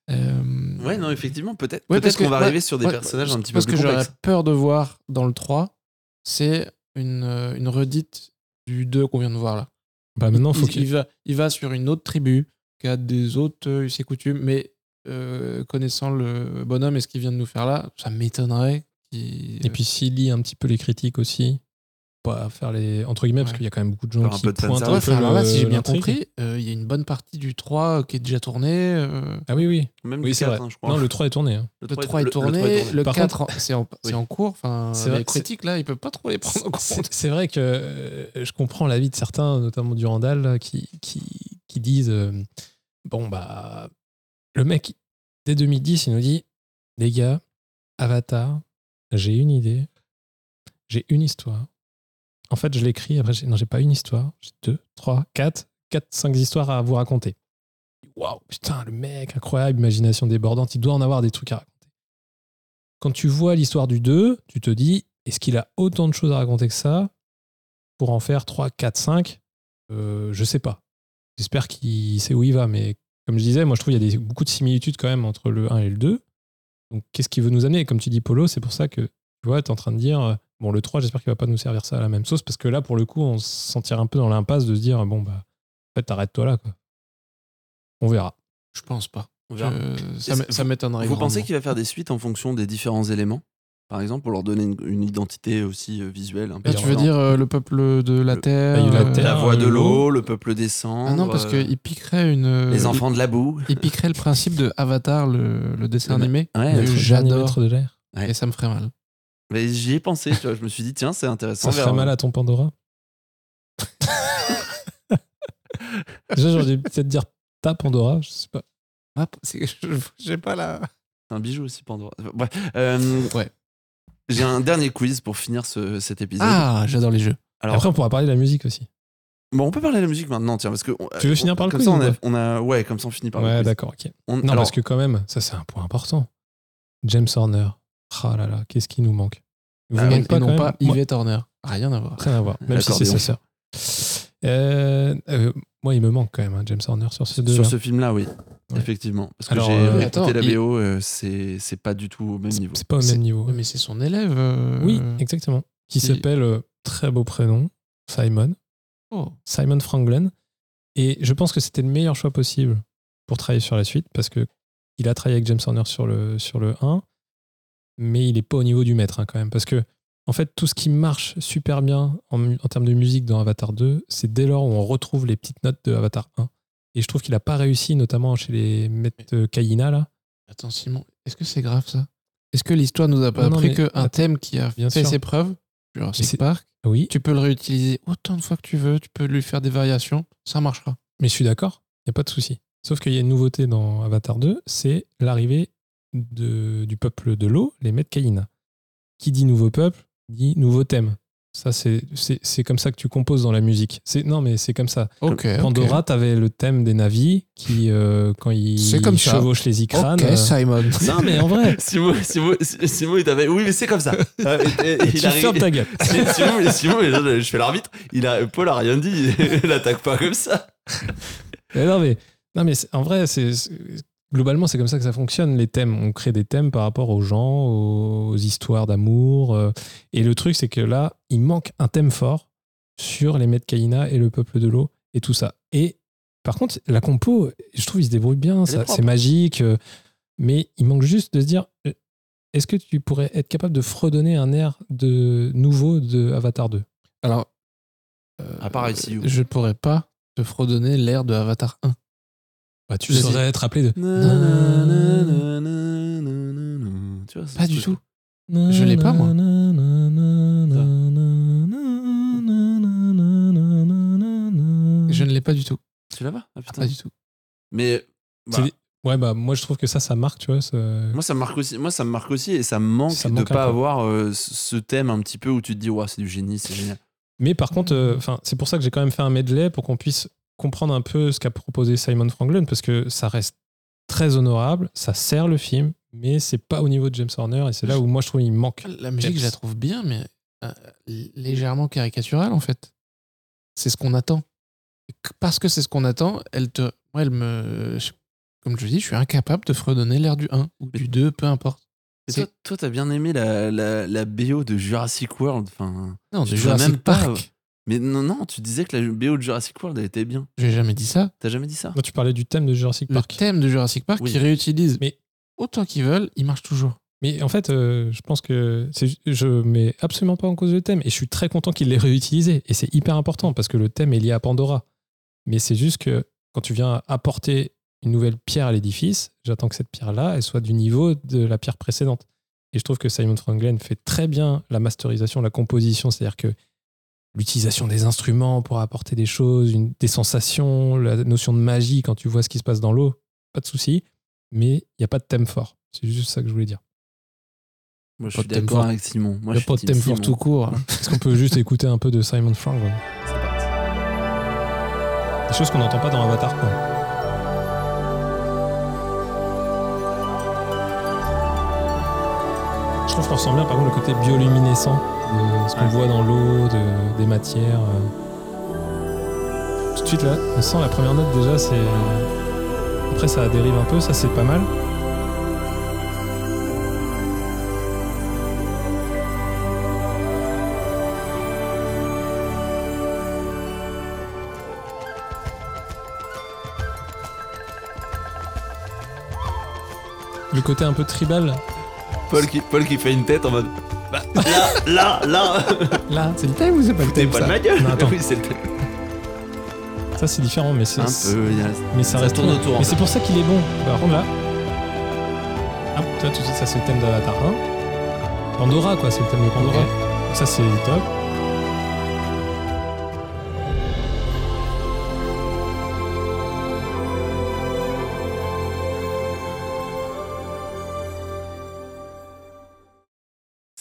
Euh, Ouais, non, effectivement, peut-être Ouais, peut parce qu'on que- va ouais, arriver sur des ouais, personnages un petit peu Parce plus que j'aurais peur de voir dans le 3, c'est une, euh, une redite du 2 qu'on vient de voir là. Bah maintenant, il, faut il qu'il. va, il va sur une autre tribu qui a des autres euh, us et coutumes, mais euh, connaissant le bonhomme et ce qu'il vient de nous faire là, ça m'étonnerait Et puis s'il lit un petit peu les critiques aussi, pas faire les entre guillemets, parce qu'il y a quand même beaucoup de gens Faire un qui peu de pointent un peu enfin, alors là, si j'ai bien compris, euh, il y a une bonne partie du 3 qui est déjà tournée. euh, Ah oui, oui. Même Oui, du c'est 4, vrai. hein, je crois. Non, le 3 est tourné. hein. le 3 est tourné, le, Par 4 en- c'est en, c'est Oui. en cours. Enfin, les vrai, critiques là, ils peuvent pas trop les prendre en compte. C'est vrai que euh, je comprends l'avis de certains, notamment Durandal, là, qui, qui, qui disent euh, Bon, bah, le mec, dès 2010, il nous dit Les gars, Avatar, j'ai une idée, j'ai une histoire, en fait, je l'écris. Après, non, j'ai pas une histoire. J'ai deux, trois, quatre, quatre, cinq histoires à vous raconter. Waouh, putain, le mec, incroyable, imagination débordante. Il doit en avoir des trucs à raconter. Quand tu vois l'histoire du 2, tu te dis, est-ce qu'il a autant de choses à raconter que ça pour en faire 3, 4, 5 euh, Je sais pas. J'espère qu'il sait où il va, mais comme je disais, moi je trouve qu'il y a beaucoup de similitudes quand même entre le 1 et le 2. Donc qu'est-ce qu'il veut nous amener? Et comme tu dis, Polo, c'est pour ça que tu vois, tu es en train de dire, euh, bon, le 3, j'espère qu'il va pas nous servir ça à la même sauce, parce que là, pour le coup, on se sentirait un peu dans l'impasse de se dire, bon, bah, en fait, arrête-toi là, quoi. On verra. Je pense pas. On verra. Je- ça m'étonnerait. Vous pensez qu'il va faire des suites en fonction des différents éléments? Par exemple, pour leur donner une, une identité aussi euh, visuelle. Un peu Là, tu veux dire euh, le peuple de la Le- Terre bah, la euh, Terre, La voix de l'eau, le peuple des cendres. Ah non, parce euh, qu'il piquerait une. Les enfants de la boue. Il piquerait le principe de Avatar, le, le dessin Le- animé. Ouais, j'adore. de l'air. Ouais. Et ça me ferait mal. Mais J'y ai pensé, tu vois, je me suis dit, tiens, c'est intéressant. Ça ferait vers- mal à ton Pandora Déjà, j'aurais dû peut-être dire ta Pandora, je sais pas. Ah, j'ai pas la. C'est un bijou aussi, Pandora. Euh, Ouais. J'ai un dernier quiz pour finir ce- cet épisode. Ah, j'adore les jeux. Alors, Après, on pourra parler de la musique aussi. bon, on peut parler de la musique maintenant, tiens, parce que. on- Tu veux on- finir par le comme quiz ça, on a, pas on a- Ouais, comme ça, on finit par le Ouais, quiz. d'accord, ok. On- Non, alors, parce que quand même, ça, c'est un point important. James Horner. Ah là là, qu'est-ce qui nous manque? Vous Ah, manque et pas non pas Yvette Horner. Rien à voir. Rien à voir, même si c'est sa sœur. Euh, euh, moi, il me manque quand même un James Horner sur ces deux. Sur ce film-là, oui. Ouais. Effectivement. Parce que Alors, j'ai euh, la il- BO, euh, c'est pas du tout au même niveau. C'est pas au même niveau. Mais c'est son élève. euh, Oui, exactement. Qui s'appelle, très beau prénom, Simon. Oh. Simon Franklin. Et je pense que c'était le meilleur choix possible pour travailler sur la suite parce que il a travaillé avec James Horner sur le, sur le 1, mais il n'est pas au niveau du maître hein, quand même. Parce que, en fait, tout ce qui marche super bien en, termes de musique dans Avatar 2, c'est dès lors où on retrouve les petites notes de Avatar 1. Et je trouve qu'il n'a pas réussi, notamment chez les maîtres Kaina, là. Attends, Simon, est-ce que c'est grave ça? Est-ce que l'histoire nous a pas Non, appris qu'un thème qui a Bien fait sûr. ses preuves, Jurassic c'est- Park, Oui, tu peux le réutiliser autant de fois que tu veux, tu peux lui faire des variations, ça marchera. Mais je suis d'accord, il n'y a pas de souci. Sauf qu'il y a une nouveauté dans Avatar 2, c'est l'arrivée du peuple de l'eau, les maîtres Kaina. Qui dit nouveau peuple, dit nouveau thème. Ça, c'est c'est- c'est comme ça que tu composes dans la musique. C'est- Non, mais c'est comme ça. Ok. ok. Pandora, t'avais le thème des navis qui, euh, quand ils C'est comme ça. les icranes. Ok, euh, Simon. Non, mais en vrai, Simon, Simon, Simon, il t'avait. Oui, mais c'est comme ça. Euh, et- tu fermes ta gueule. Simon, Simon, je, je fais l'arbitre. Il a, Paul a rien dit. Il attaque pas comme ça. Mais non, mais, non, mais c'est- en vrai, c'est- globalement, c'est comme ça que ça fonctionne. Les thèmes, on crée des thèmes par rapport aux gens, aux, histoires d'amour. euh, et le truc, c'est que là, il manque un thème fort sur les maîtres Kaina et le peuple de l'eau et tout ça. Et par contre, la compo, je trouve, il se débrouille bien. C'est magique. euh, mais il manque juste de se dire. euh, Est-ce que tu pourrais être capable de fredonner un air de nouveau de Avatar 2 Alors, euh, À part ICU. je pourrais pas te fredonner l'air de Avatar 1. Bah, Tu saurais être appelé de. Tu vois, Pas du tout. Je l'ai pas, moi. Je ne l'ai pas du tout. Tu l'as pas Ah, putain. Pas du tout. Mais. Bah, Ouais, bah, moi, je trouve que ça, ça marque, tu vois. ça- Moi ça me marque aussi, moi ça me marque aussi et ça me manque Ça de un pas peu. avoir euh, ce thème un petit peu où tu te dis ouais c'est du génie, c'est génial. Mais par contre, euh, enfin, c'est pour ça que j'ai quand même fait un medley pour qu'on puisse comprendre un peu ce qu'a proposé Simon Franklin, parce que ça reste très honorable, ça sert le film, mais c'est pas au niveau de James Horner, et c'est là où moi je trouve il manque. La musique, Peps. je la trouve bien, mais euh, légèrement caricaturale, en fait. C'est ce qu'on attend. Parce que c'est ce qu'on attend, elle te. Moi, elle me. je- Comme je dis, je suis incapable de fredonner l'air du 1 ou du 2, peu importe. Et toi, toi t'as bien aimé la, la, la BO de Jurassic World, enfin. Non, Je de Jurassic même pas, Park. Mais non non, tu disais que la BO de Jurassic World elle était bien. J'ai jamais dit ça. T'as jamais dit ça? Moi, tu parlais du thème de Jurassic Le Park. thème de Jurassic Park, Oui. qu'ils réutilisent Mais- autant qu'ils veulent, il marche toujours. Mais en fait, euh, je pense que je mets absolument pas en cause le thème, et je suis très content qu'il l'ait réutilisé, et c'est hyper important, parce que le thème est lié à Pandora. Mais c'est juste que quand tu viens apporter une nouvelle pierre à l'édifice, j'attends que cette pierre-là, elle soit du niveau de la pierre précédente. Et je trouve que Simon Franklin fait très bien la masterisation, la composition, c'est-à-dire que l'utilisation des instruments pour apporter des choses, une- des sensations, la notion de magie quand tu vois ce qui se passe dans l'eau, pas de souci, mais il n'y a pas de thème fort. C'est juste ça que je voulais dire. Moi, je Pas suis de thème d'accord fort. avec Simon. Moi, Il n'y a pas de thème fort Simon. tout court. Est-ce qu'on peut juste écouter un peu de Simon Frank C'est parti. Des choses qu'on n'entend pas dans Avatar, quoi. Je trouve qu'on sent bien, par contre, le côté bioluminescent ce qu'on Ouais. voit dans l'eau, de- des matières. euh. Tout de suite, là, on sent la première note déjà, c'est. Après, ça dérive un peu, ça c'est pas mal. Le côté un peu tribal, Paul qui, Paul qui fait une tête en mode. Bah, là, là, là. là, c'est le thème ou c'est pas le thème pas ça de ma gueule. Non, attends. Oui, c'est le thème. Ça c'est différent, mais c'est. Un peu. il y a- Mais ça, Ça reste tourne bon. autour, en Mais fait. c'est pour ça qu'il est bon. Par contre là. Hop, tu vois, tout de suite, ça c'est le thème d'Avatar 1. Pandora, quoi, c'est le thème de Pandora. Ça c'est top.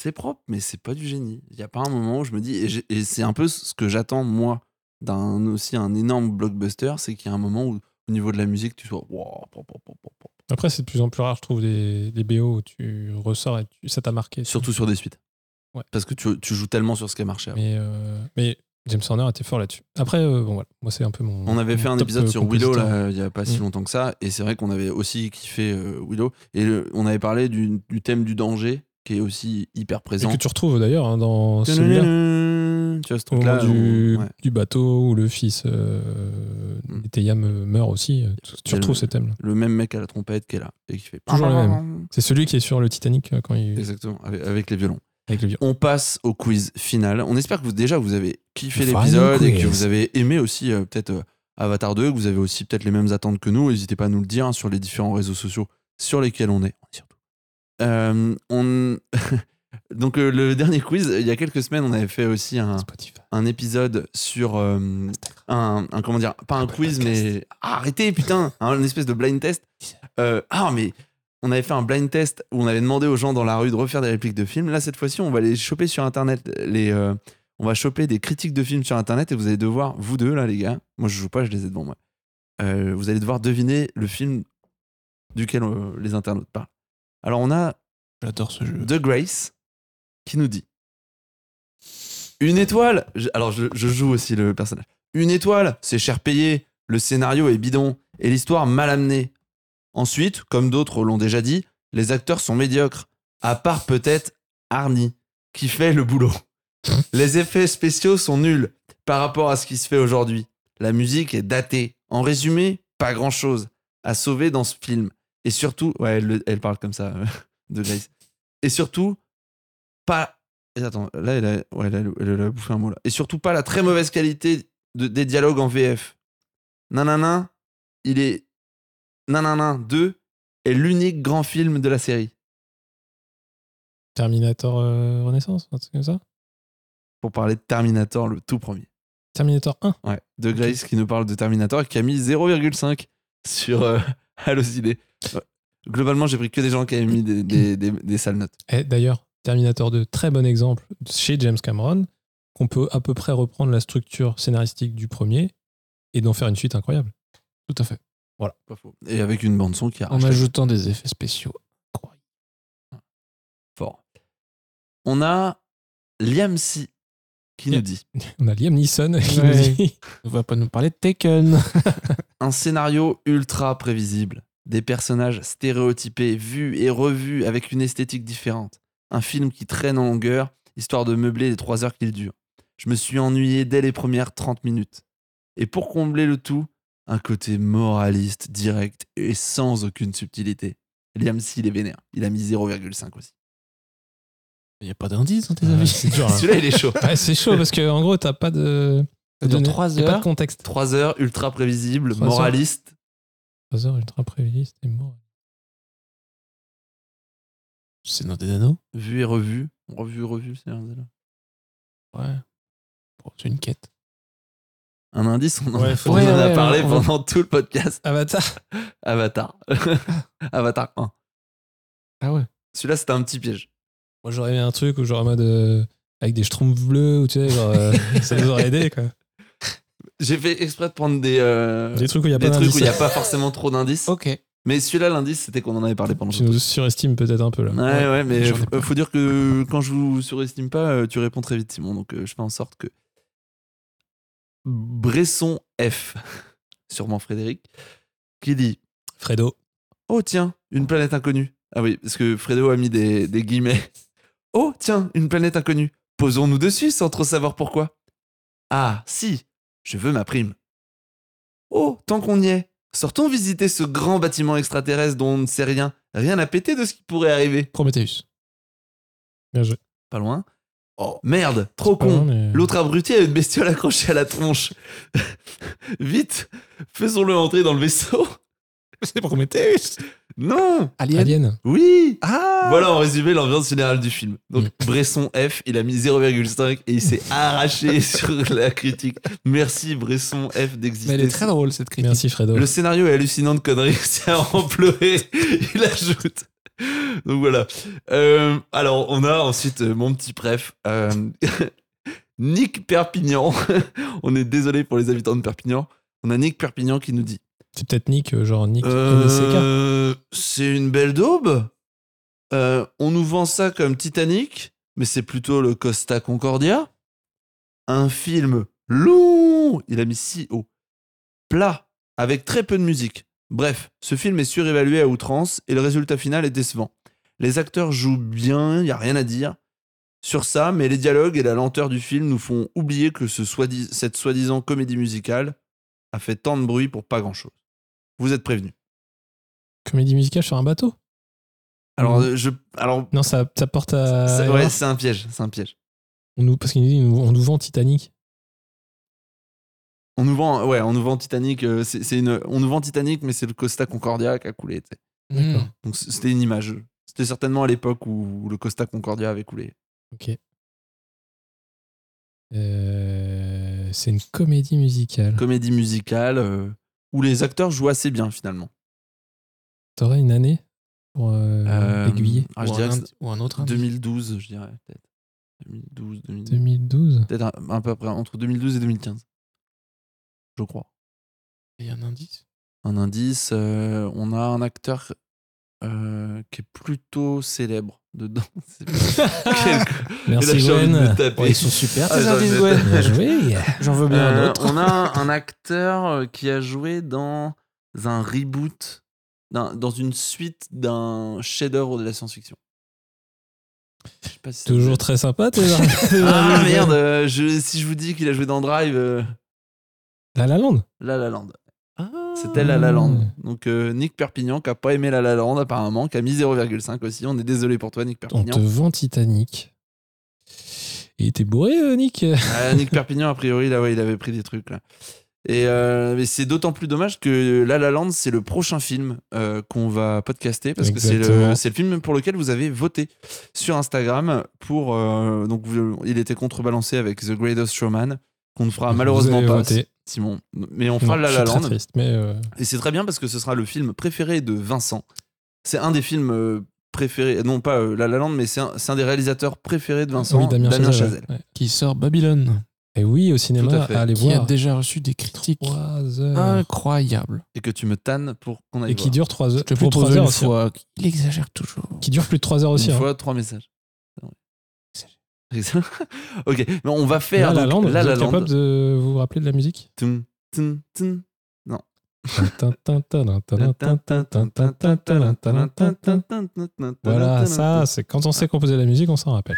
C'est propre, mais c'est pas du génie. Il y a pas un moment où je me dis. Et, c'est un peu ce que j'attends, moi, d'un aussi un énorme blockbuster c'est qu'il y a un moment où, au niveau de la musique, tu sois. Après, c'est de plus en plus rare, je trouve, des, des BO où tu ressors et tu- ça t'a marqué. Surtout sur des suites. Ouais. Parce que tu, tu joues tellement sur ce qui a marché avant. Mais, euh, mais James Horner était fort là-dessus. Après, euh, bon, voilà. Moi, c'est un peu mon. On avait mon fait un épisode euh, sur Willow là, il y a pas si Mm. longtemps que ça, et c'est vrai qu'on avait aussi kiffé euh, Willow. Et le- on avait parlé du, du thème du danger, qui est aussi hyper Et présent. que tu retrouves d'ailleurs hein, dans celui-là. Tu vois ce truc-là du, où- ouais. du bateau où le fils euh, Mm. euh, meurt aussi, euh, tu, tu Et retrouves ces thèmes-là. Le même mec à la trompette qui est là et qui fait. Toujours le même. C'est celui qui est sur le Titanic euh, quand il Exactement, avec, avec les violons. avec. On passe au quiz final. On espère que vous, déjà vous avez kiffé l'épisode et que vous avez aimé aussi euh, peut-être euh, Avatar 2, que vous avez aussi peut-être les mêmes attentes que nous. N'hésitez pas à nous le dire hein, sur les différents réseaux sociaux sur lesquels on est. Euh, on... Donc euh, le dernier quiz, il y a quelques semaines, on avait fait aussi un, épisode sur euh, un, un- comment dire pas un quiz mais Ah, arrêtez putain un espèce de blind test. Euh, ah mais on avait fait un blind test où on avait demandé aux gens dans la rue de refaire des répliques de films. Là cette fois-ci on va les choper sur internet. Les on va choper des critiques de films sur internet et vous allez devoir vous deux là les gars moi je joue pas je les ai devant moi vous allez devoir deviner le film duquel les internautes parlent alors on a J'adore ce jeu. The Grace qui nous dit Une étoile Je- Alors je, je joue aussi le personnage. Une étoile, c'est cher payé, le scénario est bidon et l'histoire mal amenée. Ensuite, comme d'autres l'ont déjà dit, les acteurs sont médiocres, à part peut-être Arnie, qui fait le boulot. Les effets spéciaux sont nuls par rapport à ce qui se fait aujourd'hui. La musique est datée. En résumé, pas grand-chose à sauver dans ce film. Et surtout, ouais, elle, le- elle parle comme ça, euh, de Grace. Et surtout, pas. et Attends, là, elle a, ouais, elle a, elle a bouffé un mot là. Et surtout pas la très mauvaise qualité de- des dialogues en VF. Nanana, il est. Nanana 2 est l'unique grand film de la série. Terminator euh, Renaissance, un truc comme ça? Pour parler de Terminator, le tout premier. Terminator 1. Ouais, de Grace qui nous parle de Terminator et qui a mis 0,5 sur euh, Allociné. Ouais. Globalement, j'ai pris que des gens qui avaient mis des, des, des- des sales notes. Et d'ailleurs, Terminator 2, très bon exemple chez James Cameron, qu'on peut à peu près reprendre la structure scénaristique du premier et d'en faire une suite incroyable. Tout à fait. Pas faux. Et avec une bande-son qui a En ajoutant des effets spéciaux. fort. On a Liam C qui nous dit On a Liam Neeson qui Ouais. nous dit On va pas nous parler de Taken. un scénario ultra prévisible, des personnages stéréotypés, vus et revus avec une esthétique différente, un film qui traîne en longueur, histoire de meubler les trois heures qu'il dure. Je me suis ennuyé dès les premières 30 minutes. Et pour combler le tout, un côté moraliste, direct et sans aucune subtilité. Liam C, il est vénère. Il a mis 0,5 aussi. Il n'y a pas d'indice dans tes avis. hein. Celui-là, il est chaud. Ouais, c'est chaud parce que en gros, t'as pas de. Ça dure a Pas heures. de contexte. 3 heures, ultra prévisible, heures. moraliste. 3 heures ultra préviste et mort. C'est dans des anneaux? Vu et revu. Revu, revu, c'est un là. Ouais. Bon, c'est une quête. Un indice, on en, Ouais, a- faut- on Ouais, en a ouais, parlé pendant tout le podcast. Avatar. Avatar. Avatar 1. Ah ouais. Celui-là, c'était un petit piège. Moi, j'aurais mis un truc où genre en mode euh, avec des schtroumpfs bleus ou tu sais, genre, euh, ça nous aurait aidé quoi. J'ai fait exprès de prendre des, euh, Des trucs où il a n'y a pas forcément trop d'indices. Ok. Mais celui-là, l'indice, c'était qu'on en avait parlé pendant Tu nous surestimes peut-être un peu là. Ouais, ouais, mais faut, faut dire que quand je vous surestime pas, euh, tu réponds très vite, Simon. Donc euh, je fais en sorte que. Bresson F, sûrement Frédéric, qui dit Fredo. Oh tiens, une planète inconnue. Ah oui, parce que Fredo a mis des, des guillemets. Oh tiens, une planète inconnue. Posons-nous dessus sans trop savoir pourquoi. Ah, si, je veux ma prime. Oh, tant qu'on y est, sortons visiter ce grand bâtiment extraterrestre dont on ne sait rien. Rien à péter de ce qui pourrait arriver. Prometheus. Bien joué. Pas loin. Oh merde, trop con. mais- L'autre abruti a une bestiole accrochée à la tronche. Vite, faisons-le entrer dans le vaisseau. C'est Prometheus. Non Alien. Alien. Oui Ah Voilà en résumé l'ambiance générale du film. Donc Bresson F, il a mis 0,5 et il s'est arraché sur la critique. Merci Bresson F Mais d'exister. elle est très drôle cette critique. Merci Fredo. Le scénario est hallucinant de conneries, c'est à en pleurer. Il ajoute. Donc voilà. Euh, alors, on a ensuite euh, mon petit préf. euh, Nick Perpignan. on est désolé pour les habitants de Perpignan. On a Nick Perpignan qui nous dit C'est peut-être Nick, euh, genre Nick euh, C'est une belle daube. Euh, on nous vend ça comme Titanic, mais c'est plutôt le Costa Concordia. Un film long, il a mis si haut, plat, avec très peu de musique. Bref, ce film est surévalué à outrance et le résultat final est décevant. Les acteurs jouent bien, il n'y a rien à dire sur ça, mais les dialogues et la lenteur du film nous font oublier que cette soi-disant comédie musicale a fait tant de bruit pour pas grand-chose. Vous êtes prévenus. Comédie musicale sur un bateau? Alors, euh, je, alors Non, ça, ça porte à. ouais, c'est un piège, c'est un piège. On nous, parce qu'il nous on nous vend Titanic. On nous vend, ouais, on nous vend Titanic. euh, c'est c'est une, on nous vend Titanic, mais c'est le Costa Concordia qui a coulé. tu sais. D'accord. Donc c'était une image. C'était certainement à l'époque où le Costa Concordia avait coulé. Ok. Euh, c'est une comédie musicale. Comédie musicale euh, où les acteurs jouent assez bien finalement. T'aurais une année pour euh, Euh, aiguiller ah, je ou, dirais un, que ou un autre indice. 2012, je dirais peut-être. 2012, 2012. 2012 Peut-être un, un peu après, entre 2012 et 2015. Je crois. Il y a un indice? Un indice, euh, on a un acteur euh, qui est plutôt célèbre dedans. Merci Gwen. taper. Ouais, ils sont super Ah. J'en veux bien un Euh, autre. on a un acteur euh, qui a joué dans un reboot, d'un- dans une suite d'un chef-d'œuvre de la science-fiction. Si Toujours très sympa. tes- Ah merde, euh, je- si je vous dis qu'il a joué dans Drive, euh, La La Land. La La Land. C'était La La Land. Donc euh, Nick Perpignan qui a pas aimé La La Land apparemment, qui a mis 0,5 aussi. On est désolé pour toi Nick On Perpignan. te vend Titanic. Il était bourré, euh, Nick. Ah, Nick Perpignan, a priori, là, ouais, il avait pris des trucs. Là. Et euh, mais c'est d'autant plus dommage que La La Land, c'est le prochain film euh, qu'on va podcaster parce que c'est le, film pour lequel vous avez voté sur Instagram. Pour, euh, donc, il était contrebalancé avec The Greatest Showman, qu'on ne fera malheureusement pas, voté. Simon. Mais on fera Non, La La Land. triste, mais euh, Et c'est très bien parce que ce sera le film préféré de Vincent. C'est un des films euh, préférés, non pas euh, La La Land, mais c'est un, des réalisateurs préférés de Vincent, oui, Damien, Chazelle. Chazelle. ouais. Qui sort Babylone. Et oui, au cinéma, à aller Qui a voir. déjà reçu des critiques incroyables. Et que tu me tannes pour qu'on aille Et qui dure trois heures. Je te propose heures une aussi, hein. fois. Il exagère toujours. Qui dure plus de trois heures aussi. Une hein. fois, trois messages. Ok, mais on va faire La La donc Land, La vous La êtes Land. capable de vous rappeler de la musique Tum, tum, tum. Voilà, ça, c'est quand on sait composer la musique, on s'en rappelle.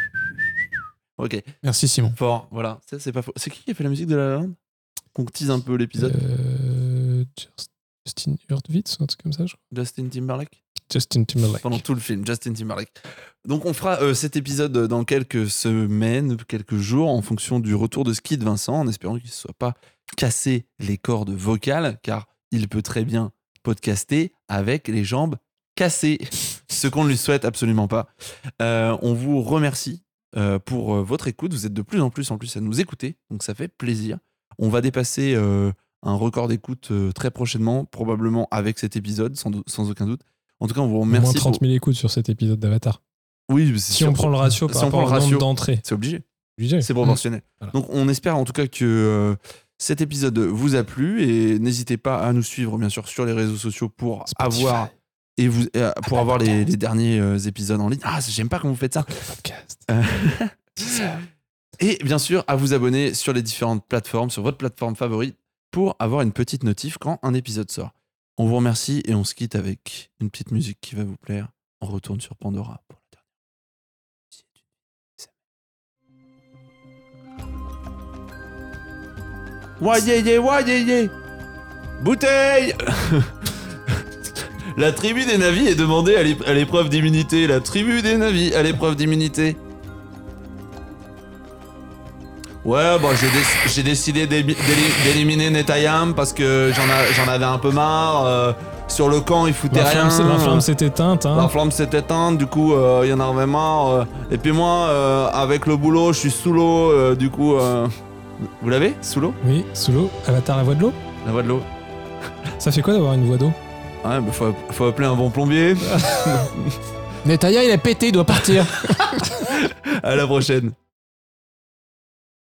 Ok, Merci Simon. fort, voilà. Ça, C'est pas faux. C'est qui qui a fait la musique de La La Land? Qu'on tease un peu l'épisode? Euh, Justin Hurwitz, un truc comme ça, je crois. Justin Timberlake? Justin Timberlake. pendant tout le film, Justin Timberlake. Donc on fera euh, cet épisode dans quelques semaines, quelques jours, en fonction du retour de ski de Vincent, en espérant qu'il ne soit pas cassé les cordes vocales, car il peut très bien podcaster avec les jambes cassées, ce qu'on ne lui souhaite absolument pas. Euh, on vous remercie euh, pour votre écoute, vous êtes de plus en plus en plus à nous écouter, donc ça fait plaisir. On va dépasser un record d'écoute très prochainement, probablement avec cet épisode, sans aucun doute. En tout cas, on vous Au moins remercie. 30 pour- 000 écoutes sur cet épisode d'Avatar. Oui, c'est Si sûr. on prend le ratio par Si on prend le ratio, nombre d'entrées. c'est obligé. Obligé. C'est proportionnel. Voilà. Donc on espère en tout cas que euh, cet épisode vous a plu et n'hésitez pas à nous suivre bien sûr sur les réseaux sociaux pour Spotify, avoir et vous euh, pour avoir les, derniers euh, épisodes en ligne. Ah, j'aime pas quand vous faites ça. podcast. Et bien sûr à vous abonner sur les différentes plateformes, sur votre plateforme favorite pour avoir une petite notif quand un épisode sort. On vous remercie et on se quitte avec une petite musique qui va vous plaire. On retourne sur Pandora pour la. Bouteille La tribu des navis est demandée à l'épreuve d'immunité. La tribu des navis à l'épreuve d'immunité. Ouais, bon, j'ai déc- j'ai décidé d'éli- d'éli- d'éliminer Netayam parce que j'en avais un peu marre. euh, sur le camp, il foutait La rien. flamme, la flamme s'est éteinte. Hein. La flamme s'est éteinte, du coup, euh, il y en avait marre. euh. et puis moi, avec le boulot, je suis sous l'eau, du coup... Vous l'avez? Sous l'eau? Oui, sous l'eau. Avatar, la voix de l'eau? La voix de l'eau Ça fait quoi d'avoir une voix d'eau? Ouais, bah faut, faut appeler un bon plombier. Netaya, il a pété, il doit partir. à la prochaine.